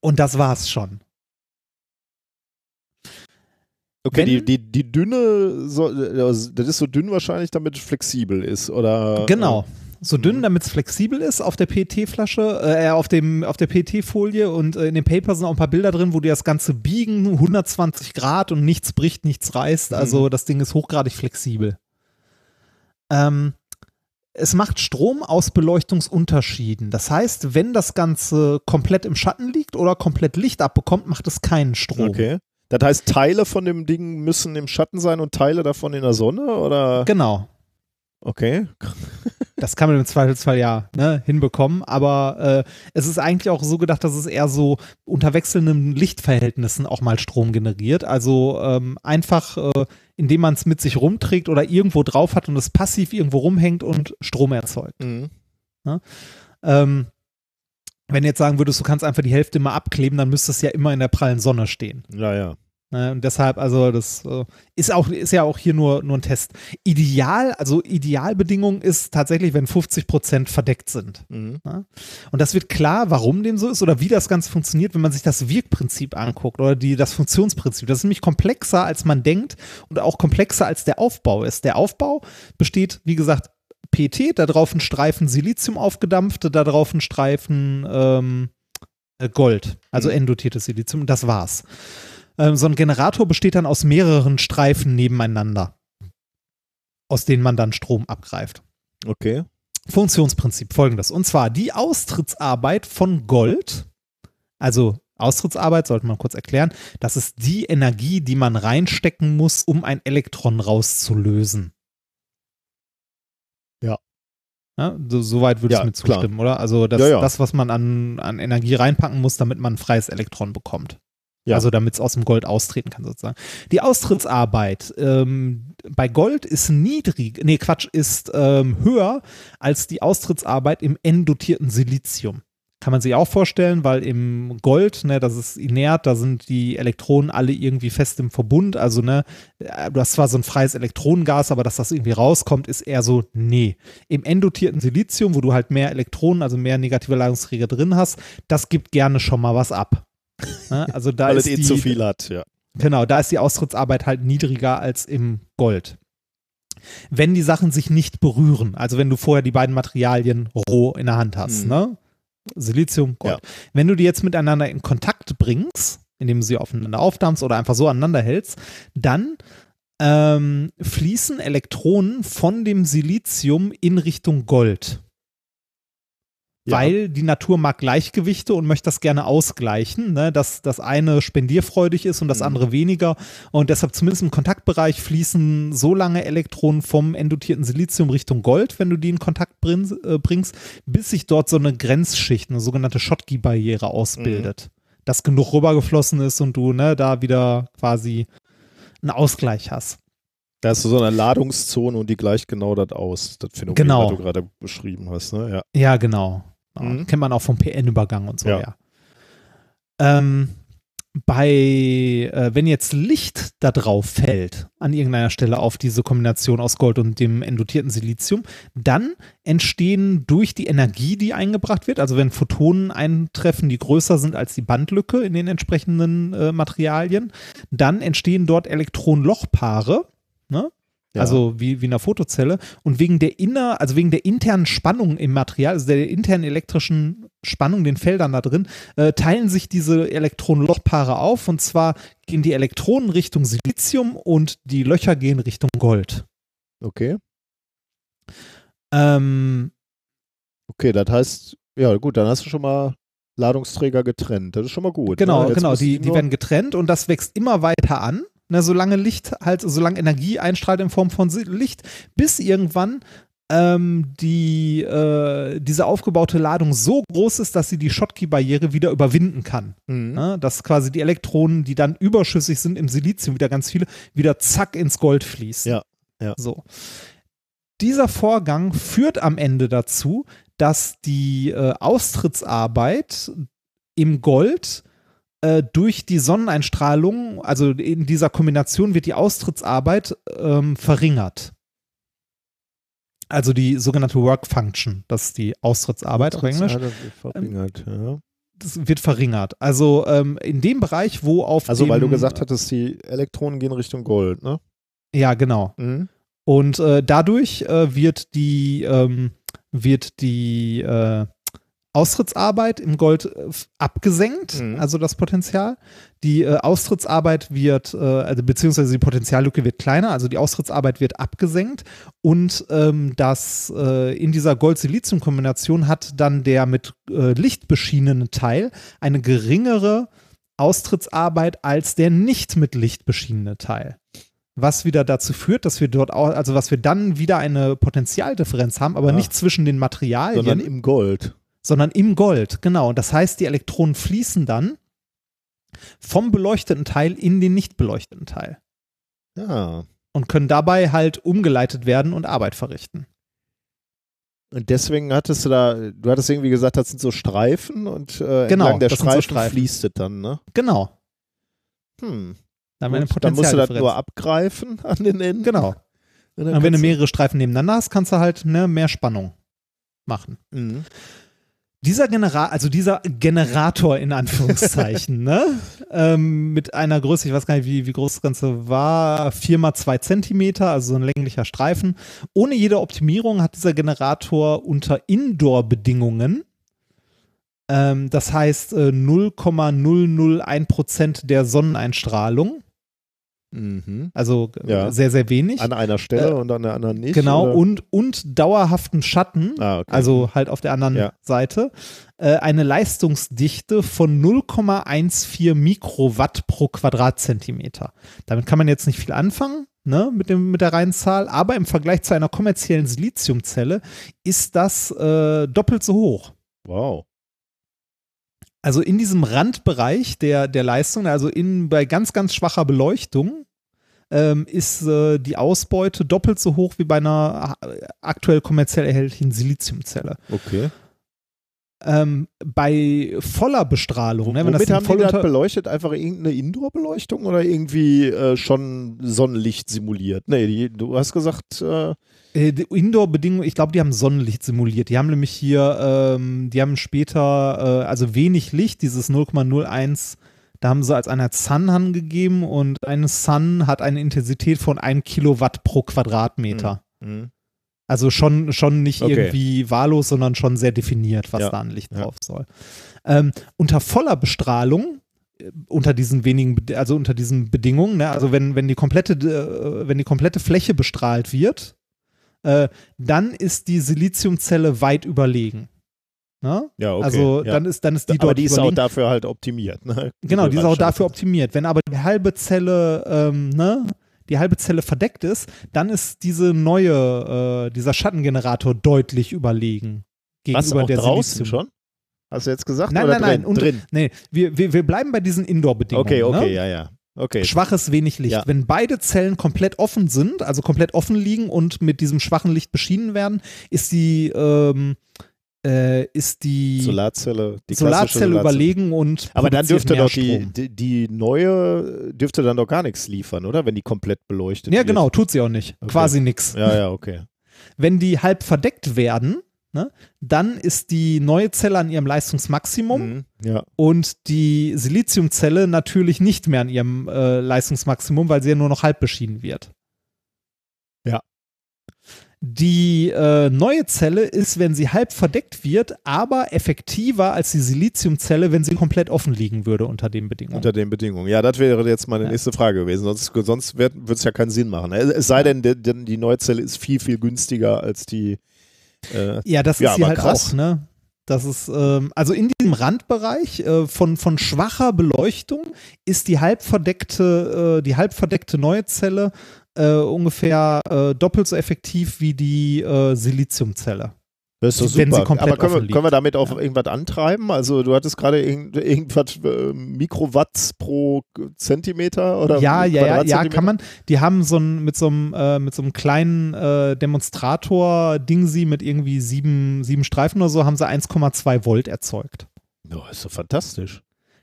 Und das war's schon. Okay, Wenn, die, die, die dünne, so, das ist so dünn wahrscheinlich, damit es flexibel ist, oder? Genau. Äh, so dünn, mhm. damit es flexibel ist auf der PET-Flasche, äh, auf, dem, auf der PET-Folie und äh, in dem Paper sind auch ein paar Bilder drin, wo die das Ganze biegen, 120 Grad und nichts bricht, nichts reißt. Also mhm. das Ding ist hochgradig flexibel. Ähm, es macht Strom aus Beleuchtungsunterschieden. Das heißt, wenn das Ganze komplett im Schatten liegt oder komplett Licht abbekommt, macht es keinen Strom. Okay. Das heißt, Teile von dem Ding müssen im Schatten sein und Teile davon in der Sonne, oder? Genau. Okay. Das kann man im Zweifelsfall ja ne, hinbekommen, aber äh, es ist eigentlich auch so gedacht, dass es eher so unter wechselnden Lichtverhältnissen auch mal Strom generiert. Also ähm, einfach, äh, indem man es mit sich rumträgt oder irgendwo drauf hat und es passiv irgendwo rumhängt und Strom erzeugt. Mhm. Ne? Ähm, wenn du jetzt sagen würdest, du kannst einfach die Hälfte immer abkleben, dann müsste es ja immer in der prallen Sonne stehen. Ja, ja. Ne, und deshalb, also das äh, ist auch, ist ja auch hier nur, nur ein Test. Ideal, also Idealbedingung ist tatsächlich, wenn 50 Prozent verdeckt sind. Mhm. Ne? Und das wird klar, warum dem so ist oder wie das Ganze funktioniert, wenn man sich das Wirkprinzip anguckt oder die, das Funktionsprinzip. Das ist nämlich komplexer, als man denkt und auch komplexer, als der Aufbau ist. Der Aufbau besteht, wie gesagt, PT, da drauf ein Streifen Silizium aufgedampft, da drauf ein Streifen ähm, äh, Gold, also mhm. endotiertes Silizium, und das war's. Ähm, so ein Generator besteht dann aus mehreren Streifen nebeneinander, aus denen man dann Strom abgreift. Okay. Funktionsprinzip folgendes. Und zwar die Austrittsarbeit von Gold, also Austrittsarbeit sollte man kurz erklären, das ist die Energie, die man reinstecken muss, um ein Elektron rauszulösen. Ja. Ja, so, soweit würdest ja, du mir zustimmen, klar. oder? Also das, ja, ja. das, was man an, an Energie reinpacken muss, damit man ein freies Elektron bekommt. Ja. Also damit es aus dem Gold austreten kann sozusagen. Die Austrittsarbeit ähm, bei Gold ist niedrig, nee Quatsch, ist ähm, höher als die Austrittsarbeit im n-dotierten Silizium. Kann man sich auch vorstellen, weil im Gold, ne, das ist inert, da sind die Elektronen alle irgendwie fest im Verbund. Also, ne, du hast zwar so ein freies Elektronengas, aber dass das irgendwie rauskommt, ist eher so, nee. Im endotierten Silizium, wo du halt mehr Elektronen, also mehr negative Ladungsträger drin hast, das gibt gerne schon mal was ab. Ne? Also da Weil ist es eh die, zu viel hat, ja. Genau, da ist die Austrittsarbeit halt niedriger als im Gold. Wenn die Sachen sich nicht berühren, also wenn du vorher die beiden Materialien roh in der Hand hast, mhm. ne? Silizium, Gold. Ja. Wenn du die jetzt miteinander in Kontakt bringst, indem du sie aufeinander aufdampfst oder einfach so aneinander hältst, dann ähm, fließen Elektronen von dem Silizium in Richtung Gold. Ja. Weil die Natur mag Gleichgewichte und möchte das gerne ausgleichen, ne? dass das eine spendierfreudig ist und das mhm. andere weniger. Und deshalb zumindest im Kontaktbereich fließen so lange Elektronen vom endotierten Silizium Richtung Gold, wenn du die in Kontakt äh, bringst, bis sich dort so eine Grenzschicht, eine sogenannte Schottky-Barriere ausbildet. Mhm. Dass genug rübergeflossen ist und du ne, da wieder quasi einen Ausgleich hast. Da hast du so eine Ladungszone und die gleicht genau das aus, das Phänomen, genau. was du gerade beschrieben hast. Ne? Ja. ja, genau. Mhm. Kennt man auch vom PN-Übergang und so, ja. ja. Ähm, bei, äh, wenn jetzt Licht da drauf fällt, an irgendeiner Stelle auf diese Kombination aus Gold und dem endotierten Silizium, dann entstehen durch die Energie, die eingebracht wird, also wenn Photonen eintreffen, die größer sind als die Bandlücke in den entsprechenden äh, Materialien, dann entstehen dort Elektron-Loch-Paare, ne? Ja. Also wie, wie in einer Fotozelle. Und wegen der inner, also wegen der internen Spannung im Material, also der internen elektrischen Spannung, den Feldern da drin, äh, teilen sich diese Elektronenlochpaare auf. Und zwar gehen die Elektronen Richtung Silizium und die Löcher gehen Richtung Gold. Okay. Ähm, Okay, das heißt, ja gut, dann hast du schon mal Ladungsträger getrennt. Das ist schon mal gut. genau, ne? Genau. Die, die werden getrennt und das wächst immer weiter an. Ne, solange Licht halt, solange Energie einstrahlt in Form von Licht, bis irgendwann ähm, die, äh, diese aufgebaute Ladung so groß ist, dass sie die Schottky-Barriere wieder überwinden kann. Mhm. Ne? Dass quasi die Elektronen, die dann überschüssig sind im Silizium, wieder ganz viele, wieder zack ins Gold fließen. Ja, ja. So. Dieser Vorgang führt am Ende dazu, dass die äh, Austrittsarbeit im Gold äh, durch die Sonneneinstrahlung, also in dieser Kombination wird die Austrittsarbeit ähm, verringert. Also die sogenannte Work Function, das ist die Austrittsarbeit auf Englisch, wird verringert, ja. das wird verringert. Also ähm, in dem Bereich, wo auf Also, dem, weil du gesagt hattest, die Elektronen gehen Richtung Gold, ne? Ja, genau. Mhm. Und äh, dadurch äh, wird die, ähm, wird die äh, Austrittsarbeit im Gold äh, abgesenkt, Mhm. also das Potenzial. Die äh, Austrittsarbeit wird, äh, also beziehungsweise die Potenziallücke wird kleiner, also die Austrittsarbeit wird abgesenkt und ähm, das äh, in dieser Gold-Silizium-Kombination hat dann der mit äh, Licht beschienene Teil eine geringere Austrittsarbeit als der nicht mit Licht beschienene Teil was wieder dazu führt, dass wir dort auch, also was wir dann wieder eine Potentialdifferenz haben, aber Ja. nicht zwischen den Materialien, Sondern im Gold. Sondern im Gold, genau. Und das heißt, die Elektronen fließen dann vom beleuchteten Teil in den nicht beleuchteten Teil Ja. und können dabei halt umgeleitet werden und Arbeit verrichten. Und deswegen hattest du da, du hattest irgendwie gesagt, das sind so Streifen und äh, Genau, entlang der sind so Streifen, Streifen. fließt es dann, ne? Genau. Hm. Da haben wir eine Gut, dann musst du das nur abgreifen <laughs> an den Enden. Genau. Und dann Und wenn du mehrere Streifen nebeneinander hast, kannst du halt ne, mehr Spannung machen. Mhm. Dieser Genera also dieser Generator in Anführungszeichen, <laughs> ne? Ähm, mit einer Größe, ich weiß gar nicht, wie, wie groß das Ganze war, 4 mal 2 Zentimeter, also so ein länglicher Streifen. Ohne jede Optimierung hat dieser Generator unter Indoor-Bedingungen, ähm, das heißt äh, 0,001 Prozent der Sonneneinstrahlung, Mhm. also Ja. sehr, sehr wenig. An einer Stelle Äh, und an der anderen nicht. Genau, oder? und, und dauerhaften Schatten, Ah, okay. also halt auf der anderen Ja. Seite, äh, eine Leistungsdichte von 0,14 Mikrowatt pro Quadratzentimeter. Damit kann man jetzt nicht viel anfangen. Ne, mit, dem, mit der reinen Zahl, aber im Vergleich zu einer kommerziellen Siliziumzelle ist das äh, doppelt so hoch. Wow. Also in diesem Randbereich der, der Leistung, also in, bei ganz, ganz schwacher Beleuchtung, ähm, ist äh, die Ausbeute doppelt so hoch wie bei einer äh, aktuell kommerziell erhältlichen Siliziumzelle. Okay. Ähm, bei voller Bestrahlung, ne, wenn das Womit haben die voll das unter, beleuchtet? Einfach irgendeine Indoor-Beleuchtung oder irgendwie äh, schon Sonnenlicht simuliert? Nee, die, du hast gesagt, äh, äh, die Indoor-Bedingungen, ich glaube, die haben Sonnenlicht simuliert. Die haben nämlich hier, ähm, die haben später, äh, also wenig Licht, dieses 0,01, da haben sie als einer Sun angegeben und eine Sun hat eine Intensität von 1 Kilowatt pro Quadratmeter. mhm. Also schon, schon nicht Okay. irgendwie wahllos, sondern schon sehr definiert, was Ja. da an Licht Ja. drauf soll. Ähm, unter voller Bestrahlung, äh, unter diesen wenigen, also unter diesen Bedingungen, ne, also wenn, wenn die komplette, äh, wenn die komplette Fläche bestrahlt wird, äh, dann ist die Siliziumzelle weit überlegen. Ne? ja, okay. also ja. dann ist, dann ist die aber dort die ist auch überlegen. dafür halt optimiert. Ne? Genau, die ist auch dafür optimiert. Wenn aber die halbe Zelle, ähm, ne, die halbe Zelle verdeckt ist, dann ist diese neue, äh, dieser Schattengenerator deutlich überlegen Was, gegenüber auch der draußen Silizium. schon? Hast du jetzt gesagt? Nein, oder nein, nein. drin? Und, drin. Nee, wir, wir, wir bleiben bei diesen Indoor-Bedingungen. Okay, okay, ne? ja, ja. Okay. Schwaches wenig Licht. Ja. Wenn beide Zellen komplett offen sind, also komplett offen liegen und mit diesem schwachen Licht beschienen werden, ist die, ähm, äh, ist die Solarzelle, die Solarzelle Solarzelle. überlegen und Aber dann dürfte doch die, die, die neue, dürfte dann doch gar nichts liefern, oder? Wenn die komplett beleuchtet Ja, wird. genau, tut sie auch nicht. Okay. Quasi nix. Ja, ja, okay. Wenn die halb verdeckt werden, ne, dann ist die neue Zelle an ihrem Leistungsmaximum Mhm. Ja. und die Siliziumzelle natürlich nicht mehr an ihrem äh, Leistungsmaximum, weil sie ja nur noch halb beschienen wird. Ja. Die äh, neue Zelle ist, wenn sie halb verdeckt wird, aber effektiver als die Siliziumzelle, wenn sie komplett offen liegen würde unter den Bedingungen. Unter den Bedingungen. Ja, das wäre jetzt meine Ja. nächste Frage gewesen. Sonst, sonst würde es ja keinen Sinn machen. Es sei denn, der- die Neuzelle ist viel, viel günstiger als die. Äh, Ja, das Ja, ist hier aber halt krass. auch, ne? Das ist, ähm, also in diesem Randbereich äh, von, von schwacher Beleuchtung ist die halbverdeckte, äh, die halbverdeckte neue Zelle äh, ungefähr äh, doppelt so effektiv wie die äh, Siliziumzelle. das ist doch Wenn sie super. Aber können wir, können wir damit auf Ja. irgendwas antreiben? Also, du hattest gerade irgend, irgendwas äh, Mikrowatts pro Zentimeter oder ja, ja, ja, kann man. Die haben so ein, mit so einem, äh, mit so einem kleinen äh, Demonstrator-Dingsi mit irgendwie sieben, sieben Streifen oder so, haben sie 1,2 Volt erzeugt. Ja, ist doch fantastisch.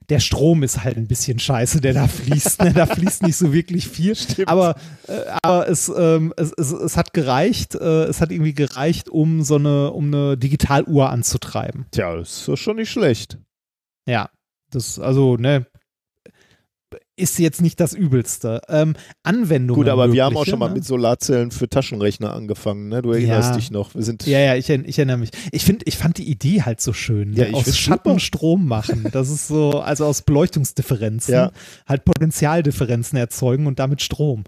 Der Strom ist halt ein bisschen scheiße, der da fließt. ne? Da fließt nicht so wirklich viel. Aber, äh, aber es, ähm, es, es, es hat gereicht, äh, es hat irgendwie gereicht, um so eine, um eine Digitaluhr anzutreiben. Tja, ist doch schon nicht schlecht. Ja. Das, also, ne, ist jetzt nicht das Übelste. Ähm, Anwendungen. Gut, aber wir haben auch mögliche, schon mal ne? mit Solarzellen für Taschenrechner angefangen, ne? Du erinnerst Ja. dich noch. Wir sind Ja, ja, ich, ich erinnere mich. Ich finde, ich fand die Idee halt so schön. Ja, Ne? ich Aus find's Schatten super. Strom machen. Das ist so, also aus Beleuchtungsdifferenzen Ja. halt Potentialdifferenzen erzeugen und damit Strom.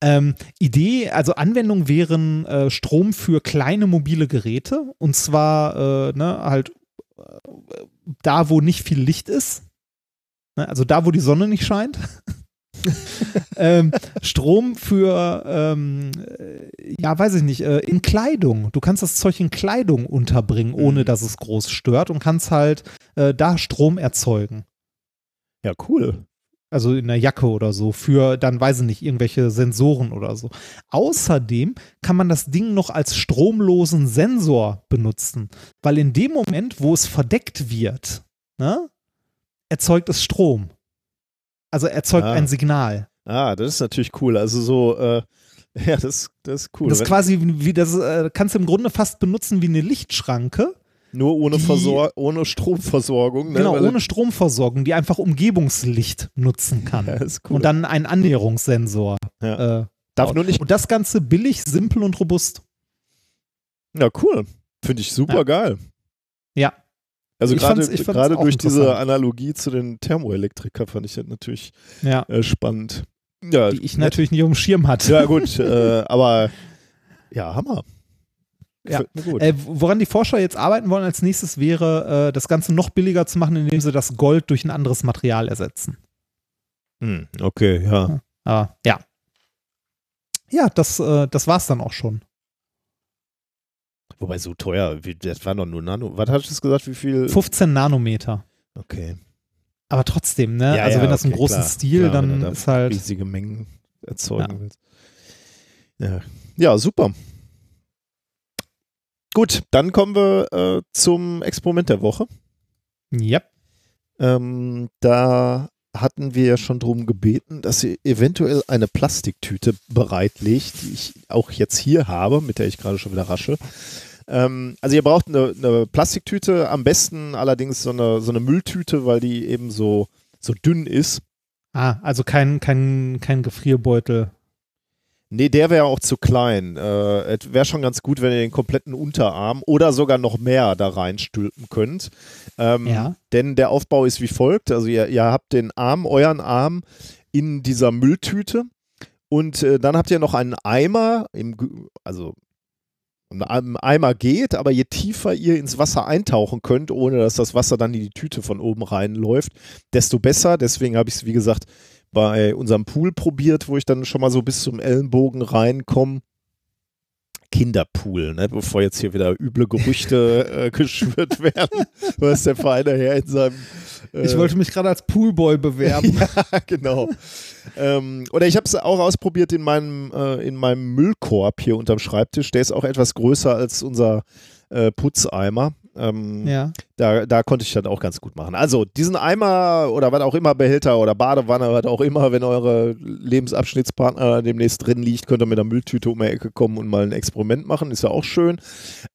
Ähm, Idee, also Anwendung wären äh, Strom für kleine mobile Geräte und zwar äh, ne, halt äh, da, wo nicht viel Licht ist. Ne? Also da, wo die Sonne nicht scheint. <laughs> ähm, Strom für, ähm, äh, ja, weiß ich nicht, äh, in Kleidung. Du kannst das Zeug in Kleidung unterbringen, ohne Mhm. dass es groß stört und kannst halt äh, da Strom erzeugen. ja cool. Also in der Jacke oder so, für dann, weiß ich nicht, irgendwelche Sensoren oder so. Außerdem kann man das Ding noch als stromlosen Sensor benutzen, weil in dem Moment, wo es verdeckt wird, ne, erzeugt es Strom. Also erzeugt Ah. ein Signal. Ah, das ist natürlich cool. Also so, äh, <laughs> ja, das, das ist cool. das ist quasi wie das äh, kannst du im Grunde fast benutzen wie eine Lichtschranke. Nur ohne, die- Versor ohne Stromversorgung. Ne? genau, Weil- ohne Stromversorgung, die einfach Umgebungslicht nutzen kann. Ja, ist cool. Und dann einen Annäherungssensor. Ja. Äh, Darf nur nicht. Und das Ganze billig, simpel und robust. Ja, cool. Finde ich super Ja. geil. Ja. Also gerade durch diese. Analogie zu den Thermoelektriker fand ich das natürlich Ja. äh, spannend. Ja, Die ich nett. natürlich nicht auf dem Schirm hatte. Ja, gut, <laughs> äh, aber ja, Hammer. Ja. Äh, woran die Forscher jetzt arbeiten wollen als nächstes wäre, äh, das Ganze noch billiger zu machen, indem sie das Gold durch ein anderes Material ersetzen. Hm, okay, ja. Aber ja. Ja, das, äh, das war's dann auch schon. Wobei so teuer, wie, das war doch nur Nano. Was hast du gesagt, wie viel? 15 Nanometer. Okay. Aber trotzdem, ne? Ja, also ja, wenn das im okay, großen klar, Stil, klar, dann da ist halt. riesige Mengen erzeugen Ja. willst. Ja. ja, super. Gut, dann kommen wir äh, zum Experiment der Woche. Ja. Ähm, da hatten wir ja schon drum gebeten, dass ihr eventuell eine Plastiktüte bereitlegt, die ich auch jetzt hier habe, mit der ich gerade schon wieder rasche. Ähm, also ihr braucht eine, eine Plastiktüte, am besten allerdings so eine, so eine Mülltüte, weil die eben so, so dünn ist. Ah, also kein, kein, kein Gefrierbeutel. Nee, der wäre auch zu klein. Äh, es wäre schon ganz gut, wenn ihr den kompletten Unterarm oder sogar noch mehr da reinstülpen könnt. Ähm, Ja. Denn der Aufbau ist wie folgt. Also ihr, ihr habt den Arm, euren Arm in dieser Mülltüte und äh, dann habt ihr noch einen Eimer, im, also Eimer geht, aber je tiefer ihr ins Wasser eintauchen könnt, ohne dass das Wasser dann in die Tüte von oben reinläuft, desto besser. Deswegen habe ich es, wie gesagt, bei unserem Pool probiert, wo ich dann schon mal so bis zum Ellenbogen reinkomme. Kinderpool, ne? bevor jetzt hier wieder üble Gerüchte äh, <laughs> geschürt werden, was der Verein daher in seinem äh, Ich wollte mich gerade als Poolboy bewerben. <laughs> ja, genau. ähm, oder ich habe es auch ausprobiert in meinem, äh, in meinem Müllkorb hier unterm Schreibtisch. Der ist auch etwas größer als unser äh, Putzeimer. Ähm, Ja. da, da konnte ich das auch ganz gut machen. Also diesen Eimer oder was auch immer, Behälter oder Badewanne, was auch immer, wenn eure Lebensabschnittspartner demnächst drin liegt, könnt ihr mit einer Mülltüte um die Ecke kommen und mal ein Experiment machen. Ist ja auch schön.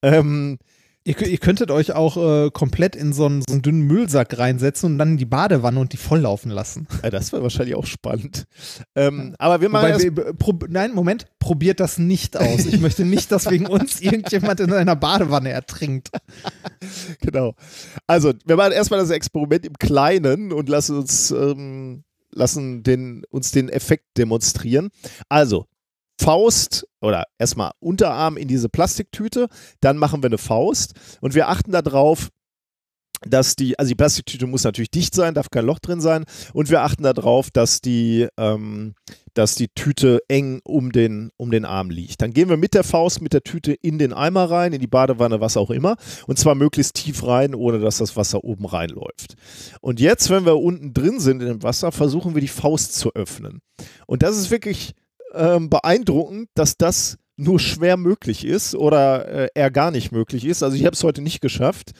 Ähm, Ihr, ihr könntet euch auch äh, komplett in so einen, so einen dünnen Müllsack reinsetzen und dann in die Badewanne und die volllaufen lassen. ja, das wäre wahrscheinlich auch spannend. Ähm, aber wir machen Wobei, wir- nein, Moment, probiert das nicht aus. Ich möchte nicht, dass wegen uns <laughs> irgendjemand in einer Badewanne ertrinkt. <laughs> genau. Also, wir machen erstmal das Experiment im Kleinen und lassen uns, ähm, lassen den, uns den Effekt demonstrieren. Also, Faust oder erstmal Unterarm in diese Plastiktüte, dann machen wir eine Faust und wir achten darauf, dass die, also die Plastiktüte muss natürlich dicht sein, darf kein Loch drin sein und wir achten darauf, dass die, ähm, dass die Tüte eng um den, um den Arm liegt. Dann gehen wir mit der Faust, mit der Tüte in den Eimer rein, in die Badewanne, was auch immer und zwar möglichst tief rein, ohne dass das Wasser oben reinläuft. Und jetzt, wenn wir unten drin sind in dem Wasser, versuchen wir die Faust zu öffnen. Und das ist wirklich ähm, beeindruckend, dass das nur schwer möglich ist oder äh, eher gar nicht möglich ist. Also ich habe es heute nicht geschafft.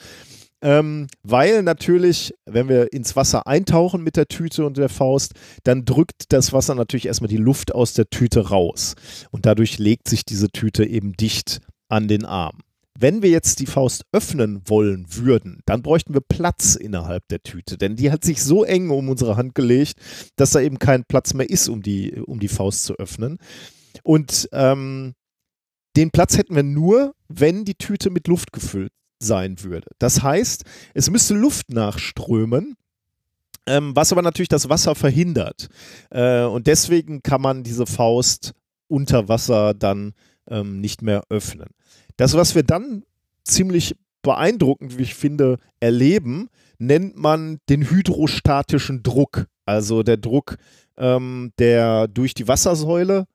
Ähm, weil natürlich, wenn wir ins Wasser eintauchen mit der Tüte und der Faust, dann drückt das Wasser natürlich erstmal die Luft aus der Tüte raus. Und dadurch legt sich diese Tüte eben dicht an den Arm. Wenn wir jetzt die Faust öffnen wollen würden, dann bräuchten wir Platz innerhalb der Tüte, denn die hat sich so eng um unsere Hand gelegt, dass da eben kein Platz mehr ist, um die, um die Faust zu öffnen. Und ähm, den Platz hätten wir nur, wenn die Tüte mit Luft gefüllt sein würde. Das heißt, es müsste Luft nachströmen, ähm, was aber natürlich das Wasser verhindert. Äh, und deswegen kann man diese Faust unter Wasser dann ähm, nicht mehr öffnen. Das, was wir dann ziemlich beeindruckend, wie ich finde, erleben, nennt man den hydrostatischen Druck. Also der Druck, ähm, der durch die Wassersäule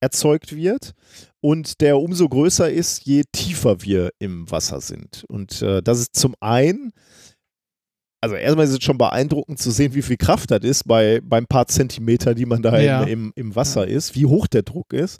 erzeugt wird und der umso größer ist, je tiefer wir im Wasser sind. Und äh, das ist zum einen, also erstmal ist es schon beeindruckend zu sehen, wie viel Kraft das ist bei, beim paar Zentimeter, die man da Ja. im, im, Wasser ist, wie hoch der Druck ist.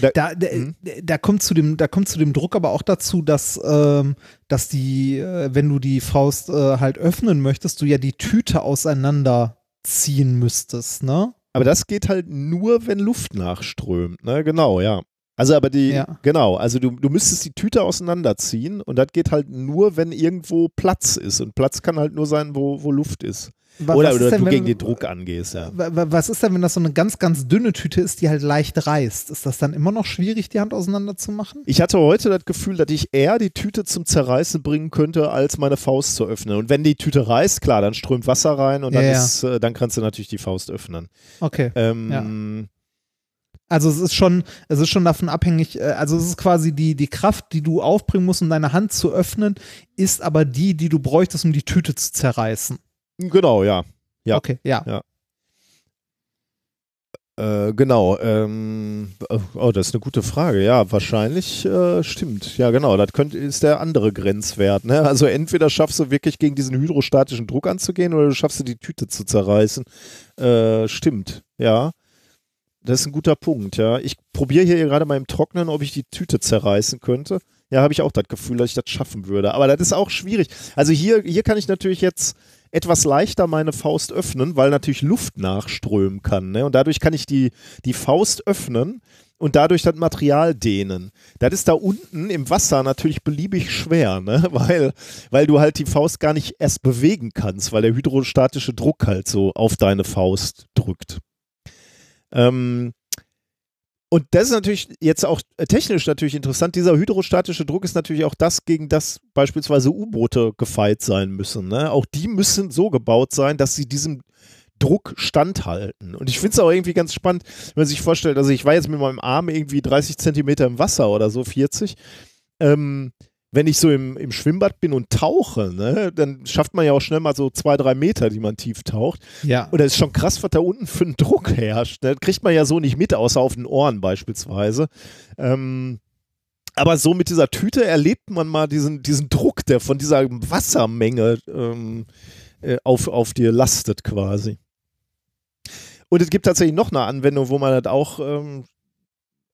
Da, Da, da, Mhm. da kommt zu dem, da kommt zu dem Druck aber auch dazu, dass, ähm, dass die, äh, wenn du die Faust äh, halt öffnen möchtest, du ja die Tüte auseinanderziehen müsstest, ne? Aber das geht halt nur, wenn Luft nachströmt, ne? Genau, ja. Also aber die, Ja. genau, also du, du müsstest die Tüte auseinanderziehen und das geht halt nur, wenn irgendwo Platz ist. Und Platz kann halt nur sein, wo, wo Luft ist. Wa- Oder, was ist oder denn, du wenn- gegen den Druck angehst, ja. Wa- wa- Was ist denn, wenn das so eine ganz, ganz dünne Tüte ist, die halt leicht reißt? Ist das dann immer noch schwierig, die Hand auseinanderzumachen? Ich hatte heute das Gefühl, dass ich eher die Tüte zum Zerreißen bringen könnte, als meine Faust zu öffnen. Und wenn die Tüte reißt, klar, dann strömt Wasser rein und dann, Ja, ja. ist, äh, dann kannst du natürlich die Faust öffnen. Okay. Ähm, Also es ist schon, es ist schon davon abhängig, äh, also es ist quasi die, die Kraft, die du aufbringen musst, um deine Hand zu öffnen, ist aber die, die du bräuchtest, um die Tüte zu zerreißen. Genau, ja. Ja. Okay, ja. Ja. Äh, genau. Ähm, oh, das ist eine gute Frage. Ja, wahrscheinlich äh, stimmt. Ja, genau. Das könnte, ist der andere Grenzwert. Ne? Also entweder schaffst du wirklich gegen diesen hydrostatischen Druck anzugehen oder du schaffst du die Tüte zu zerreißen. Äh, stimmt. Ja. Das ist ein guter Punkt, ja. Ich probiere hier gerade mal im Trocknen, ob ich die Tüte zerreißen könnte. Ja, habe ich auch das Gefühl, dass ich das schaffen würde. Aber das ist auch schwierig. Also hier, hier kann ich natürlich jetzt etwas leichter meine Faust öffnen, weil natürlich Luft nachströmen kann. Ne? Und dadurch kann ich die, die Faust öffnen und dadurch das Material dehnen. Das ist da unten im Wasser natürlich beliebig schwer, ne? <laughs> weil, weil du halt die Faust gar nicht erst bewegen kannst, weil der hydrostatische Druck halt so auf deine Faust drückt. Ähm, und das ist natürlich jetzt auch technisch natürlich interessant. Dieser hydrostatische Druck ist natürlich auch das, gegen das beispielsweise U-Boote gefeit sein müssen. Ne? Auch die müssen so gebaut sein, dass sie diesem Druck standhalten. Und ich finde es auch irgendwie ganz spannend, wenn man sich vorstellt, also ich war jetzt mit meinem Arm irgendwie 30 Zentimeter im Wasser oder so, 40. Ähm, wenn ich so im, im Schwimmbad bin und tauche, ne, dann schafft man ja auch schnell mal so zwei, drei Meter, die man tief taucht. Ja. Und das ist schon krass, was da unten für ein Druck herrscht. Ne? Das kriegt man ja so nicht mit, außer auf den Ohren beispielsweise. Ähm, aber so mit dieser Tüte erlebt man mal diesen, diesen Druck, der von dieser Wassermenge ähm, äh, auf, auf dir lastet quasi. Und es gibt tatsächlich noch eine Anwendung, wo man das auch ähm,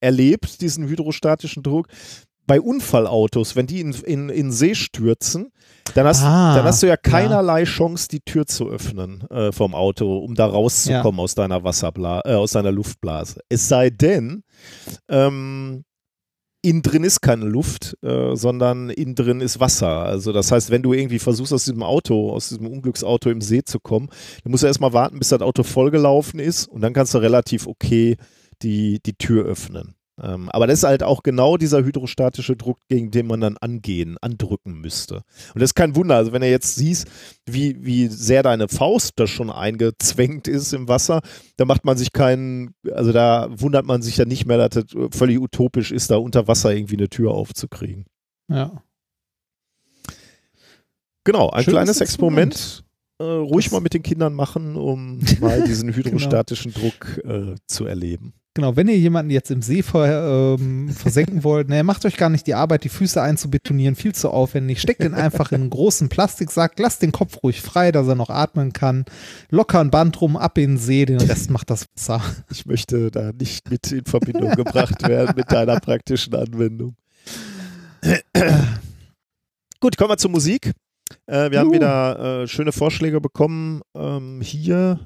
erlebt, diesen hydrostatischen Druck. Bei Unfallautos, wenn die in, in, in See stürzen, dann hast, Ah, dann hast du ja ja. keinerlei Chance, die Tür zu öffnen äh, vom Auto, um da rauszukommen aus deiner Wasserbla äh, aus deiner Luftblase. Es sei denn, ähm, innen drin ist keine Luft, äh, sondern innen drin ist Wasser. Also das heißt, wenn du irgendwie versuchst, aus diesem Auto, aus diesem Unglücksauto im See zu kommen, dann musst du erstmal warten, bis das Auto vollgelaufen ist und dann kannst du relativ okay die, die Tür öffnen. Ähm, aber das ist halt auch genau dieser hydrostatische Druck, gegen den man dann angehen, andrücken müsste. Und das ist kein Wunder. Also wenn du jetzt siehst, wie, wie sehr deine Faust da schon eingezwängt ist im Wasser, da macht man sich keinen, also da wundert man sich ja nicht mehr, dass das völlig utopisch ist, da unter Wasser irgendwie eine Tür aufzukriegen. Ja. Genau, ein Schönes kleines Experiment. Äh, ruhig Das- mal mit den Kindern machen, um mal diesen <laughs> hydrostatischen Druck äh, zu erleben. Genau, wenn ihr jemanden jetzt im See ver, ähm, versenken wollt, ne, macht euch gar nicht die Arbeit, die Füße einzubetonieren, viel zu aufwendig. Steckt ihn einfach in einen großen Plastiksack, lasst den Kopf ruhig frei, dass er noch atmen kann. Locker ein Band rum, ab in den See, den Rest macht das Wasser. Ich möchte da nicht mit in Verbindung gebracht werden mit deiner praktischen Anwendung. Gut, kommen wir zur Musik. Äh, wir haben Juhu. wieder äh, schöne Vorschläge bekommen. Ähm, hier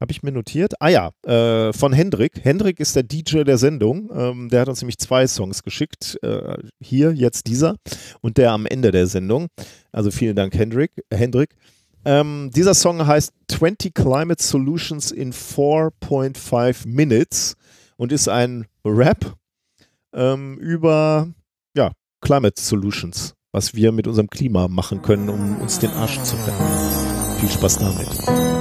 habe ich mir notiert. Ah ja, äh, von Hendrik. Hendrik ist der DJ der Sendung. Ähm, der hat uns nämlich zwei Songs geschickt. Äh, hier, jetzt dieser und der am Ende der Sendung. Also vielen Dank, Hendrik. Hendrik. Ähm, dieser Song heißt 20 Climate Solutions in 4.5 Minutes und ist ein Rap ähm, über ja, Climate Solutions, was wir mit unserem Klima machen können, um uns den Arsch zu retten. Viel Spaß damit.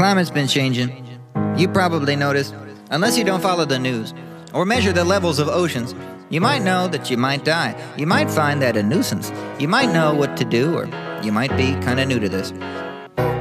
Climate's been changing. You probably noticed, unless you don't follow the news or measure the levels of oceans. You might know that you might die. You might find that a nuisance. You might know what to do, or you might be kind of new to this.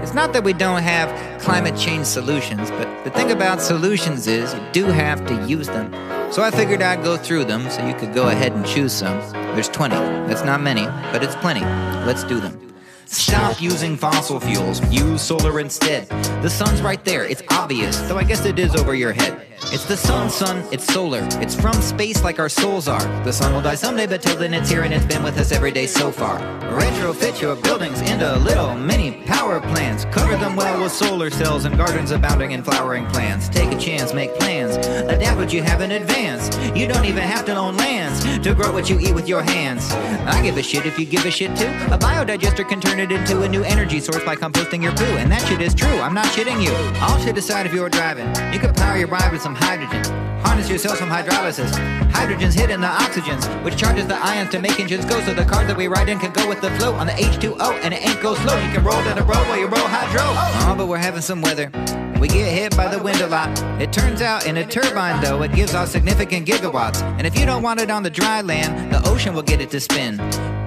It's not that we don't have climate change solutions, but the thing about solutions is you do have to use them. So I figured I'd go through them so you could go ahead and choose some. There's 20. That's not many, but it's plenty. Let's do them. Stop using fossil fuels. Use solar instead. The sun's right there. It's obvious, though I guess it is over your head. It's the sun, sun, it's solar. It's from space like our souls are. The sun will die someday, but till then it's here and it's been with us every day so far. Retrofit your buildings into little mini power plants. Cover them well with solar cells and gardens abounding in flowering plants. Take a chance, make plans. Adapt what you have in advance. You don't even have to own lands to grow what you eat with your hands. I give a shit if you give a shit too. A biodigester can turn it into a new energy source by composting your poo. And that shit is true, I'm not shitting you. All shit aside if you're driving. You could power your ride with some hydrogen. Harness your cells from hydrolysis. Hydrogen's hidden the oxygens, which charges the ions to make engines go. So the cars that we ride in can go with the flow on the H2O, and it ain't go slow. You can roll down the road while you roll hydro. Oh, but we're having some weather. We get hit by the wind a lot. It turns out in a turbine, though, it gives off significant gigawatts. And if you don't want it on the dry land, the ocean will get it to spin.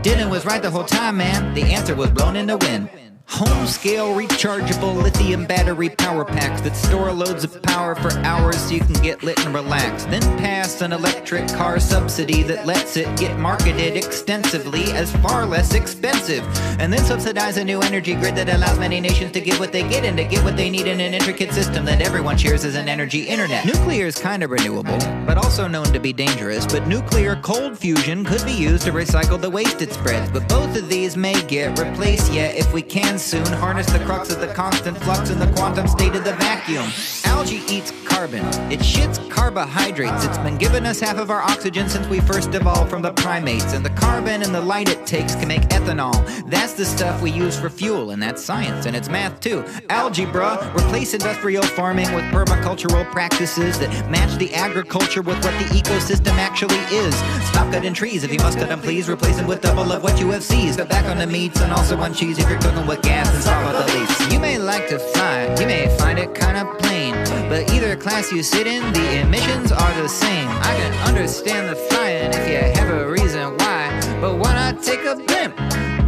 Dylan was right the whole time, man. The answer was blown in the wind. Home scale rechargeable lithium battery power packs that store loads of power for hours so you can get lit and relax. Then pass an electric car subsidy that lets it get marketed extensively as far less expensive. And then subsidize a new energy grid that allows many nations to give what they get and to get what they need in an intricate system that everyone shares as an energy internet. Nuclear is kind of renewable, but also known to be dangerous. But nuclear cold fusion could be used to recycle the waste it spreads. But both of these may get replaced yet if we can soon harness the crux of the constant flux in the quantum state of the vacuum. Algae eats carbon. It shits carbohydrates. It's been giving us half of our oxygen since we first evolved from the primates. And the carbon and the light it takes can make ethanol. That's the stuff we use for fuel, and that's science, and it's math too. Algebra, replace industrial farming with permacultural practices that match the agriculture with what the ecosystem actually is. Stop cutting trees if you must cut them, please. Replace them with double of what you have seized. Cut back on the meats and also on cheese if you're cooking with gas the least. You may like to fly, you may find it kind of plain, but either class you sit in, the emissions are the same. I can understand the flying if you have a reason why, but why not take a blimp?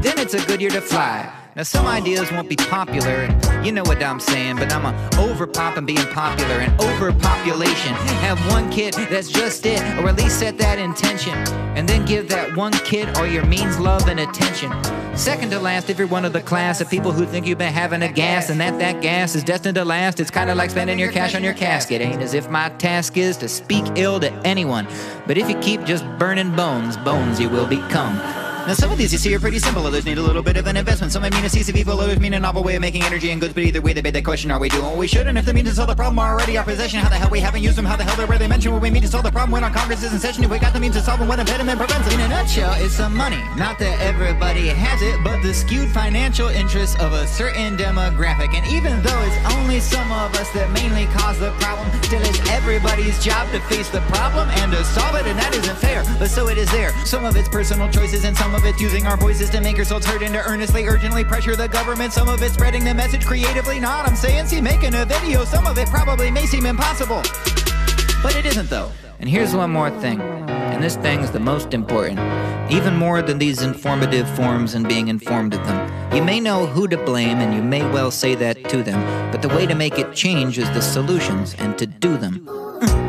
Then it's a good year to fly. Now, some ideas won't be popular, and you know what I'm saying, but I'm a over pop and being popular and overpopulation. Have one kid that's just it, or at least set that intention, and then give that one kid all your means, love, and attention. Second to last, if you're one of the class of people who think you've been having a gas and that that gas is destined to last, it's kind of like spending your cash on your casket. Ain't as if my task is to speak ill to anyone, but if you keep just burning bones, bones you will become. Now, some of these you see are pretty simple, others need a little bit of an investment. Some might mean a cease of evil, others mean a novel way of making energy and goods, but either way, they beg the question are we doing what we should? And if the means to solve the problem are already our possession, how the hell we haven't used them? How the hell they're where they mention what we mean to solve the problem when our Congress is in session? If we got the means to solve them, what impediment prevents it? In a nutshell, it's some money. Not that everybody has it, but the skewed financial interests of a certain demographic. And even though it's only some of us that mainly cause the problem, still it's everybody's job to face the problem and to solve it, and that isn't fair. But so it is there. Some of it's personal choices, and some of it's using our voices to make ourselves heard and to earnestly, urgently pressure the government. Some of it spreading the message creatively. Not, I'm saying, see, making a video. Some of it probably may seem impossible, but it isn't though. And here's one more thing, and this thing's the most important. Even more than these informative forms and being informed of them. You may know who to blame, and you may well say that to them, but the way to make it change is the solutions and to do them. Mm.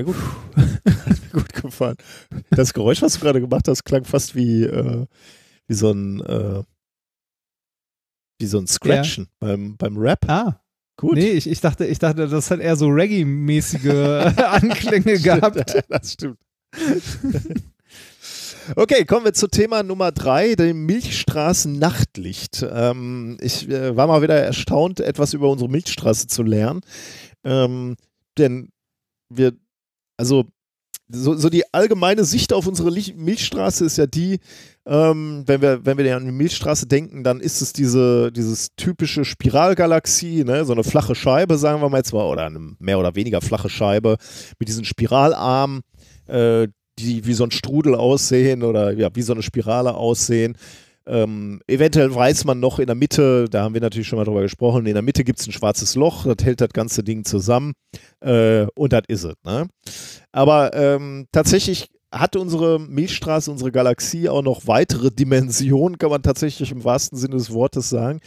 Mir gut, <laughs> hat mir gut gefallen. Das Geräusch, was du gerade gemacht hast, klang fast wie, äh, wie so ein äh, wie so ein Scratchen beim, beim Rap. Ah. Gut. Nee, ich, ich, dachte, ich dachte, das hat eher so Reggae-mäßige <laughs> Anklänge <laughs> gehabt. das stimmt. Okay, kommen wir zu Thema Nummer drei, dem Milchstraßen Nachtlicht. Ähm, ich äh, war mal wieder erstaunt, etwas über unsere Milchstraße zu lernen. Ähm, denn wir, also so, so die allgemeine Sicht auf unsere Milchstraße ist ja die, ähm, wenn wir, wenn wir an die Milchstraße denken, dann ist es diese, dieses typische Spiralgalaxie, ne? so eine flache Scheibe, sagen wir mal jetzt mal, oder eine mehr oder weniger flache Scheibe mit diesen Spiralarmen, äh, die wie so ein Strudel aussehen oder ja, wie so eine Spirale aussehen. Ähm, eventuell weiß man noch in der Mitte, da haben wir natürlich schon mal drüber gesprochen, in der Mitte gibt es ein schwarzes Loch, das hält das ganze Ding zusammen äh, und das ist es. Ne? Aber ähm, tatsächlich hat unsere Milchstraße, unsere Galaxie auch noch weitere Dimensionen, kann man tatsächlich im wahrsten Sinne des Wortes sagen.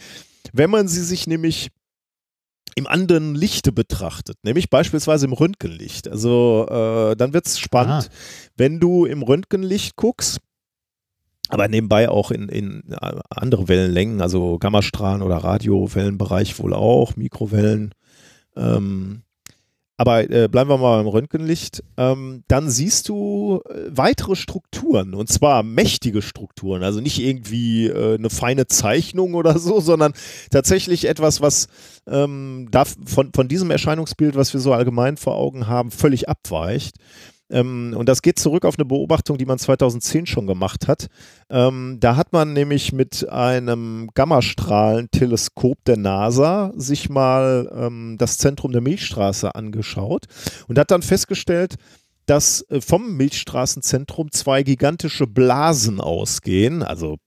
Wenn man sie sich nämlich im anderen Lichte betrachtet, nämlich beispielsweise im Röntgenlicht. Also äh, dann wird es spannend, Ah. wenn du im Röntgenlicht guckst, aber nebenbei auch in, in andere Wellenlängen, also Gammastrahlen oder Radiowellenbereich wohl auch, Mikrowellen. Ähm, aber äh, bleiben wir mal beim Röntgenlicht. Ähm, dann siehst du äh, weitere Strukturen und zwar mächtige Strukturen. Also nicht irgendwie äh, eine feine Zeichnung oder so, sondern tatsächlich etwas, was ähm, von, von diesem Erscheinungsbild, was wir so allgemein vor Augen haben, völlig abweicht. Ähm, und das geht zurück auf eine Beobachtung, die man 2010 schon gemacht hat. Ähm, da hat man nämlich mit einem Gammastrahlenteleskop der NASA sich mal ähm, das Zentrum der Milchstraße angeschaut und hat dann festgestellt, dass äh, vom Milchstraßenzentrum zwei gigantische Blasen ausgehen. Also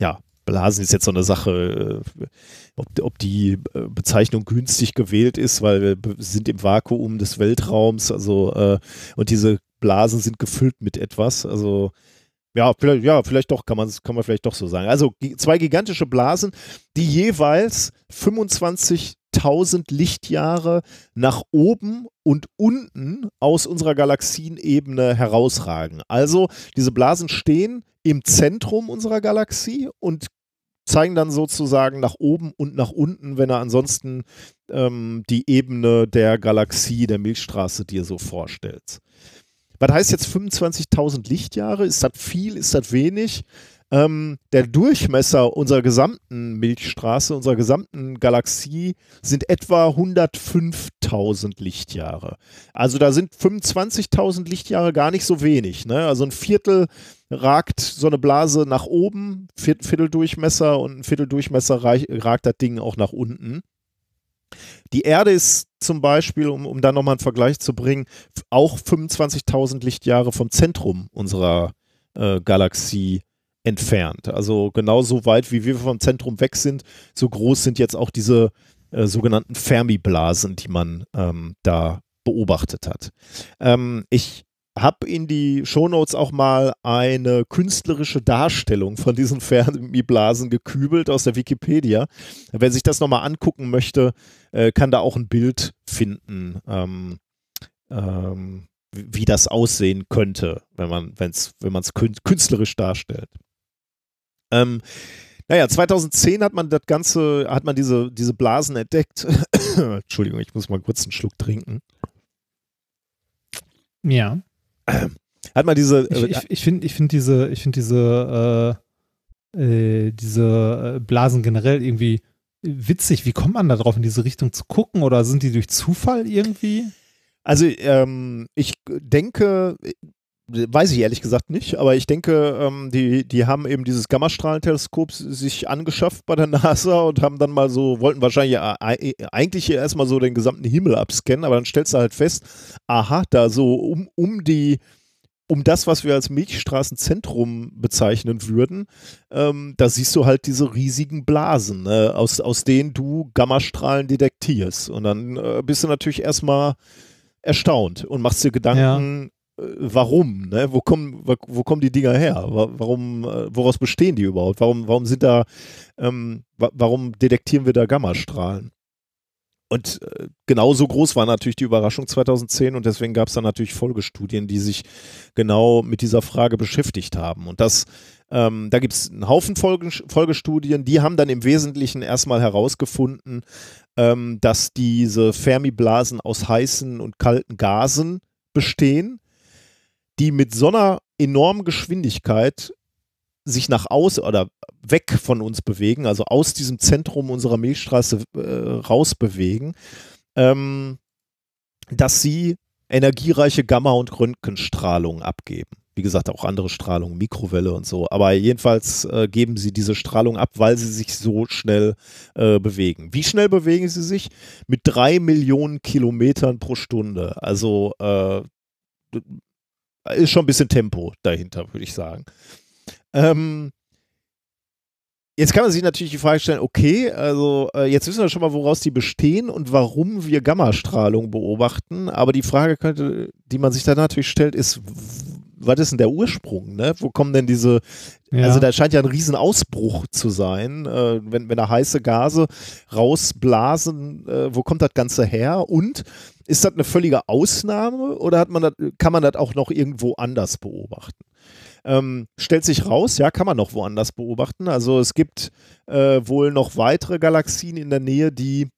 ja, Blasen ist jetzt so eine Sache, äh, ob, ob die äh, Bezeichnung günstig gewählt ist, weil wir sind im Vakuum des Weltraums, also äh, und diese Blasen sind gefüllt mit etwas, also ja, vielleicht, ja, vielleicht doch, kann man, kann man vielleicht doch so sagen. Also zwei gigantische Blasen, die jeweils 25.000 Lichtjahre nach oben und unten aus unserer Galaxienebene herausragen. Also diese Blasen stehen im Zentrum unserer Galaxie und zeigen dann sozusagen nach oben und nach unten, wenn er ansonsten ähm, die Ebene der Galaxie, der Milchstraße dir so vorstellst. Was heißt jetzt 25.000 Lichtjahre? Ist das viel? Ist das wenig? Ähm, der Durchmesser unserer gesamten Milchstraße, unserer gesamten Galaxie sind etwa 105.000 Lichtjahre. Also da sind 25.000 Lichtjahre gar nicht so wenig. Ne? Also ein Viertel ragt so eine Blase nach oben, Viert- Vierteldurchmesser und ein Vierteldurchmesser ragt das Ding auch nach unten. Die Erde ist zum Beispiel, um, um da nochmal einen Vergleich zu bringen, auch 25.000 Lichtjahre vom Zentrum unserer äh, Galaxie entfernt. Also genauso weit, wie wir vom Zentrum weg sind, so groß sind jetzt auch diese äh, sogenannten Fermi-Blasen, die man ähm, da beobachtet hat. Ähm, ich habe in die Shownotes auch mal eine künstlerische Darstellung von diesen Fermi-Blasen gekübelt aus der Wikipedia. Wer sich das nochmal angucken möchte, äh, kann da auch ein Bild finden, ähm, ähm, wie das aussehen könnte, wenn man es wenn künstlerisch darstellt. Ähm, naja, 2010 hat man das Ganze, hat man diese, diese Blasen entdeckt. <coughs> Entschuldigung, ich muss mal kurz einen Schluck trinken. Ja. <clears throat> Hat man diese. Ich, ich, ich finde ich find diese, ich find diese, äh, äh, diese äh, Blasen generell irgendwie witzig. Wie kommt man da drauf, in diese Richtung zu gucken? Oder sind die durch Zufall irgendwie? Also, ähm, ich denke, Weiß ich ehrlich gesagt nicht, aber ich denke, ähm, die, die haben eben dieses Gammastrahlenteleskop sich angeschafft bei der <laughs> NASA und haben dann mal so, wollten wahrscheinlich äh, eigentlich erstmal so den gesamten Himmel abscannen, aber dann stellst du halt fest, aha, da so um, um die, um das, was wir als Milchstraßenzentrum bezeichnen würden, ähm, da siehst du halt diese riesigen Blasen, ne, aus, aus denen du Gammastrahlen detektierst. Und dann äh, bist du natürlich erstmal erstaunt und machst dir Gedanken, warum, ne? Wo kommen, wo kommen die Dinger her? Warum, äh, woraus bestehen die überhaupt? Warum, warum sind da, ähm, warum detektieren wir da Gammastrahlen? Und äh, genauso groß war natürlich die Überraschung 2010 und deswegen gab es dann natürlich Folgestudien, die sich genau mit dieser Frage beschäftigt haben. Und das, ähm, da gibt es einen Haufen Folge, Folgestudien, die haben dann im Wesentlichen erstmal herausgefunden, ähm, dass diese Fermi-Blasen aus heißen und kalten Gasen bestehen die mit so einer enormen Geschwindigkeit sich nach aus oder weg von uns bewegen, also aus diesem Zentrum unserer Milchstraße äh, raus bewegen, ähm, dass sie energiereiche Gamma- und Röntgenstrahlung abgeben. Wie gesagt, auch andere Strahlung, Mikrowelle und so. Aber jedenfalls äh, geben sie diese Strahlung ab, weil sie sich so schnell äh, bewegen. Wie schnell bewegen sie sich? Mit drei Millionen Kilometern pro Stunde. Also äh, ist schon ein bisschen Tempo dahinter, würde ich sagen. Ähm, Jetzt kann man sich natürlich die Frage stellen, okay, also äh, jetzt wissen wir schon mal, woraus die bestehen und warum wir Gammastrahlung beobachten. Aber die Frage, könnte, die man sich dann natürlich stellt, ist, was ist denn der Ursprung? Ne? Wo kommen denn diese, ja. also da scheint ja ein Riesenausbruch zu sein, äh, wenn, wenn da heiße Gase rausblasen, äh, wo kommt das Ganze her? Und ist das eine völlige Ausnahme oder hat man das, kann man das auch noch irgendwo anders beobachten? Ähm, stellt sich raus, ja, kann man noch woanders beobachten. Also es gibt äh, wohl noch weitere Galaxien in der Nähe, die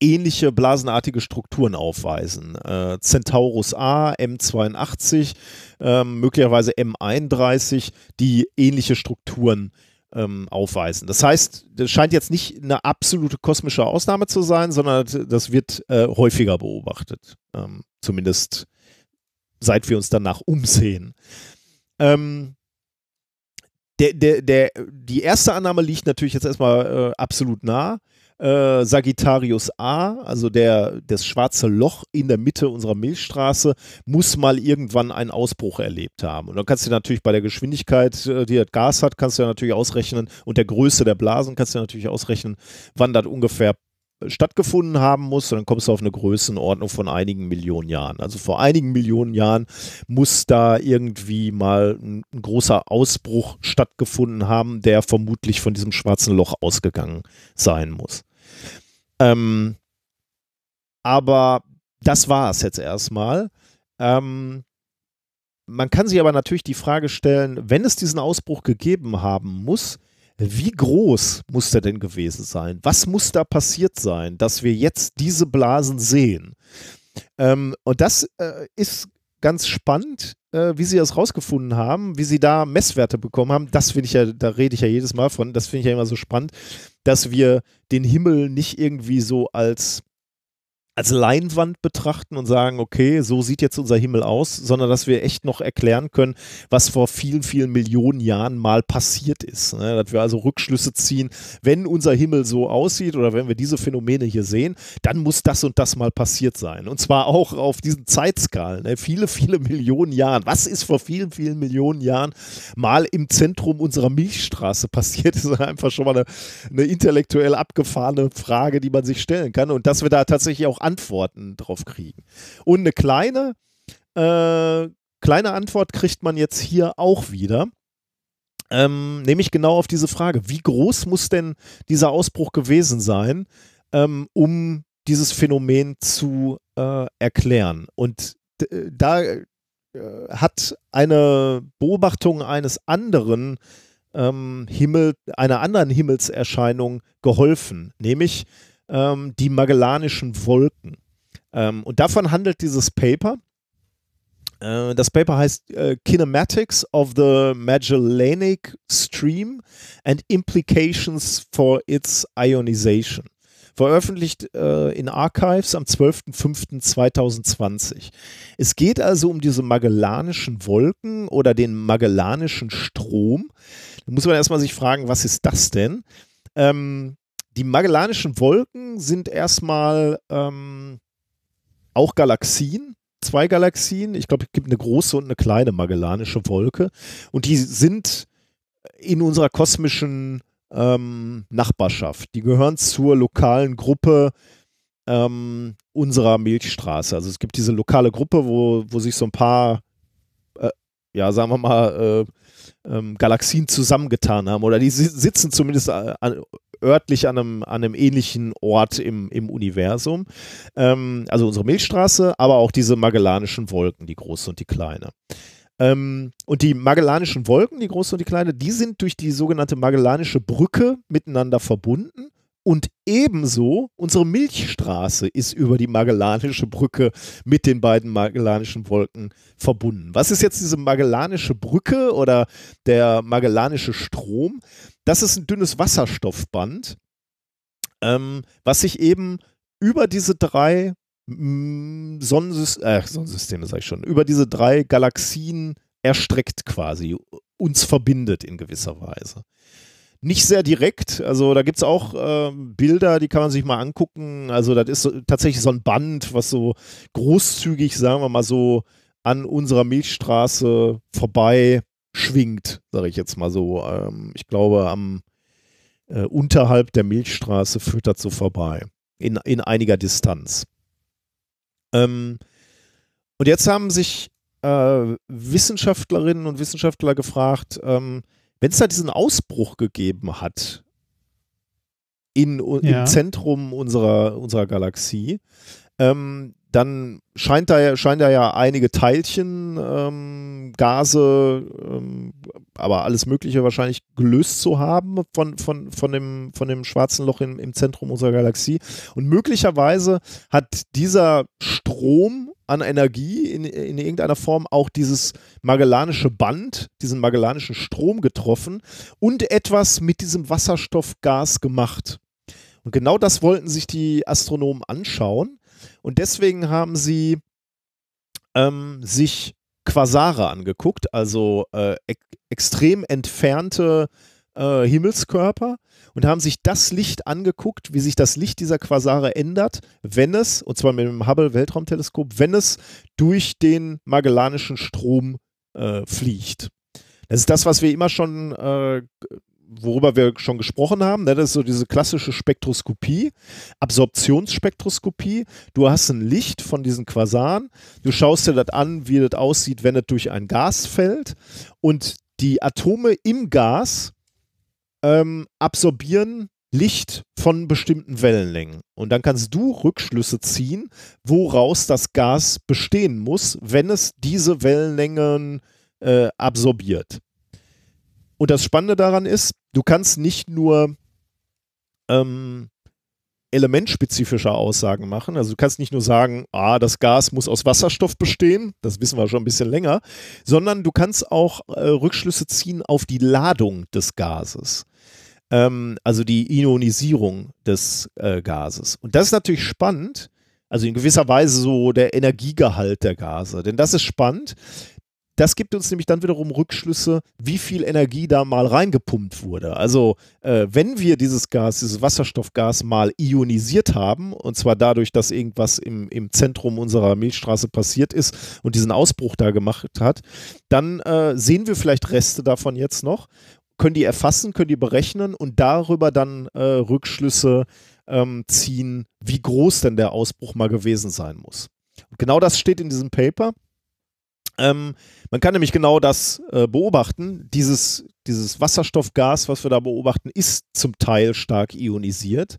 ähnliche blasenartige Strukturen aufweisen. Äh, Centaurus A, M82, äh, möglicherweise M31, die ähnliche Strukturen ähm, aufweisen. Das heißt, das scheint jetzt nicht eine absolute kosmische Ausnahme zu sein, sondern das wird äh, häufiger beobachtet. Ähm, zumindest seit wir uns danach umsehen. Ähm, der, der, der, die erste Annahme liegt natürlich jetzt erstmal äh, absolut nah äh, Sagittarius A, also der, das schwarze Loch in der Mitte unserer Milchstraße, muss mal irgendwann einen Ausbruch erlebt haben. Und dann kannst du natürlich bei der Geschwindigkeit, äh, die das Gas hat, kannst du natürlich ausrechnen und der Größe der Blasen kannst du natürlich ausrechnen, wann das ungefähr stattgefunden haben muss, dann kommst du auf eine Größenordnung von einigen Millionen Jahren. Also vor einigen Millionen Jahren muss da irgendwie mal ein, ein, großer Ausbruch stattgefunden haben, der vermutlich von diesem schwarzen Loch ausgegangen sein muss. Ähm, aber das war es jetzt erstmal. Ähm, man kann sich aber natürlich die Frage stellen, wenn es diesen Ausbruch gegeben haben muss, wie groß muss der denn gewesen sein? Was muss da passiert sein, dass wir jetzt diese Blasen sehen? Ähm, und das äh, ist ganz spannend, äh, wie sie das rausgefunden haben, wie sie da Messwerte bekommen haben. Das finde ich ja, da rede ich ja jedes Mal von, das finde ich ja immer so spannend, dass wir den Himmel nicht irgendwie so als als Leinwand betrachten und sagen, okay, so sieht jetzt unser Himmel aus, sondern dass wir echt noch erklären können, was vor vielen, vielen Millionen Jahren mal passiert ist. Ne? Dass wir also Rückschlüsse ziehen, wenn unser Himmel so aussieht oder wenn wir diese Phänomene hier sehen, dann muss das und das mal passiert sein. Und zwar auch auf diesen Zeitskalen, ne? viele, viele Millionen Jahren. Was ist vor vielen, vielen Millionen Jahren mal im Zentrum unserer Milchstraße passiert, ist einfach schon mal eine, eine intellektuell abgefahrene Frage, die man sich stellen kann. Und dass wir da tatsächlich auch Antworten drauf kriegen. Und eine kleine, äh, kleine Antwort kriegt man jetzt hier auch wieder. Ähm, nämlich genau auf diese Frage, wie groß muss denn dieser Ausbruch gewesen sein, ähm, um dieses Phänomen zu äh, erklären? Und äh, da äh, hat eine Beobachtung eines anderen ähm, Himmel, einer anderen Himmelserscheinung geholfen, nämlich ähm, die Magellanischen Wolken. Ähm, und davon handelt dieses Paper. Äh, das Paper heißt äh, Kinematics of the Magellanic Stream and Implications for its Ionization. Veröffentlicht äh, in Archives am 12.05.2020. Es geht also um diese Magellanischen Wolken oder den Magellanischen Strom. Da muss man erstmal sich fragen, was ist das denn? Ähm, die Magellanischen Wolken sind erstmal ähm, auch Galaxien, zwei Galaxien. Ich glaube, es gibt eine große und eine kleine Magellanische Wolke. Und die sind in unserer kosmischen ähm, Nachbarschaft. Die gehören zur lokalen Gruppe ähm, unserer Milchstraße. Also es gibt diese lokale Gruppe, wo, wo sich so ein paar, äh, ja, sagen wir mal, äh, ähm, Galaxien zusammengetan haben. Oder die sitzen zumindest äh, an, örtlich an einem, an einem ähnlichen Ort im, im Universum. Ähm, also unsere Milchstraße, aber auch diese Magellanischen Wolken, die große und die kleine. Ähm, und die Magellanischen Wolken, die große und die kleine, die sind durch die sogenannte Magellanische Brücke miteinander verbunden. Und ebenso unsere Milchstraße ist über die Magellanische Brücke mit den beiden Magellanischen Wolken verbunden. Was ist jetzt diese Magellanische Brücke oder der Magellanische Strom? Das ist ein dünnes Wasserstoffband, ähm, was sich eben über diese drei mm, Sonnensys äh, Sonnensysteme, sag ich schon, über diese drei Galaxien erstreckt quasi, uns verbindet in gewisser Weise. Nicht sehr direkt, also da gibt es auch äh, Bilder, die kann man sich mal angucken. Also das ist so, tatsächlich so ein Band, was so großzügig, sagen wir mal so, an unserer Milchstraße vorbei schwingt, sage ich jetzt mal so. Ähm, ich glaube, am äh, unterhalb der Milchstraße führt das so vorbei. In, in einiger Distanz. Ähm, und jetzt haben sich äh, Wissenschaftlerinnen und Wissenschaftler gefragt, ähm, wenn es da diesen Ausbruch gegeben hat in, ja. im Zentrum unserer, unserer Galaxie, ähm, dann scheint da, scheinen da ja einige Teilchen, ähm, Gase, ähm, aber alles Mögliche wahrscheinlich gelöst zu haben von, von, von, dem, von dem schwarzen Loch im, im Zentrum unserer Galaxie. Und möglicherweise hat dieser Strom an Energie in, in irgendeiner Form auch dieses Magellanische Band, diesen Magellanischen Strom getroffen und etwas mit diesem Wasserstoffgas gemacht. Und genau das wollten sich die Astronomen anschauen. Und deswegen haben sie ähm, sich Quasare angeguckt, also äh, ek extrem entfernte äh, Himmelskörper und haben sich das Licht angeguckt, wie sich das Licht dieser Quasare ändert, wenn es, und zwar mit dem Hubble Weltraumteleskop, wenn es durch den Magellanischen Strom äh, fliegt. Das ist das, was wir immer schon äh, worüber wir schon gesprochen haben, ne, das ist so diese klassische Spektroskopie, Absorptionsspektroskopie. Du hast ein Licht von diesen Quasaren, du schaust dir das an, wie das aussieht, wenn es durch ein Gas fällt und die Atome im Gas ähm, absorbieren Licht von bestimmten Wellenlängen. Und dann kannst du Rückschlüsse ziehen, woraus das Gas bestehen muss, wenn es diese Wellenlängen äh, absorbiert. Und das Spannende daran ist, du kannst nicht nur ähm, elementspezifische Aussagen machen. Also du kannst nicht nur sagen, ah, das Gas muss aus Wasserstoff bestehen, das wissen wir schon ein bisschen länger, sondern du kannst auch äh, Rückschlüsse ziehen auf die Ladung des Gases. Ähm, also die Ionisierung des äh, Gases. Und das ist natürlich spannend, Also in gewisser Weise so der Energiegehalt der Gase. Denn das ist spannend. Das gibt uns nämlich dann wiederum Rückschlüsse, wie viel Energie da mal reingepumpt wurde. Also äh, wenn wir dieses Gas, dieses Wasserstoffgas mal ionisiert haben, und zwar dadurch, dass irgendwas im, im Zentrum unserer Milchstraße passiert ist und diesen Ausbruch da gemacht hat, dann äh, sehen wir vielleicht Reste davon jetzt noch, können die erfassen, können die berechnen und darüber dann äh, Rückschlüsse ähm, ziehen, wie groß denn der Ausbruch mal gewesen sein muss. Und genau das steht in diesem Paper. Ähm, man kann nämlich genau das äh, beobachten. Dieses, dieses Wasserstoffgas, was wir da beobachten, ist zum Teil stark ionisiert.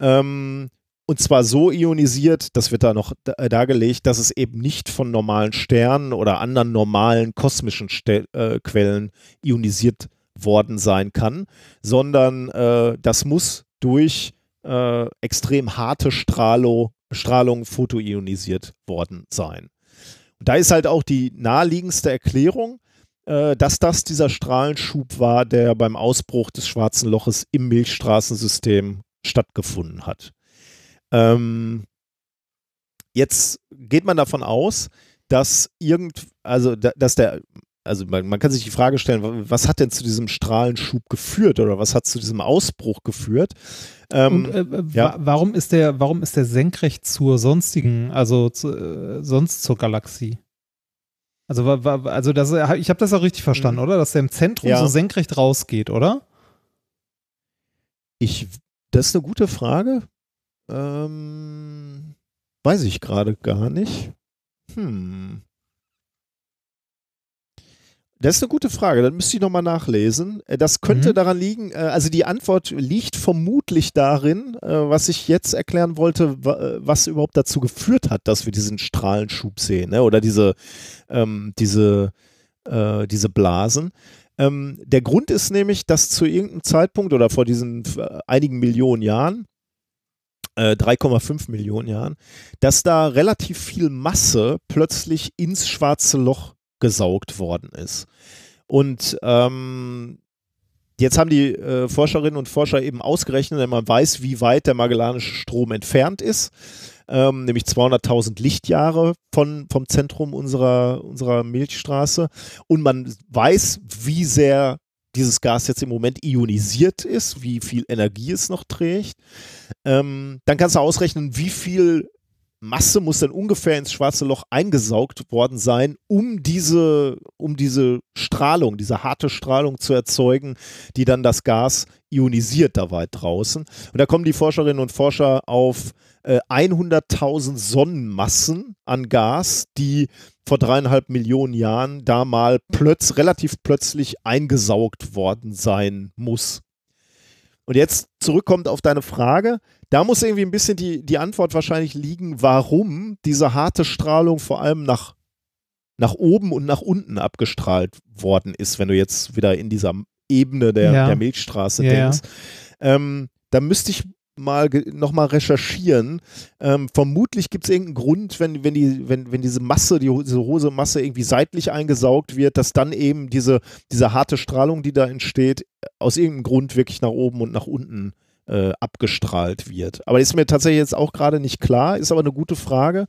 Ähm, und zwar so ionisiert, das wird da noch äh, dargelegt, dass es eben nicht von normalen Sternen oder anderen normalen kosmischen Ste äh, Quellen ionisiert worden sein kann, sondern äh, das muss durch äh, extrem harte Strahlung, Strahlung photoionisiert worden sein. Und da ist halt auch die naheliegendste Erklärung, äh, dass das dieser Strahlenschub war, der beim Ausbruch des schwarzen Loches im Milchstraßensystem stattgefunden hat. Ähm, jetzt geht man davon aus, dass irgend, also dass der, also man, man, kann sich die Frage stellen, was hat denn zu diesem Strahlenschub geführt oder was hat zu diesem Ausbruch geführt? Ähm, Und äh, ja. warum ist der, warum ist der senkrecht zur sonstigen, also zu, äh, sonst zur Galaxie? Also, also das, ich habe das auch richtig verstanden, mhm. oder? Dass der im Zentrum ja. so senkrecht rausgeht, oder? Ich, das ist eine gute Frage. Ähm, weiß ich gerade gar nicht. Hm. Das ist eine gute Frage, dann müsste ich nochmal nachlesen. Äh, das könnte mhm. daran liegen, äh, also die Antwort liegt vermutlich darin, äh, was ich jetzt erklären wollte, was überhaupt dazu geführt hat, dass wir diesen Strahlenschub sehen ne? oder diese, ähm, diese, äh, diese Blasen. Ähm, der Grund ist nämlich, dass zu irgendeinem Zeitpunkt oder vor diesen einigen Millionen Jahren 3,5 Millionen Jahren, dass da relativ viel Masse plötzlich ins schwarze Loch gesaugt worden ist. Und ähm, jetzt haben die äh, Forscherinnen und Forscher eben ausgerechnet, wenn man weiß, wie weit der Magellanische Strom entfernt ist, ähm, nämlich 200.000 Lichtjahre von, vom Zentrum unserer, unserer Milchstraße. Und man weiß, wie sehr dieses Gas jetzt im Moment ionisiert ist, wie viel Energie es noch trägt. Ähm, dann kannst du ausrechnen, wie viel Masse muss dann ungefähr ins schwarze Loch eingesaugt worden sein, um diese, um diese Strahlung, diese harte Strahlung zu erzeugen, die dann das Gas ionisiert da weit draußen. Und da kommen die Forscherinnen und Forscher auf äh, 100.000 Sonnenmassen an Gas, die vor dreieinhalb Millionen Jahren da mal plötz, relativ plötzlich eingesaugt worden sein muss. Und jetzt zurückkommt auf deine Frage, da muss irgendwie ein bisschen die, die Antwort wahrscheinlich liegen, warum diese harte Strahlung vor allem nach, nach oben und nach unten abgestrahlt worden ist, wenn du jetzt wieder in dieser Ebene der, ja. der Milchstraße ja, denkst. Ja. Ähm, da müsste ich mal nochmal recherchieren. Ähm, vermutlich gibt es irgendeinen Grund, wenn, wenn, die, wenn, wenn diese Masse, die, diese hose Masse irgendwie seitlich eingesaugt wird, dass dann eben diese, diese harte Strahlung, die da entsteht, aus irgendeinem Grund wirklich nach oben und nach unten äh, abgestrahlt wird. Aber ist mir tatsächlich jetzt auch gerade nicht klar, ist aber eine gute Frage.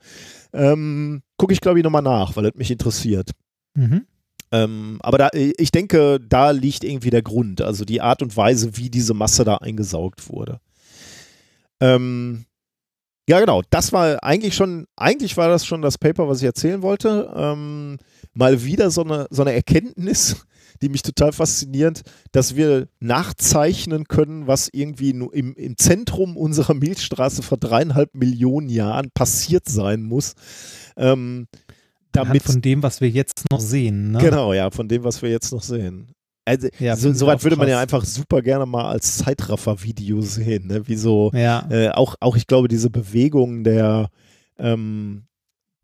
Ähm, Gucke ich, glaube ich, nochmal nach, weil es mich interessiert. Mhm. Ähm, aber da, ich denke, da liegt irgendwie der Grund, also die Art und Weise, wie diese Masse da eingesaugt wurde. Ähm, ja, genau. Das war eigentlich schon, eigentlich war das schon das Paper, was ich erzählen wollte. Ähm, mal wieder so eine, so eine Erkenntnis, die mich total fasziniert, dass wir nachzeichnen können, was irgendwie im, im Zentrum unserer Milchstraße vor dreieinhalb Millionen Jahren passiert sein muss. Ähm, damit, von dem, was wir jetzt noch sehen. Ne? Genau, ja, von dem, was wir jetzt noch sehen. Also, ja, so, soweit würde man ja einfach super gerne mal als Zeitraffer-Video sehen, ne? wie so, ja. äh, auch, auch ich glaube, diese Bewegung der, ähm,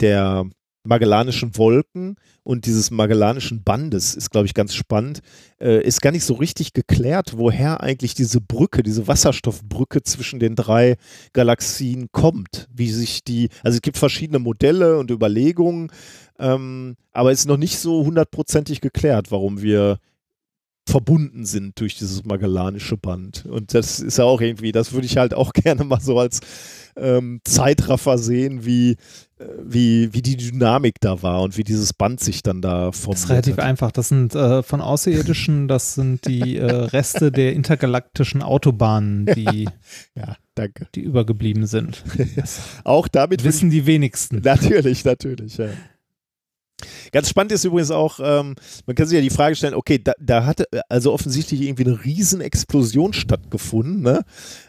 der Magellanischen Wolken und dieses Magellanischen Bandes ist, glaube ich, ganz spannend. Äh, ist gar nicht so richtig geklärt, woher eigentlich diese Brücke, diese Wasserstoffbrücke zwischen den drei Galaxien kommt. Wie sich die, also es gibt verschiedene Modelle und Überlegungen, ähm, aber es ist noch nicht so hundertprozentig geklärt, warum wir verbunden sind durch dieses Magellanische Band. Und das ist ja auch irgendwie, das würde ich halt auch <laughs> gerne mal so als ähm, Zeitraffer sehen, wie, äh, wie, wie die Dynamik da war und wie dieses Band sich dann da formiert. Das ist relativ hat. einfach. Das sind äh, von Außerirdischen, das sind die <laughs> äh, Reste der intergalaktischen Autobahnen, <laughs> die, Ja, danke. die übergeblieben sind. Auch damit Wissen die wenigsten. Natürlich, natürlich, ja. Ganz spannend ist übrigens auch, ähm, man kann sich ja die Frage stellen, okay, da, da hatte also offensichtlich irgendwie eine riesen Explosion stattgefunden, ne?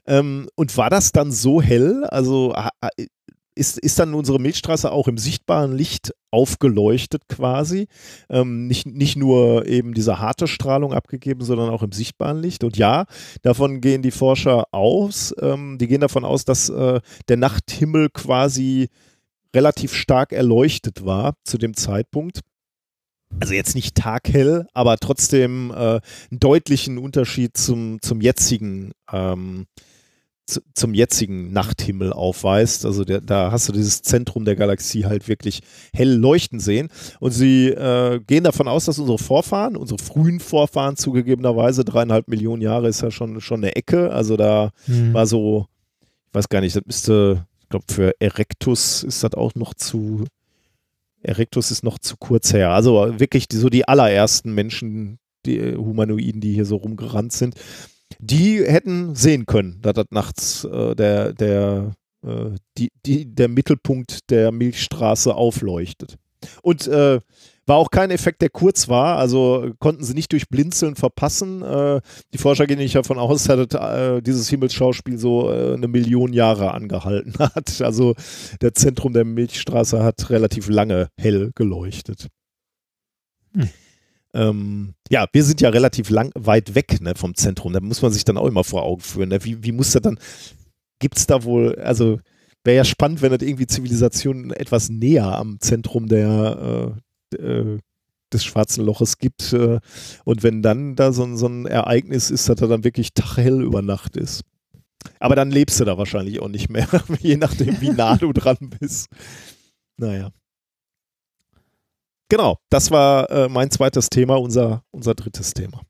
Ähm, und war das dann so hell? Also ist, ist dann unsere Milchstraße auch im sichtbaren Licht aufgeleuchtet quasi? Ähm, nicht, nicht nur eben diese harte Strahlung abgegeben, sondern auch im sichtbaren Licht. Und ja, davon gehen die Forscher aus. Ähm, die gehen davon aus, dass äh, der Nachthimmel quasi relativ stark erleuchtet war zu dem Zeitpunkt. Also jetzt nicht taghell, aber trotzdem äh, einen deutlichen Unterschied zum, zum jetzigen ähm, zu, zum jetzigen Nachthimmel aufweist. Also der, da hast du dieses Zentrum der Galaxie halt wirklich hell leuchten sehen. Und sie äh, gehen davon aus, dass unsere Vorfahren, unsere frühen Vorfahren zugegebenerweise, dreieinhalb Millionen Jahre ist ja schon, schon eine Ecke. Also da Hm. war so, ich weiß gar nicht, das müsste, glaube, für Erectus ist das auch noch zu, Erectus ist noch zu kurz her. Also wirklich so die allerersten Menschen, die äh, Humanoiden, die hier so rumgerannt sind, die hätten sehen können, dass das nachts äh, der, der, äh, die, die, der Mittelpunkt der Milchstraße aufleuchtet. Und äh, war auch kein Effekt, der kurz war, also konnten sie nicht durch Blinzeln verpassen. Äh, die Forscher gehen nicht davon aus, dass äh, dieses Himmelsschauspiel so äh, eine Million Jahre angehalten <laughs> hat. Also der Zentrum der Milchstraße hat relativ lange hell geleuchtet. Hm. Ähm, ja, wir sind ja relativ lang, weit weg ne, vom Zentrum. Da muss man sich dann auch immer vor Augen führen. Ne? Wie, wie muss das dann, gibt es da wohl, also wäre ja spannend, wenn das irgendwie Zivilisationen etwas näher am Zentrum der, äh, äh, des schwarzen Loches gibt. Äh, und wenn dann da so, ein- so ein Ereignis ist, dass er dann wirklich taghell über Nacht ist. Aber dann lebst du da wahrscheinlich auch nicht mehr, <laughs> je nachdem, wie nah du dran bist. Naja. Genau, das war äh, mein zweites Thema, unser, unser drittes Thema.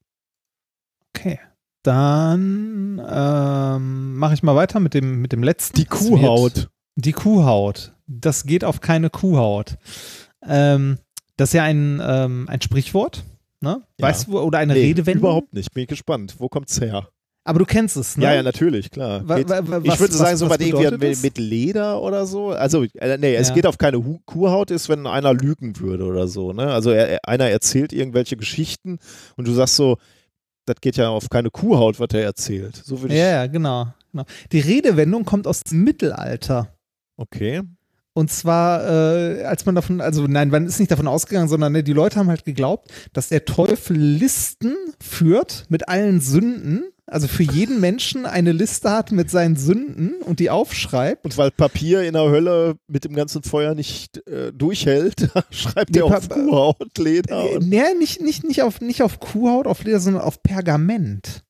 Okay. Dann ähm, mache ich mal weiter mit dem, mit dem letzten. Die Kuhhaut. Die Kuhhaut. Das geht auf keine Kuhhaut. Ähm, das ist ja ein, ähm, ein Sprichwort. Ne? Ja. Weißt du, oder eine Nee, Redewendung? Überhaupt nicht. Bin ich gespannt. Wo kommt's her? Aber du kennst es, ne? Ja, ja, natürlich, klar. Wa- wa- wa- ich würde sagen, so was was irgendwie mit, mit Leder oder so. Also, äh, nee, es Ja. geht auf keine Hu Kuhhaut, ist, wenn einer lügen würde oder so. Ne? Also, er, er- einer erzählt irgendwelche Geschichten und du sagst so, das geht ja auf keine Kuhhaut, was er erzählt. So würde ich. Ja, ja, genau, genau. Die Redewendung kommt aus dem Mittelalter. Okay. Und zwar, äh, als man davon, also nein, man ist nicht davon ausgegangen, sondern ne, die Leute haben halt geglaubt, dass der Teufel Listen führt mit allen Sünden, also für jeden Menschen eine Liste hat mit seinen Sünden und die aufschreibt. Und weil Papier in der Hölle mit dem ganzen Feuer nicht äh, durchhält, <laughs> schreibt Nee, er auf Pa- Kuhhaut, Leder. Äh, nee, nicht, nicht, nicht, auf, nicht auf Kuhhaut, auf Leder, sondern auf Pergament.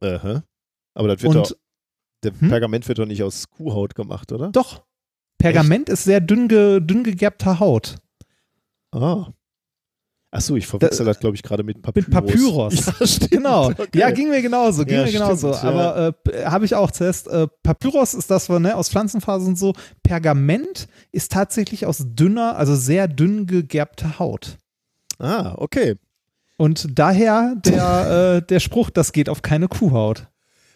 Aha. Aber das wird doch, Und der Hm? Pergament wird doch nicht aus Kuhhaut gemacht, oder? doch, Pergament ist sehr dünn, ge, dünn gegerbter Haut. Ah. Achso, ich verwechsel das, glaube ich, gerade mit Papyrus. Mit Papyrus. <laughs> Ja, stimmt. Genau. Okay. Ja, ging mir genauso, ging Ja, mir genauso. stimmt, ja. Aber äh, p- habe ich auch zuerst. Äh, Papyrus ist das, was, ne, aus Pflanzenfasern und so. Pergament ist tatsächlich aus dünner, also sehr dünn gegerbter Haut. Ah, okay. Und daher der, äh, der Spruch, das geht auf keine Kuhhaut.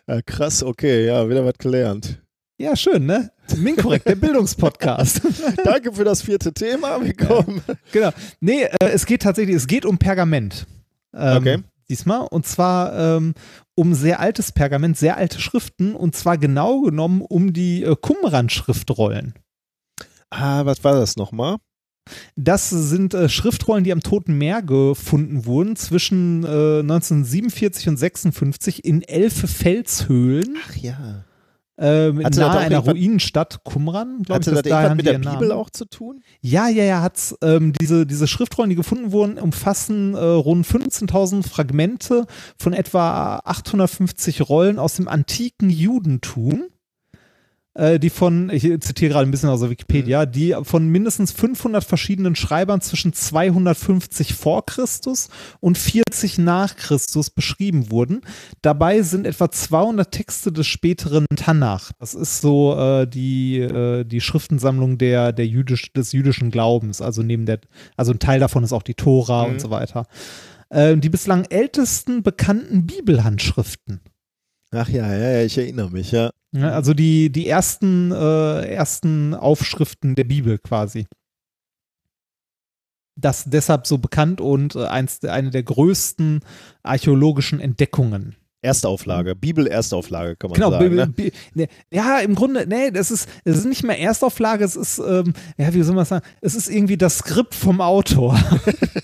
Ja, krass, okay, ja, wieder was gelernt. Ja, schön, ne? Minkorrekt, der <laughs> Bildungspodcast. Danke für das vierte Thema. Wir kommen. genau. Nee, äh, es geht tatsächlich, es geht um Pergament. Ähm, Okay. Diesmal. Und zwar ähm, um sehr altes Pergament, sehr alte Schriften. Und zwar genau genommen um die äh, Qumran-Schriftrollen. Ah, was war das nochmal? Das sind äh, Schriftrollen, die am Toten Meer gefunden wurden zwischen äh, 1947 und 56 in elf Felshöhlen Ach ja. Äh, Hatte das nahe einer Ruinenstadt Qumran. Glaub Hatte ich, das daher irgendwas haben mit der Bibel Namen. auch zu tun? Ja, ja, ja, hat's. Ähm, diese, diese Schriftrollen, die gefunden wurden, umfassen äh, rund 15.000 Fragmente von etwa 850 Rollen aus dem antiken Judentum. Äh, die von, ich zitiere gerade ein bisschen aus der Wikipedia, die von mindestens 500 verschiedenen Schreibern zwischen 250 vor Christus und 40 nach Christus beschrieben wurden. Dabei sind etwa 200 Texte des späteren Tanach. Das ist so äh, die, äh, die Schriftensammlung der, der jüdisch, des jüdischen Glaubens. Also neben der, also ein Teil davon ist auch die Tora Mhm. und so weiter. Äh, die bislang ältesten bekannten Bibelhandschriften. Ach ja, ja, ja, ich erinnere mich, ja. Ja, also die, die ersten, äh, ersten Aufschriften der Bibel quasi. Das deshalb so bekannt und äh, eins, eine der größten archäologischen Entdeckungen. Erstauflage, Bibel-Erstauflage, kann man Genau, sagen. Bi- Ne? Ne, ja, im Grunde, nee, das ist, es ist nicht mehr Erstauflage, es ist, ähm, ja, wie soll man sagen, es ist irgendwie das Skript vom Autor. <laughs>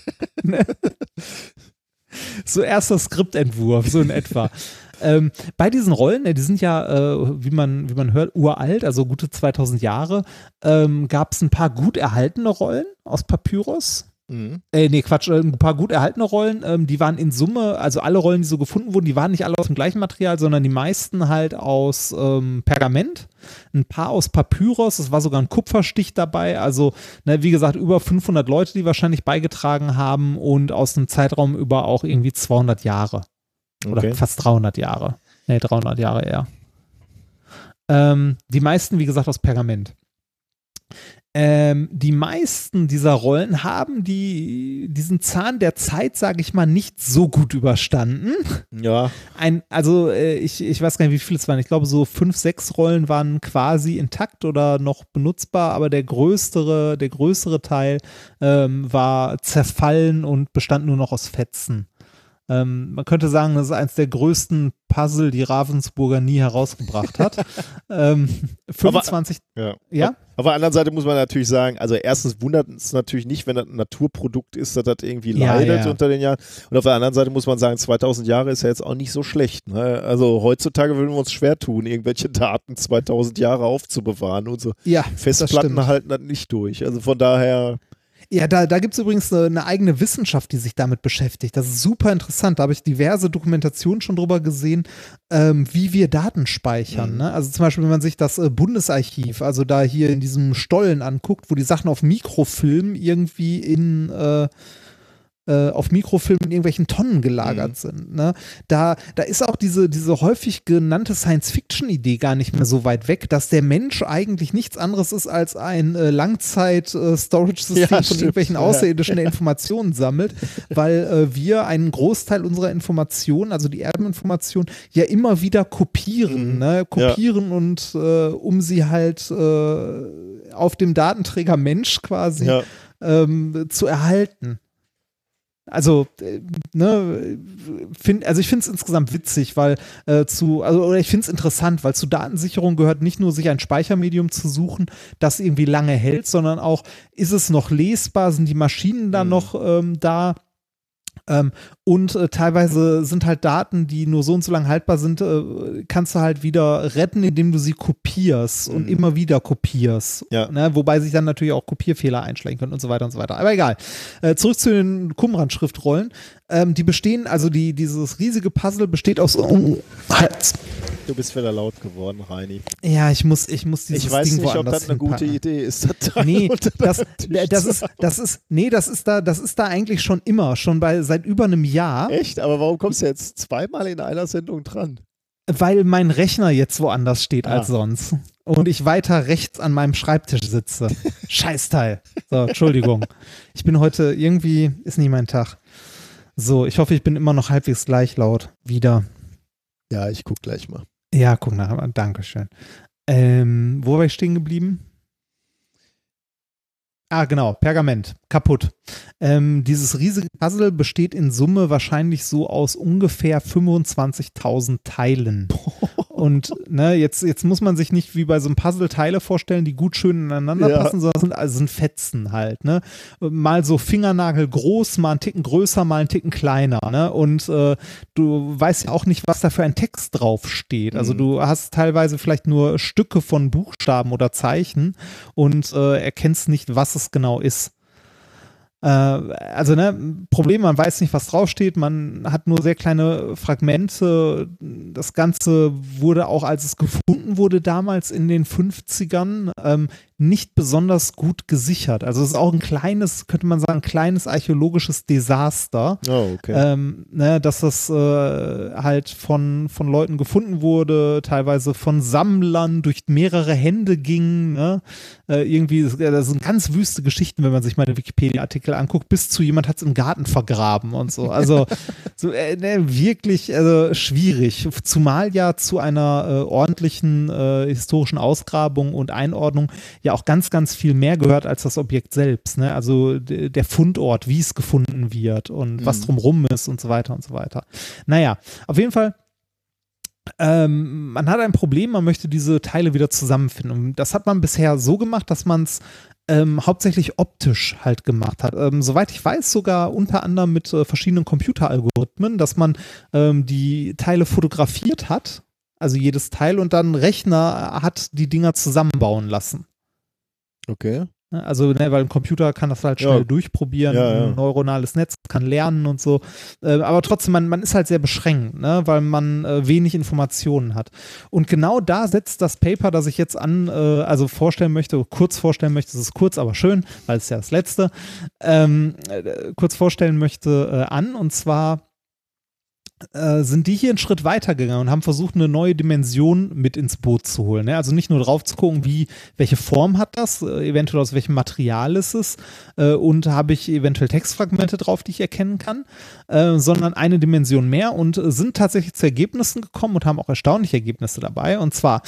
<laughs> Ne? so erster Skriptentwurf, so in etwa. <laughs> ähm, bei diesen Rollen, ne, die sind ja, äh, wie, man, wie man hört, uralt, also gute 2000 Jahre, ähm, gab es ein paar gut erhaltene Rollen aus Papyrus. Mhm. Äh, nee, Quatsch, äh, ein paar gut erhaltene Rollen, ähm, die waren in Summe, also alle Rollen, die so gefunden wurden, die waren nicht alle aus dem gleichen Material, sondern die meisten halt aus ähm, Pergament, ein paar aus Papyrus, es war sogar ein Kupferstich dabei, also ne, wie gesagt, über 500 Leute, die wahrscheinlich beigetragen haben und aus einem Zeitraum über auch irgendwie 200 Jahre oder Okay. fast 300 Jahre. Nee, 300 Jahre eher. Ähm, die meisten, wie gesagt, aus Pergament. Ähm, die meisten dieser Rollen haben die, diesen Zahn der Zeit, sage ich mal, nicht so gut überstanden. Ja, Ein, also äh, ich, ich weiß gar nicht, wie viele es waren. Ich glaube, so fünf, sechs Rollen waren quasi intakt oder noch benutzbar, aber der größere, der größere Teil ähm, war zerfallen und bestand nur noch aus Fetzen. Ähm, man könnte sagen, das ist eines der größten Puzzle, die Ravensburger nie herausgebracht hat. <laughs> ähm, 25, ja. ja? Auf der anderen Seite muss man natürlich sagen, also erstens wundert es natürlich nicht, wenn das ein Naturprodukt ist, dass das irgendwie Ja, leidet ja. unter den Jahren. Und auf der anderen Seite muss man sagen, 2000 Jahre ist ja jetzt auch nicht so schlecht. Ne? Also heutzutage würden wir uns schwer tun, irgendwelche Daten 2000 Jahre aufzubewahren. Unsere Ja, das Festplatten stimmt. halten das nicht durch. Also von daher, Ja, da, da gibt es übrigens eine, eine eigene Wissenschaft, die sich damit beschäftigt. Das ist super interessant. Da habe ich diverse Dokumentationen schon drüber gesehen, ähm, wie wir Daten speichern. Mhm. Ne? Also zum Beispiel, wenn man sich das äh, Bundesarchiv, also da hier in diesem Stollen anguckt, wo die Sachen auf Mikrofilm irgendwie in äh, äh, auf Mikrofilm in irgendwelchen Tonnen gelagert Mhm. sind. Ne? Da, da ist auch diese, diese häufig genannte Science-Fiction-Idee gar nicht mehr so weit weg, dass der Mensch eigentlich nichts anderes ist als ein äh, Langzeit-Storage-System Ja, von irgendwelchen Ja. Außerirdischen, der <laughs> Informationen sammelt, weil äh, wir einen Großteil unserer Informationen, also die Erbeninformation, ja immer wieder kopieren. Mhm. Ne? Kopieren und äh, um sie halt äh, auf dem Datenträger Mensch quasi ja, ähm, zu erhalten. Also, äh, ne, find, also ich finde es insgesamt witzig, weil äh, zu, also oder ich finde es interessant, weil zu Datensicherung gehört nicht nur sich ein Speichermedium zu suchen, das irgendwie lange hält, sondern auch, ist es noch lesbar, sind die Maschinen da Mhm. noch ähm, da? Ähm, und äh, teilweise sind halt Daten, die nur so und so lange haltbar sind, äh, kannst du halt wieder retten, indem du sie kopierst und Mhm. immer wieder kopierst. Ja. Ne? Wobei sich dann natürlich auch Kopierfehler einschleichen können und so weiter und so weiter. Aber egal. Äh, zurück zu den Qumran-Schriftrollen. Ähm, die bestehen, also die, dieses riesige Puzzle besteht aus. Oh, halt. du bist wieder laut geworden, Reini. Ja, ich muss, ich muss dieses Ich weiß Ding nicht, ob das eine gute. Idee ist. <laughs> Das Nee, das, Tisch das ist, das ist, nee, das ist da, das ist da eigentlich schon immer, schon bei, seit über einem Jahr, Echt? Aber warum kommst du jetzt zweimal in einer Sendung dran? weil mein Rechner jetzt woanders steht Ah. als sonst. Und ich weiter rechts an meinem Schreibtisch sitze. <laughs> Scheißteil. So, Entschuldigung. Ich bin heute irgendwie, ist nicht mein Tag. So, ich hoffe, ich bin immer noch halbwegs gleich laut. Wieder. Ja, ich guck gleich mal. Ja, guck nach. Dankeschön. Ähm, wo war ich stehen geblieben? Ah, genau, Pergament, kaputt. Ähm, dieses riesige Puzzle besteht in Summe wahrscheinlich so aus ungefähr 25.000 Teilen. <laughs> Und ne, jetzt, jetzt muss man sich nicht wie bei so einem Puzzle Teile vorstellen, die gut schön ineinander Ja. passen, sondern sind, also sind Fetzen halt. Ne? Mal so Fingernagel groß, mal einen Ticken größer, mal einen Ticken kleiner. Ne? Und äh, du weißt ja auch nicht, was da für ein Text drauf steht. Also Mhm. du hast teilweise vielleicht nur Stücke von Buchstaben oder Zeichen und äh, erkennst nicht, was es genau ist. Äh, also, ne, Problem, man weiß nicht, was draufsteht, man hat nur sehr kleine Fragmente. Das Ganze wurde auch, als es gefunden wurde, damals in den 50ern, ähm, nicht besonders gut gesichert. Also es ist auch ein kleines, könnte man sagen, kleines archäologisches Desaster. Oh, okay. Ähm, ne, dass das äh, halt von, von Leuten gefunden wurde, teilweise von Sammlern durch mehrere Hände ging. Ne? Äh, irgendwie, das sind ganz wüste Geschichten, wenn man sich mal den Wikipedia-Artikel anguckt, bis zu jemand hat es im Garten vergraben und so. Also <laughs> so, äh, ne, wirklich also, schwierig. Zumal ja zu einer äh, ordentlichen äh, historischen Ausgrabung und Einordnung ja auch ganz, ganz viel mehr gehört als das Objekt selbst. Ne? Also der Fundort, wie es gefunden wird und mhm. was drumrum ist und so weiter und so weiter. Naja, auf jeden Fall ähm, man hat ein Problem, man möchte diese Teile wieder zusammenfinden. Und das hat man bisher so gemacht, dass man es ähm, hauptsächlich optisch halt gemacht hat. Ähm, soweit ich weiß, sogar unter anderem mit äh, verschiedenen Computeralgorithmen, dass man ähm, die Teile fotografiert hat, also jedes Teil, und dann Rechner hat die Dinger zusammenbauen lassen. Okay. Ne, also, ne, weil ein Computer kann das halt schnell ja. durchprobieren, ja, ja. ein neuronales Netz kann lernen und so. Äh, aber trotzdem, man, man ist halt sehr beschränkt, ne, weil man äh, wenig Informationen hat. Und genau da setzt das Paper, das ich jetzt an, äh, also vorstellen möchte, kurz vorstellen möchte, es ist kurz, aber schön, weil es ja das letzte, ähm, äh, kurz vorstellen möchte, an. Und zwar äh, sind die hier einen Schritt weiter gegangen und haben versucht, eine neue Dimension mit ins Boot zu holen. Ne? Also nicht nur drauf zu gucken, wie, welche Form hat das, äh, eventuell aus welchem Material ist es äh, und habe ich eventuell Textfragmente drauf, die ich erkennen kann, äh, sondern eine Dimension mehr und sind tatsächlich zu Ergebnissen gekommen und haben auch erstaunliche Ergebnisse dabei. Und zwar,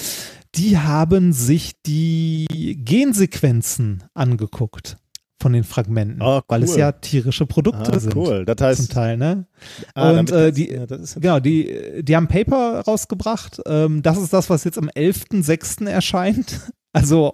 die haben sich die Gensequenzen angeguckt von den Fragmenten, oh, cool. weil es ja tierische Produkte ah, sind. Cool, das heißt zum Teil, ne? Ah, und äh, die, ja, genau, die, die haben Paper rausgebracht. Ähm, das ist das, was jetzt am 11.06. erscheint. <laughs> Also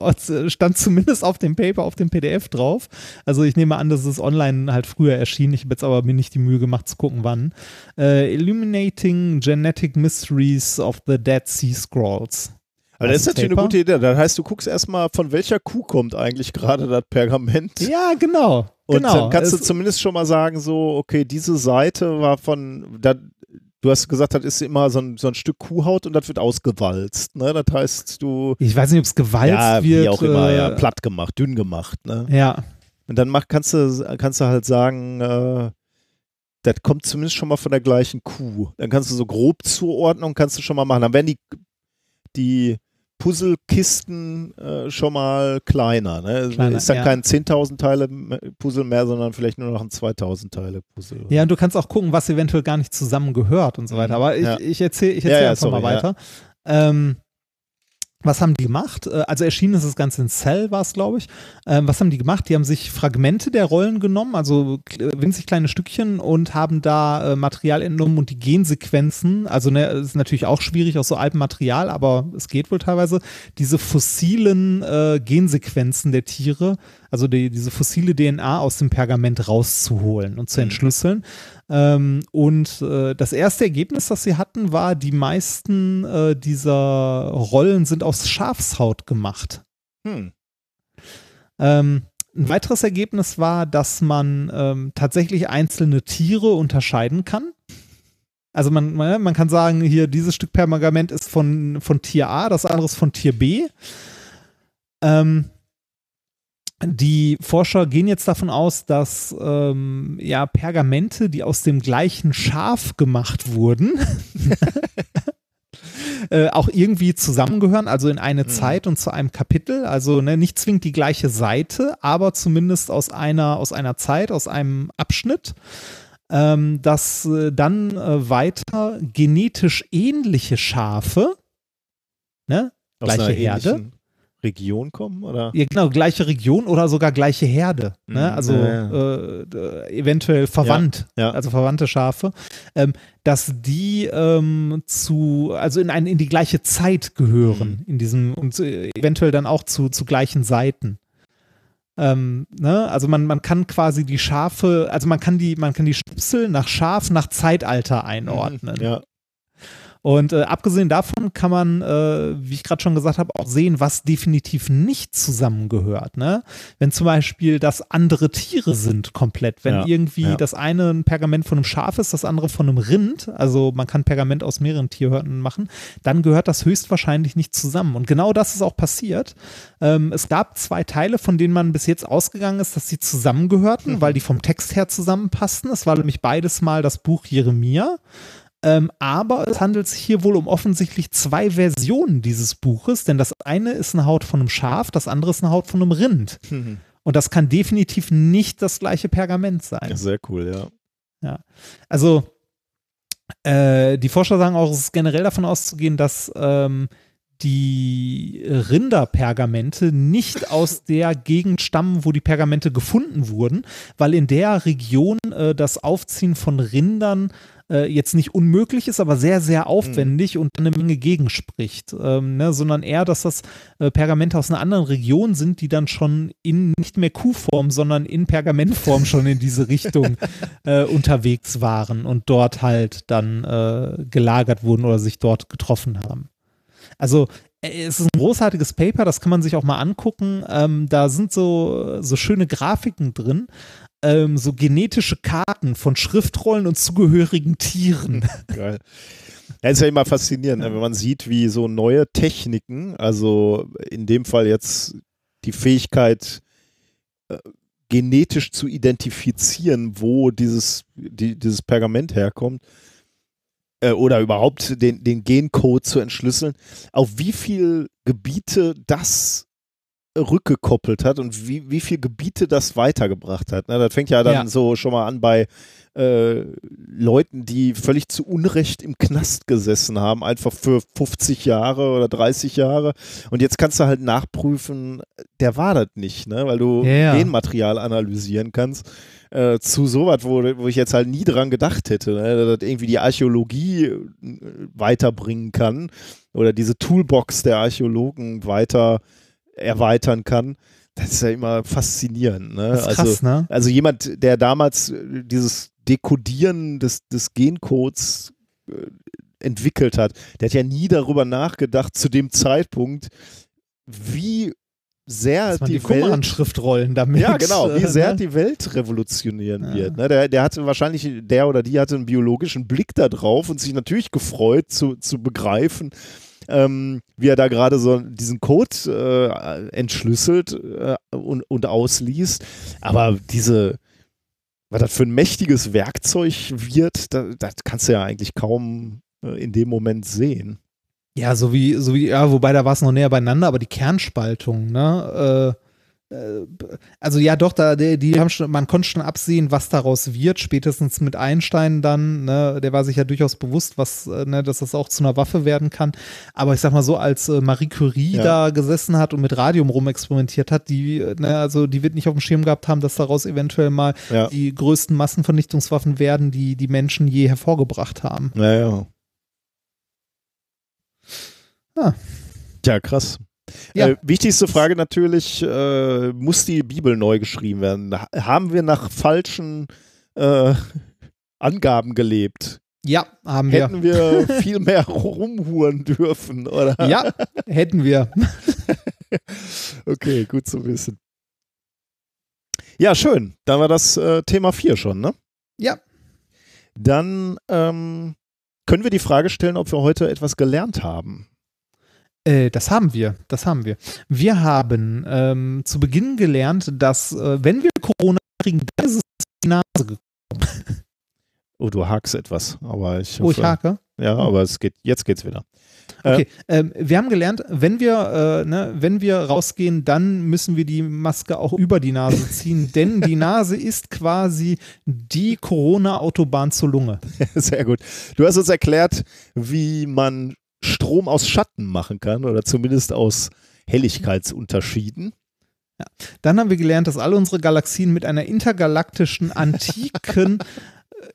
stand zumindest auf dem Paper, auf dem PDF drauf. Also ich nehme an, dass es online halt früher erschien. Ich habe jetzt aber mir nicht die Mühe gemacht zu gucken, wann. Äh, Illuminating Genetic Mysteries of the Dead Sea Scrolls. Aber das ist natürlich Paper. eine gute Idee. Das heißt, du guckst erstmal, von welcher Kuh kommt eigentlich gerade das Pergament. Ja, genau. Und genau. dann kannst es du zumindest schon mal sagen, so, okay, diese Seite war von, da, du hast gesagt, das ist immer so ein, so ein Stück Kuhhaut und das wird ausgewalzt. Ne? Das heißt, du. Ich weiß nicht, ob es gewalzt ja, wird. Wie auch immer, ja, äh, platt gemacht, dünn gemacht. Ne? Ja. Und dann mach, kannst, du, kannst du halt sagen, äh, das kommt zumindest schon mal von der gleichen Kuh. Dann kannst du so grob Zuordnung kannst du schon mal machen. Dann werden die, die Puzzlekisten äh, schon mal kleiner. Ne? kleiner ist dann ja. kein 10.000 Teile Puzzle mehr, sondern vielleicht nur noch ein 2.000 Teile Puzzle. Ja, und du kannst auch gucken, was eventuell gar nicht zusammengehört und so weiter. Mhm. Aber ich, ja. ich erzähle ich erzähl ja, einfach sorry, mal weiter. Ähm, was haben die gemacht? Äh, also erschienen ist das Ganze in Cell, war es, glaube ich. Ähm, was haben die gemacht? Die haben sich Fragmente der Rollen genommen, also winzig kleine Stückchen und haben da äh, Material entnommen und die Gensequenzen, also ne, ist natürlich auch schwierig aus so altem Material, aber es geht wohl teilweise, diese fossilen äh, Gensequenzen der Tiere, also die, diese fossile DNA aus dem Pergament rauszuholen und zu mhm. entschlüsseln. Ähm, und äh, das erste Ergebnis, das sie hatten, war, die meisten äh, dieser Rollen sind aus Schafshaut gemacht. Hm. Ähm, ein weiteres Ergebnis war, dass man ähm, tatsächlich einzelne Tiere unterscheiden kann. Also man, man, man, kann sagen, hier dieses Stück Pergament ist von, von Tier A, das andere ist von Tier B. Ähm, die Forscher gehen jetzt davon aus, dass ähm, ja Pergamente, die aus dem gleichen Schaf gemacht wurden, <laughs> äh, auch irgendwie zusammengehören, also in eine mhm. Zeit und zu einem Kapitel. Also ne, nicht zwingend die gleiche Seite, aber zumindest aus einer aus einer Zeit, aus einem Abschnitt. Ähm, dass äh, dann äh, weiter genetisch ähnliche Schafe, ne, gleiche Herde, Region kommen? Oder? Ja, genau, gleiche Region oder sogar gleiche Herde. Ne? Mhm. Also ja. Äh, eventuell verwandt, ja, also verwandte Schafe, ähm, dass die ähm, zu, also in, ein, in die gleiche Zeit gehören, mhm. in diesem, und eventuell dann auch zu, zu gleichen Seiten. Ähm, ne? Also man, man kann quasi die Schafe, also man kann die, man kann die Schnipsel nach Schaf, nach Zeitalter einordnen. Ja. Und äh, abgesehen davon kann man, äh, wie ich gerade schon gesagt habe, auch sehen, was definitiv nicht zusammengehört. Ne? Wenn zum Beispiel das andere Tiere sind komplett, wenn Ja, irgendwie ja. das eine ein Pergament von einem Schaf ist, das andere von einem Rind, also man kann Pergament aus mehreren Tierhörnern machen, dann gehört das höchstwahrscheinlich nicht zusammen. Und genau das ist auch passiert. Ähm, es gab zwei Teile, von denen man bis jetzt ausgegangen ist, dass sie zusammengehörten, weil die vom Text her zusammenpassten. Es war nämlich beides mal das Buch Jeremia. Ähm, aber es handelt sich hier wohl um offensichtlich zwei Versionen dieses Buches, denn das eine ist eine Haut von einem Schaf, das andere ist eine Haut von einem Rind. <laughs> Und das kann definitiv nicht das gleiche Pergament sein. Sehr cool, ja. Also äh, die Forscher sagen auch, es ist generell davon auszugehen, dass ähm, die Rinderpergamente nicht <laughs> aus der Gegend stammen, wo die Pergamente gefunden wurden, weil in der Region äh, das Aufziehen von Rindern äh, jetzt nicht unmöglich ist, aber sehr, sehr aufwendig und eine Menge gegenspricht, ähm, ne, sondern eher, dass das äh, Pergamente aus einer anderen Region sind, die dann schon in nicht mehr Kuhform, sondern in Pergamentform schon in diese Richtung <laughs> äh, unterwegs waren und dort halt dann äh, gelagert wurden oder sich dort getroffen haben. Also äh, es ist ein großartiges Paper, das kann man sich auch mal angucken. Ähm, da sind so, so schöne Grafiken drin, ähm, so genetische Karten von Schriftrollen und zugehörigen Tieren. <laughs> Geil. Ja, ist ja immer faszinierend, ne, wenn man sieht, wie so neue Techniken, also in dem Fall jetzt die Fähigkeit, äh, genetisch zu identifizieren, wo dieses, die, dieses Pergament herkommt, äh, oder überhaupt den, den Gencode zu entschlüsseln, auf wie viel Gebiete das rückgekoppelt hat und wie, wie viel Gebiete das weitergebracht hat. Ne, das fängt ja dann Ja. so schon mal an bei äh, Leuten, die völlig zu Unrecht im Knast gesessen haben, einfach für 50 Jahre oder 30 Jahre. Und jetzt kannst du halt nachprüfen, der war das nicht, ne? weil du Ja. Genmaterial analysieren kannst. Äh, zu sowas, wo, wo ich jetzt halt nie dran gedacht hätte, ne? dass das irgendwie die Archäologie äh, weiterbringen kann oder diese Toolbox der Archäologen weiter erweitern kann. Das ist ja immer faszinierend. Ne? Das ist also, krass, ne? also jemand, der damals äh, dieses Dekodieren des, des Gencodes äh, entwickelt hat, der hat ja nie darüber nachgedacht zu dem Zeitpunkt, wie sehr Dass man die, die Welt Qumran-Schriftrollen damit. ja, genau, wie äh, <laughs> sehr ne? die Welt revolutionieren Ja. wird. Ne? Der, der hatte wahrscheinlich, der oder die hatte einen biologischen Blick da drauf und sich natürlich gefreut zu, zu begreifen, ähm, wie er da gerade so diesen Code äh, entschlüsselt äh, und, und ausliest. Aber diese, was das für ein mächtiges Werkzeug wird, da, das kannst du ja eigentlich kaum äh, in dem Moment sehen. Ja, so wie, so wie, ja, wobei da war es noch näher beieinander, aber die Kernspaltung, ne? Äh, also ja, doch, da, die, die haben schon, man konnte schon absehen, was daraus wird, spätestens mit Einstein dann, ne, der war sich ja durchaus bewusst, was, äh, ne, dass das auch zu einer Waffe werden kann. Aber ich sag mal so, als äh, Marie Curie Ja. da gesessen hat und mit Radium rumexperimentiert hat, die, ne, also die wird nicht auf dem Schirm gehabt haben, dass daraus eventuell mal Ja. die größten Massenvernichtungswaffen werden, die die Menschen je hervorgebracht haben. Naja. Ah. Tja, krass. Ja. Äh, wichtigste Frage natürlich, äh, muss die Bibel neu geschrieben werden? Ha- Haben wir nach falschen äh, Angaben gelebt? Ja, haben wir. Hätten wir <laughs> viel mehr rumhuren dürfen, oder? Ja, hätten wir. <laughs> Okay, gut zu wissen. Ja, schön. Dann war das äh, Thema 4 schon, ne? Ja. Dann ähm, können wir die Frage stellen, ob wir heute etwas gelernt haben. Äh, das haben wir, das haben wir. Wir haben ähm, zu Beginn gelernt, dass äh, wenn wir Corona kriegen, dann ist es die Nase gekommen. <laughs> Oh, du hakst etwas, aber ich Oh, ich hoffe- hake. Ja, aber es geht, jetzt geht's wieder. Okay, ähm, wir haben gelernt, wenn wir, äh, ne, wenn wir rausgehen, dann müssen wir die Maske auch über die Nase <laughs> ziehen, denn die Nase ist quasi die Corona-Autobahn zur Lunge. <laughs> Sehr gut. Du hast uns erklärt, wie man Strom aus Schatten machen kann oder zumindest aus Helligkeitsunterschieden. Dann haben wir gelernt, dass alle unsere Galaxien mit einer intergalaktischen, <laughs> antiken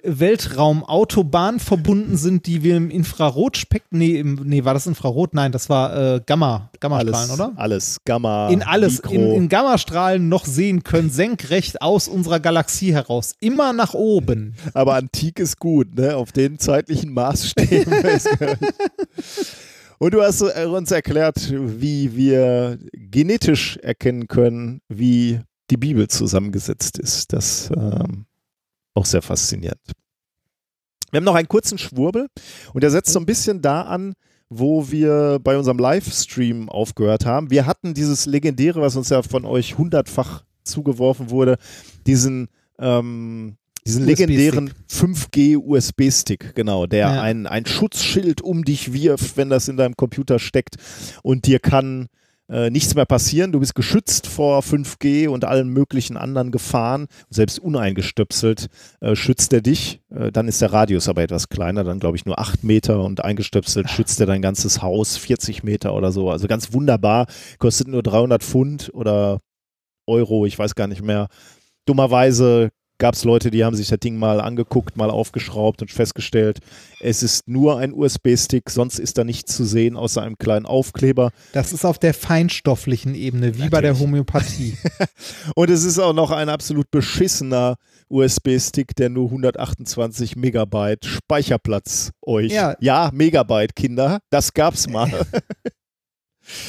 Weltraumautobahn verbunden sind, die wir im Infrarotspektrum, nee, im, nee, war das Infrarot? Nein, das war äh, Gamma, Gammastrahlen, alles, oder? Alles, Gamma, In alles, Mikro. in, in Gammastrahlen noch sehen können, senkrecht aus unserer Galaxie heraus, immer nach oben. Aber antik ist gut, ne? Auf den zeitlichen Maßstäben. <laughs> Und du hast äh, uns erklärt, wie wir genetisch erkennen können, wie die Bibel zusammengesetzt ist. Das ähm, auch sehr faszinierend. Wir haben noch einen kurzen Schwurbel und der setzt so ein bisschen da an, wo wir bei unserem Livestream aufgehört haben. Wir hatten dieses legendäre, was uns ja von euch hundertfach zugeworfen wurde, diesen ähm, diesen legendären 5G USB-Stick, genau, der Ja. ein, ein Schutzschild um dich wirft, wenn das in deinem Computer steckt und dir kann äh, nichts mehr passieren. Du bist geschützt vor 5G und allen möglichen anderen Gefahren. Selbst uneingestöpselt äh, schützt er dich. Äh, dann ist der Radius aber etwas kleiner, dann glaube ich nur 8 Meter und eingestöpselt schützt er dein ganzes Haus 40 Meter oder so. Also ganz wunderbar. Kostet nur 300 Pfund oder Euro, ich weiß gar nicht mehr. Dummerweise gab es Leute, die haben sich das Ding mal angeguckt, mal aufgeschraubt und festgestellt, es ist nur ein USB-Stick, sonst ist da nichts zu sehen außer einem kleinen Aufkleber. Das ist auf der feinstofflichen Ebene, wie bei der Natürlich. Homöopathie. <laughs> Und es ist auch noch ein absolut beschissener USB-Stick, der nur 128 Megabyte Speicherplatz euch. Ja. ja, Megabyte, Kinder, das gab's mal. <laughs>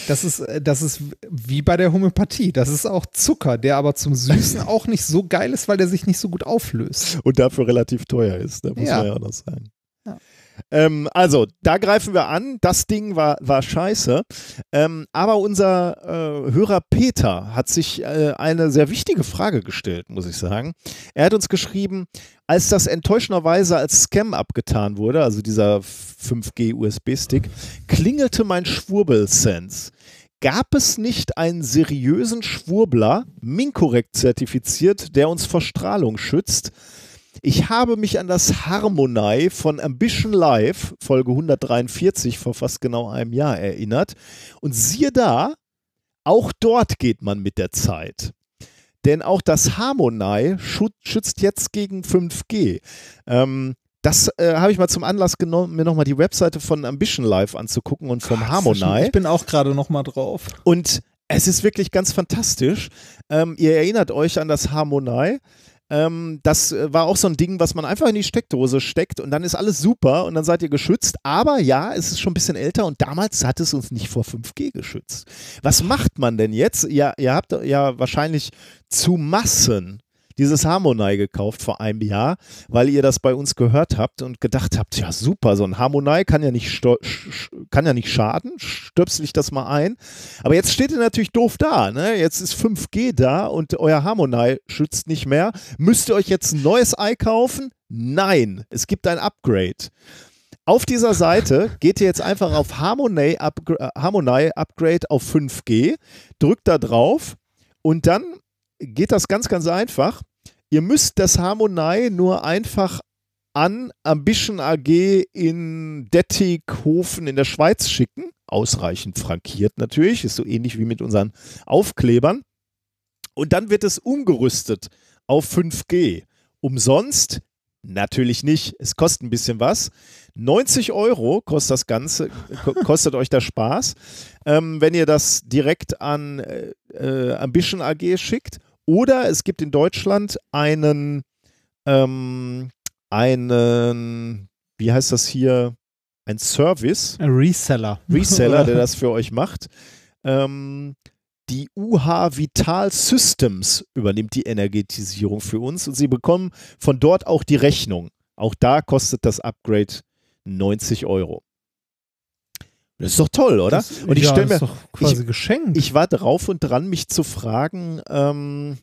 Das ist, äh, das ist wie bei der Homöopathie. Das ist auch Zucker, der aber zum Süßen <laughs> auch nicht so geil ist, weil der sich nicht so gut auflöst. und dafür relativ teuer ist, da muss Ja. man ja auch noch sagen. Ähm, also, da greifen wir an. Das Ding war, war scheiße. Ähm, aber unser äh, Hörer Peter hat sich äh, eine sehr wichtige Frage gestellt, muss ich sagen. Er hat uns geschrieben, als das enttäuschenderweise als Scam abgetan wurde, also dieser 5G USB-Stick, klingelte mein Schwurbel-Sense. Gab es nicht einen seriösen Schwurbler, Minkorrekt zertifiziert, der uns vor Strahlung schützt? Ich habe mich an das Harmonei von Ambition Live, Folge 143, vor fast genau einem Jahr erinnert. Und siehe da, auch dort geht man mit der Zeit. Denn auch das Harmonei schu- schützt jetzt gegen 5G. Ähm, das äh, habe ich mal zum Anlass genommen, mir nochmal die Webseite von Ambition Live anzugucken und vom Harmonei. Ich bin auch gerade noch mal drauf. Und es ist wirklich ganz fantastisch. Ähm, ihr erinnert euch an das Harmonei. Ähm, das äh, war auch so ein Ding, was man einfach in die Steckdose steckt und dann ist alles super und dann seid ihr geschützt. Aber ja, es ist schon ein bisschen älter und damals hat es uns nicht vor 5G geschützt. Was macht man denn jetzt? Ja, ihr habt ja wahrscheinlich zu Massen dieses Harmonei gekauft vor einem Jahr, weil ihr das bei uns gehört habt und gedacht habt, ja super, so ein Harmonei kann ja nicht, kann ja nicht schaden, stöpsel ich das mal ein. Aber jetzt steht ihr natürlich doof da, ne? Jetzt ist 5G da und euer Harmonei schützt nicht mehr. Müsst ihr euch jetzt ein neues Ei kaufen? Nein, es gibt ein Upgrade. Auf dieser Seite geht ihr jetzt einfach auf Harmonei, Upgra äh, Harmonei Upgrade auf 5G, drückt da drauf und dann geht das ganz, ganz einfach. Ihr müsst das Harmonei nur einfach an Ambition AG in Dettighofen in der Schweiz schicken. Ausreichend frankiert natürlich, ist so ähnlich wie mit unseren Aufklebern. Und dann wird es umgerüstet auf 5G. Umsonst? Natürlich nicht. Es kostet ein bisschen was. 90 Euro kostet das Ganze, ko- kostet euch der Spaß, ähm, wenn ihr das direkt an äh, äh, Ambition AG schickt. Oder es gibt in Deutschland einen, ähm, einen, wie heißt das hier, ein Service, Ein Reseller. <laughs> Reseller, der das für <laughs> euch macht. Ähm, die UH Vital Systems übernimmt die Energetisierung für uns und sie bekommen von dort auch die Rechnung. Auch da kostet das Upgrade 90 Euro. Das ist doch toll, oder? Das, und ich ja, stelle mir, doch quasi geschenkt. ich war drauf und dran, mich zu fragen, ähm,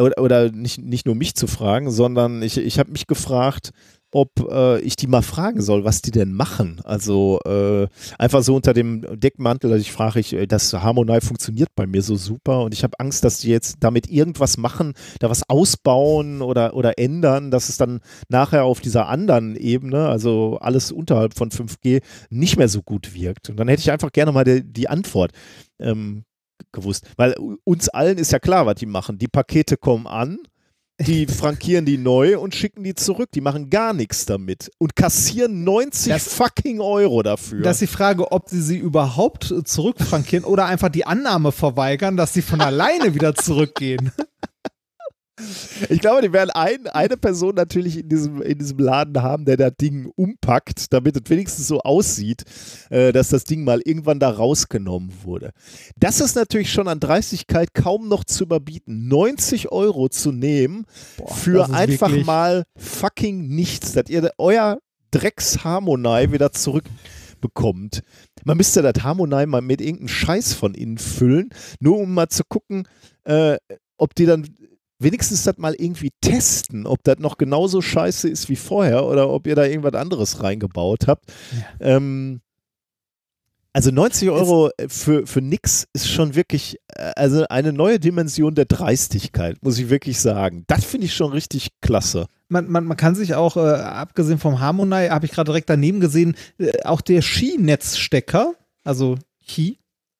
oder, oder nicht, nicht nur mich zu fragen, sondern ich, ich habe mich gefragt, ob äh, ich die mal fragen soll, was die denn machen. Also äh, einfach so unter dem Deckmantel, also ich frage, ich, äh, das Harmonei funktioniert bei mir so super und ich habe Angst, dass die jetzt damit irgendwas machen, da was ausbauen oder, oder ändern, dass es dann nachher auf dieser anderen Ebene, also alles unterhalb von 5G, nicht mehr so gut wirkt. Und dann hätte ich einfach gerne mal die, die Antwort ähm, gewusst. Weil uns allen ist ja klar, was die machen. Die Pakete kommen an, die frankieren die neu und schicken die zurück. Die machen gar nichts damit und kassieren 90 Das- fucking Euro dafür. Das ist die Frage, ob sie sie überhaupt zurückfrankieren oder einfach die Annahme verweigern, dass sie von alleine wieder zurückgehen. <laughs> Ich glaube, die werden ein, eine Person natürlich in diesem, in diesem Laden haben, der das Ding umpackt, damit es wenigstens so aussieht, äh, dass das Ding mal irgendwann da rausgenommen wurde. Das ist natürlich schon an Dreistigkeit kaum noch zu überbieten. 90 Euro zu nehmen für das ist einfach mal fucking nichts, dass ihr euer Drecksharmonei wieder zurückbekommt. Man müsste das Harmonei mal mit irgendeinem Scheiß von innen füllen, nur um mal zu gucken, äh, ob die dann wenigstens das mal irgendwie testen, ob das noch genauso scheiße ist wie vorher oder ob ihr da irgendwas anderes reingebaut habt. Ähm, also 90 Euro für, für nix ist schon wirklich, äh, also eine neue Dimension der Dreistigkeit, muss ich wirklich sagen. Das finde ich schon richtig klasse. Man, man, man kann sich auch, äh, abgesehen vom Harmonei, habe ich gerade direkt daneben gesehen, äh, auch der Ski-Netzstecker, also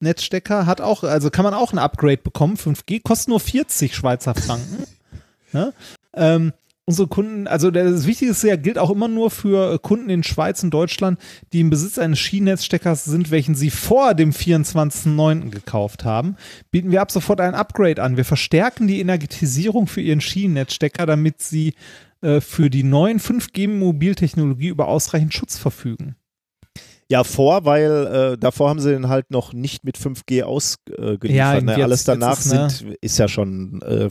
Ski-Netzstecker, hat auch, also kann man auch ein Upgrade bekommen. 5G kostet nur 40 Schweizer Franken. <laughs> ne? ähm, unsere Kunden, also das Wichtige ist ja, gilt auch immer nur für äh, Kunden in Schweiz und Deutschland, die im Besitz eines Skinetzsteckers sind, welchen sie vor dem 24.09. gekauft haben, bieten wir ab sofort ein Upgrade an. Wir verstärken die Energetisierung für ihren Skinetzstecker, damit sie äh, für die neuen 5G-Mobiltechnologie über ausreichend Schutz verfügen. Ja, vor, weil äh, davor haben sie den halt noch nicht mit 5G ausgeliefert. Ja, ne? jetzt- Alles danach jetzt ist, ne? sind, ist ja schon äh,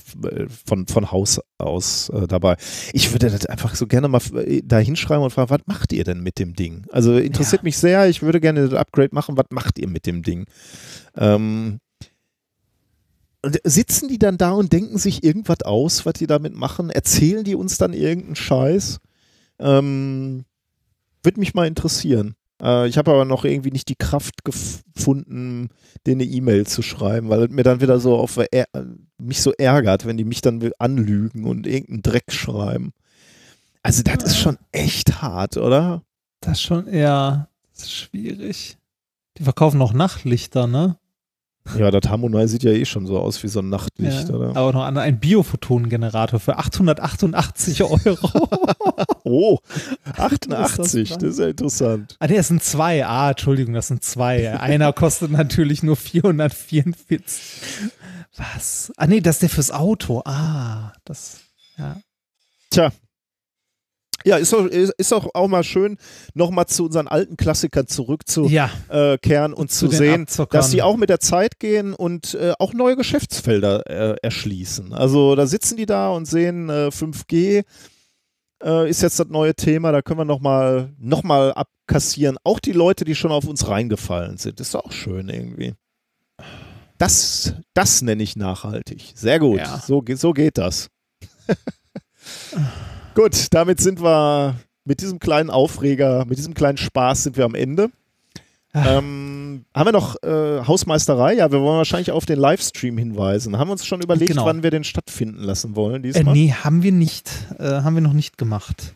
von, von Haus aus äh, dabei. Ich würde das einfach so gerne mal äh, da hinschreiben und fragen, was macht ihr denn mit dem Ding? Also interessiert mich sehr, ich würde gerne das Upgrade machen, was macht ihr mit dem Ding? Ähm, und sitzen die dann da und denken sich irgendwas aus, was die damit machen? Erzählen die uns dann irgendeinen Scheiß? Ähm, würde mich mal interessieren. Äh, ich habe aber noch irgendwie nicht die Kraft gefunden, denen eine E-Mail zu schreiben, weil mir dann wieder so auf äh, mich so ärgert, wenn die mich dann anlügen und irgendeinen Dreck schreiben. Also das ist schon echt hart, oder? Das ist schon eher schwierig. Die verkaufen noch Nachtlichter, ne? Ja, das Harmonei sieht ja eh schon so aus wie so ein Nachtlicht, Ja. oder? Aber noch an- ein Biophotonengenerator für 888 <laughs> Euro. Oh, <laughs> Das 88, ist das ist ja interessant. ah, nee, das sind zwei. Ah, Entschuldigung, das sind zwei. Einer <laughs> kostet natürlich nur 444. Was? Ah, nee, das ist der fürs Auto. Ah, das, ja. Tja. Ja, ist auch, ist, auch, auch mal schön, nochmal zu unseren alten Klassikern zurückzukehren Ja, äh, und Zu zu sehen, Abzockern. dass die auch mit der Zeit gehen und äh, auch neue Geschäftsfelder äh, erschließen. Also da sitzen die da und sehen äh, 5G äh, ist jetzt das neue Thema, da können wir nochmal noch mal abkassieren. Auch die Leute, die schon auf uns reingefallen sind, ist auch schön irgendwie. Das, das nenne ich nachhaltig. Sehr gut. Ja. So, so geht das. <laughs> gut, damit sind wir mit diesem kleinen Aufreger, mit diesem kleinen Spaß sind wir am Ende. Ah. Ähm, haben wir noch äh, Hausmeisterei? Ja, wir wollen wahrscheinlich auf den Livestream hinweisen. Haben wir uns schon überlegt, Genau. wann wir den stattfinden lassen wollen äh, diesmal? nee, haben wir nicht. Äh, haben wir noch nicht gemacht.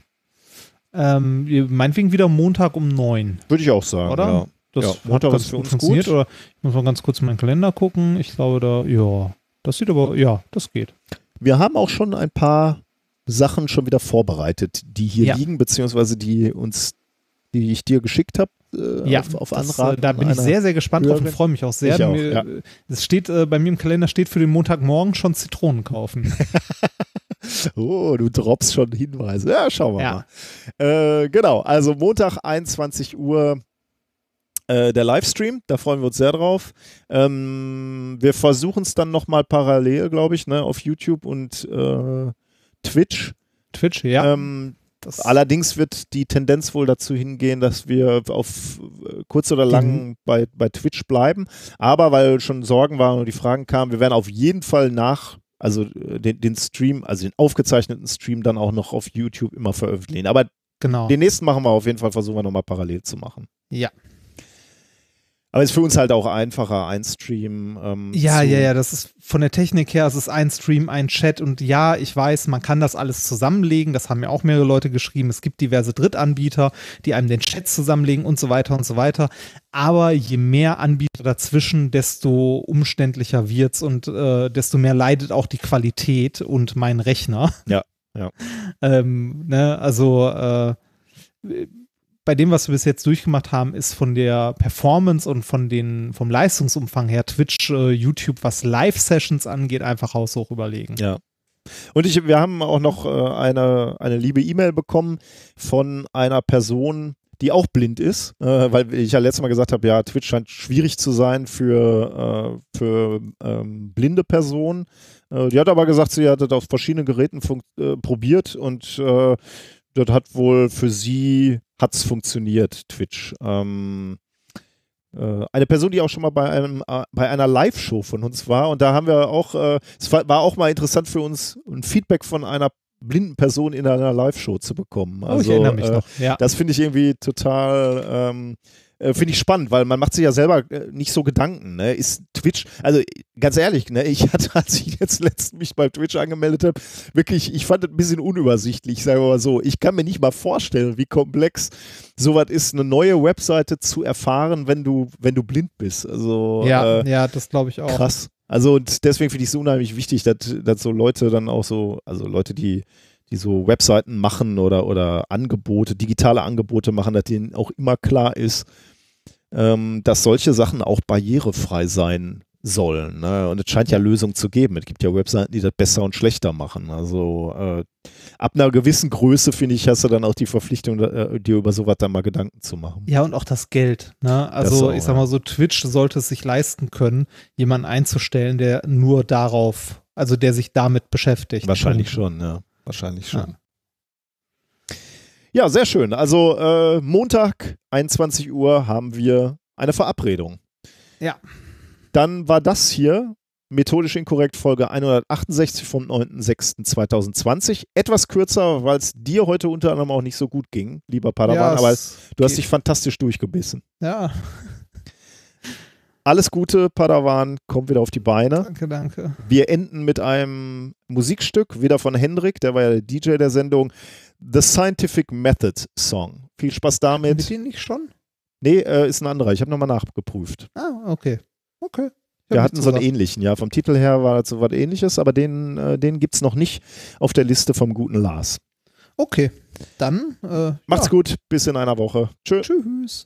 Ähm, meinetwegen wieder Montag um neun, Würde ich auch sagen. oder? Ja. Das Ja, hat Montag ganz ist für gut uns funktioniert. gut. Oder ich muss mal ganz kurz in meinen Kalender gucken. Ich glaube, da, ja, das sieht aber, ja, das geht. Wir haben auch schon ein paar Sachen schon wieder vorbereitet, die hier Ja. liegen, beziehungsweise die uns, die ich dir geschickt habe, äh, Ja, auf, auf das, Anraten. äh, da bin ich sehr, sehr gespannt drauf und freue mich auch sehr. Auch, Mir, ja. äh, Es steht, äh, bei mir im Kalender steht für den Montagmorgen schon Zitronen kaufen. <laughs> Oh, du droppst schon Hinweise. Ja, schauen wir Ja. mal. Äh, genau, also Montag 21 Uhr äh, der Livestream, da freuen wir uns sehr drauf. Ähm, wir versuchen es dann nochmal parallel, glaube ich, ne, auf YouTube und äh, Twitch. Twitch, ja. Ähm, das, Allerdings wird die Tendenz wohl dazu hingehen, dass wir auf äh, kurz oder lang bei, bei Twitch bleiben. Aber weil schon Sorgen waren und die Fragen kamen, wir werden auf jeden Fall nach, also äh, den, den Stream, also den aufgezeichneten Stream dann auch noch auf YouTube immer veröffentlichen. Aber genau. den nächsten machen wir auf jeden Fall, versuchen wir nochmal parallel zu machen. Ja. Aber ist für uns halt auch einfacher, ein Stream. Ähm, Ja, ja, ja, das ist von der Technik her, es ist ein Stream, ein Chat und ja, ich weiß, man kann das alles zusammenlegen, das haben ja auch mehrere Leute geschrieben, es gibt diverse Drittanbieter, die einem den Chat zusammenlegen und so weiter und so weiter, aber je mehr Anbieter dazwischen, desto umständlicher wird's und äh, desto mehr leidet auch die Qualität und mein Rechner. Ja, ja. <laughs> ähm, ne, also äh, bei dem, was wir bis jetzt durchgemacht haben, ist von der Performance und von den, vom Leistungsumfang her Twitch, äh, YouTube, was Live-Sessions angeht, einfach haushoch überlegen. Ja. Und ich, wir haben auch noch äh, eine, eine liebe E-Mail bekommen von einer Person, die auch blind ist, äh, weil ich ja letztes Mal gesagt habe, ja, Twitch scheint schwierig zu sein für, äh, für ähm, blinde Personen. Äh, die hat aber gesagt, sie hat das auf verschiedenen Geräten äh, probiert und äh, das hat wohl für sie hat's funktioniert, Twitch. Ähm, äh, eine Person, die auch schon mal bei einem äh, bei einer Live-Show von uns war und da haben wir auch, äh, es war, war auch mal interessant für uns, ein Feedback von einer blinden Person in einer Live-Show zu bekommen. Also, oh, ich erinnere mich äh, noch. Ja. Das finde ich irgendwie total, ähm, äh, finde ich spannend, weil man macht sich ja selber äh, nicht so Gedanken. Ne? Ist Twitch, also ganz ehrlich, ne, ich <laughs> hatte, als ich jetzt letztens mich bei Twitch angemeldet habe, wirklich, ich fand es ein bisschen unübersichtlich, sagen wir mal so. Ich kann mir nicht mal vorstellen, wie komplex sowas ist, eine neue Webseite zu erfahren, wenn du, wenn du blind bist. Also ja, äh, ja, das glaube ich auch. krass. Also und deswegen finde ich es unheimlich wichtig, dass, dass so Leute dann auch so, also Leute, die, die so Webseiten machen oder, oder Angebote, digitale Angebote machen, dass denen auch immer klar ist, ähm, dass solche Sachen auch barrierefrei sein sollen. Ne? Und es scheint ja Lösungen zu geben. Es gibt ja Webseiten, die das besser und schlechter machen. Also äh, ab einer gewissen Größe, finde ich, hast du dann auch die Verpflichtung, äh, dir über sowas dann mal Gedanken zu machen. Ja, und auch das Geld. Ne? Also, auch, ich sag mal so, Twitch sollte es sich leisten können, jemanden einzustellen, der nur darauf, also der sich damit beschäftigt. Wahrscheinlich schon, ja. Wahrscheinlich schon. Ja, sehr schön. Also äh, Montag, 21 Uhr, haben wir eine Verabredung. Ja. Dann war das hier methodisch inkorrekt Folge 168 vom 9.06.2020. Etwas kürzer, weil es dir heute unter anderem auch nicht so gut ging, lieber Padawan, Ja, aber du hast dich fantastisch durchgebissen. Ja, Alles Gute, Padawan, komm wieder auf die Beine. danke, danke. Wir enden mit einem Musikstück, wieder von Hendrik, der war ja der DJ der Sendung, The Scientific Method Song. Viel Spaß Mit damit. denen nicht schon? Nee, äh, ist ein anderer. Ich habe nochmal nachgeprüft. Ah, okay. Okay. Wir hatten so einen ähnlichen, ja. Vom Titel her war das so was ähnliches, aber den, äh, den gibt es noch nicht auf der Liste vom guten Lars. Okay. Dann, äh, Macht's ja. gut, bis in einer Woche. Tschö. Tschüss.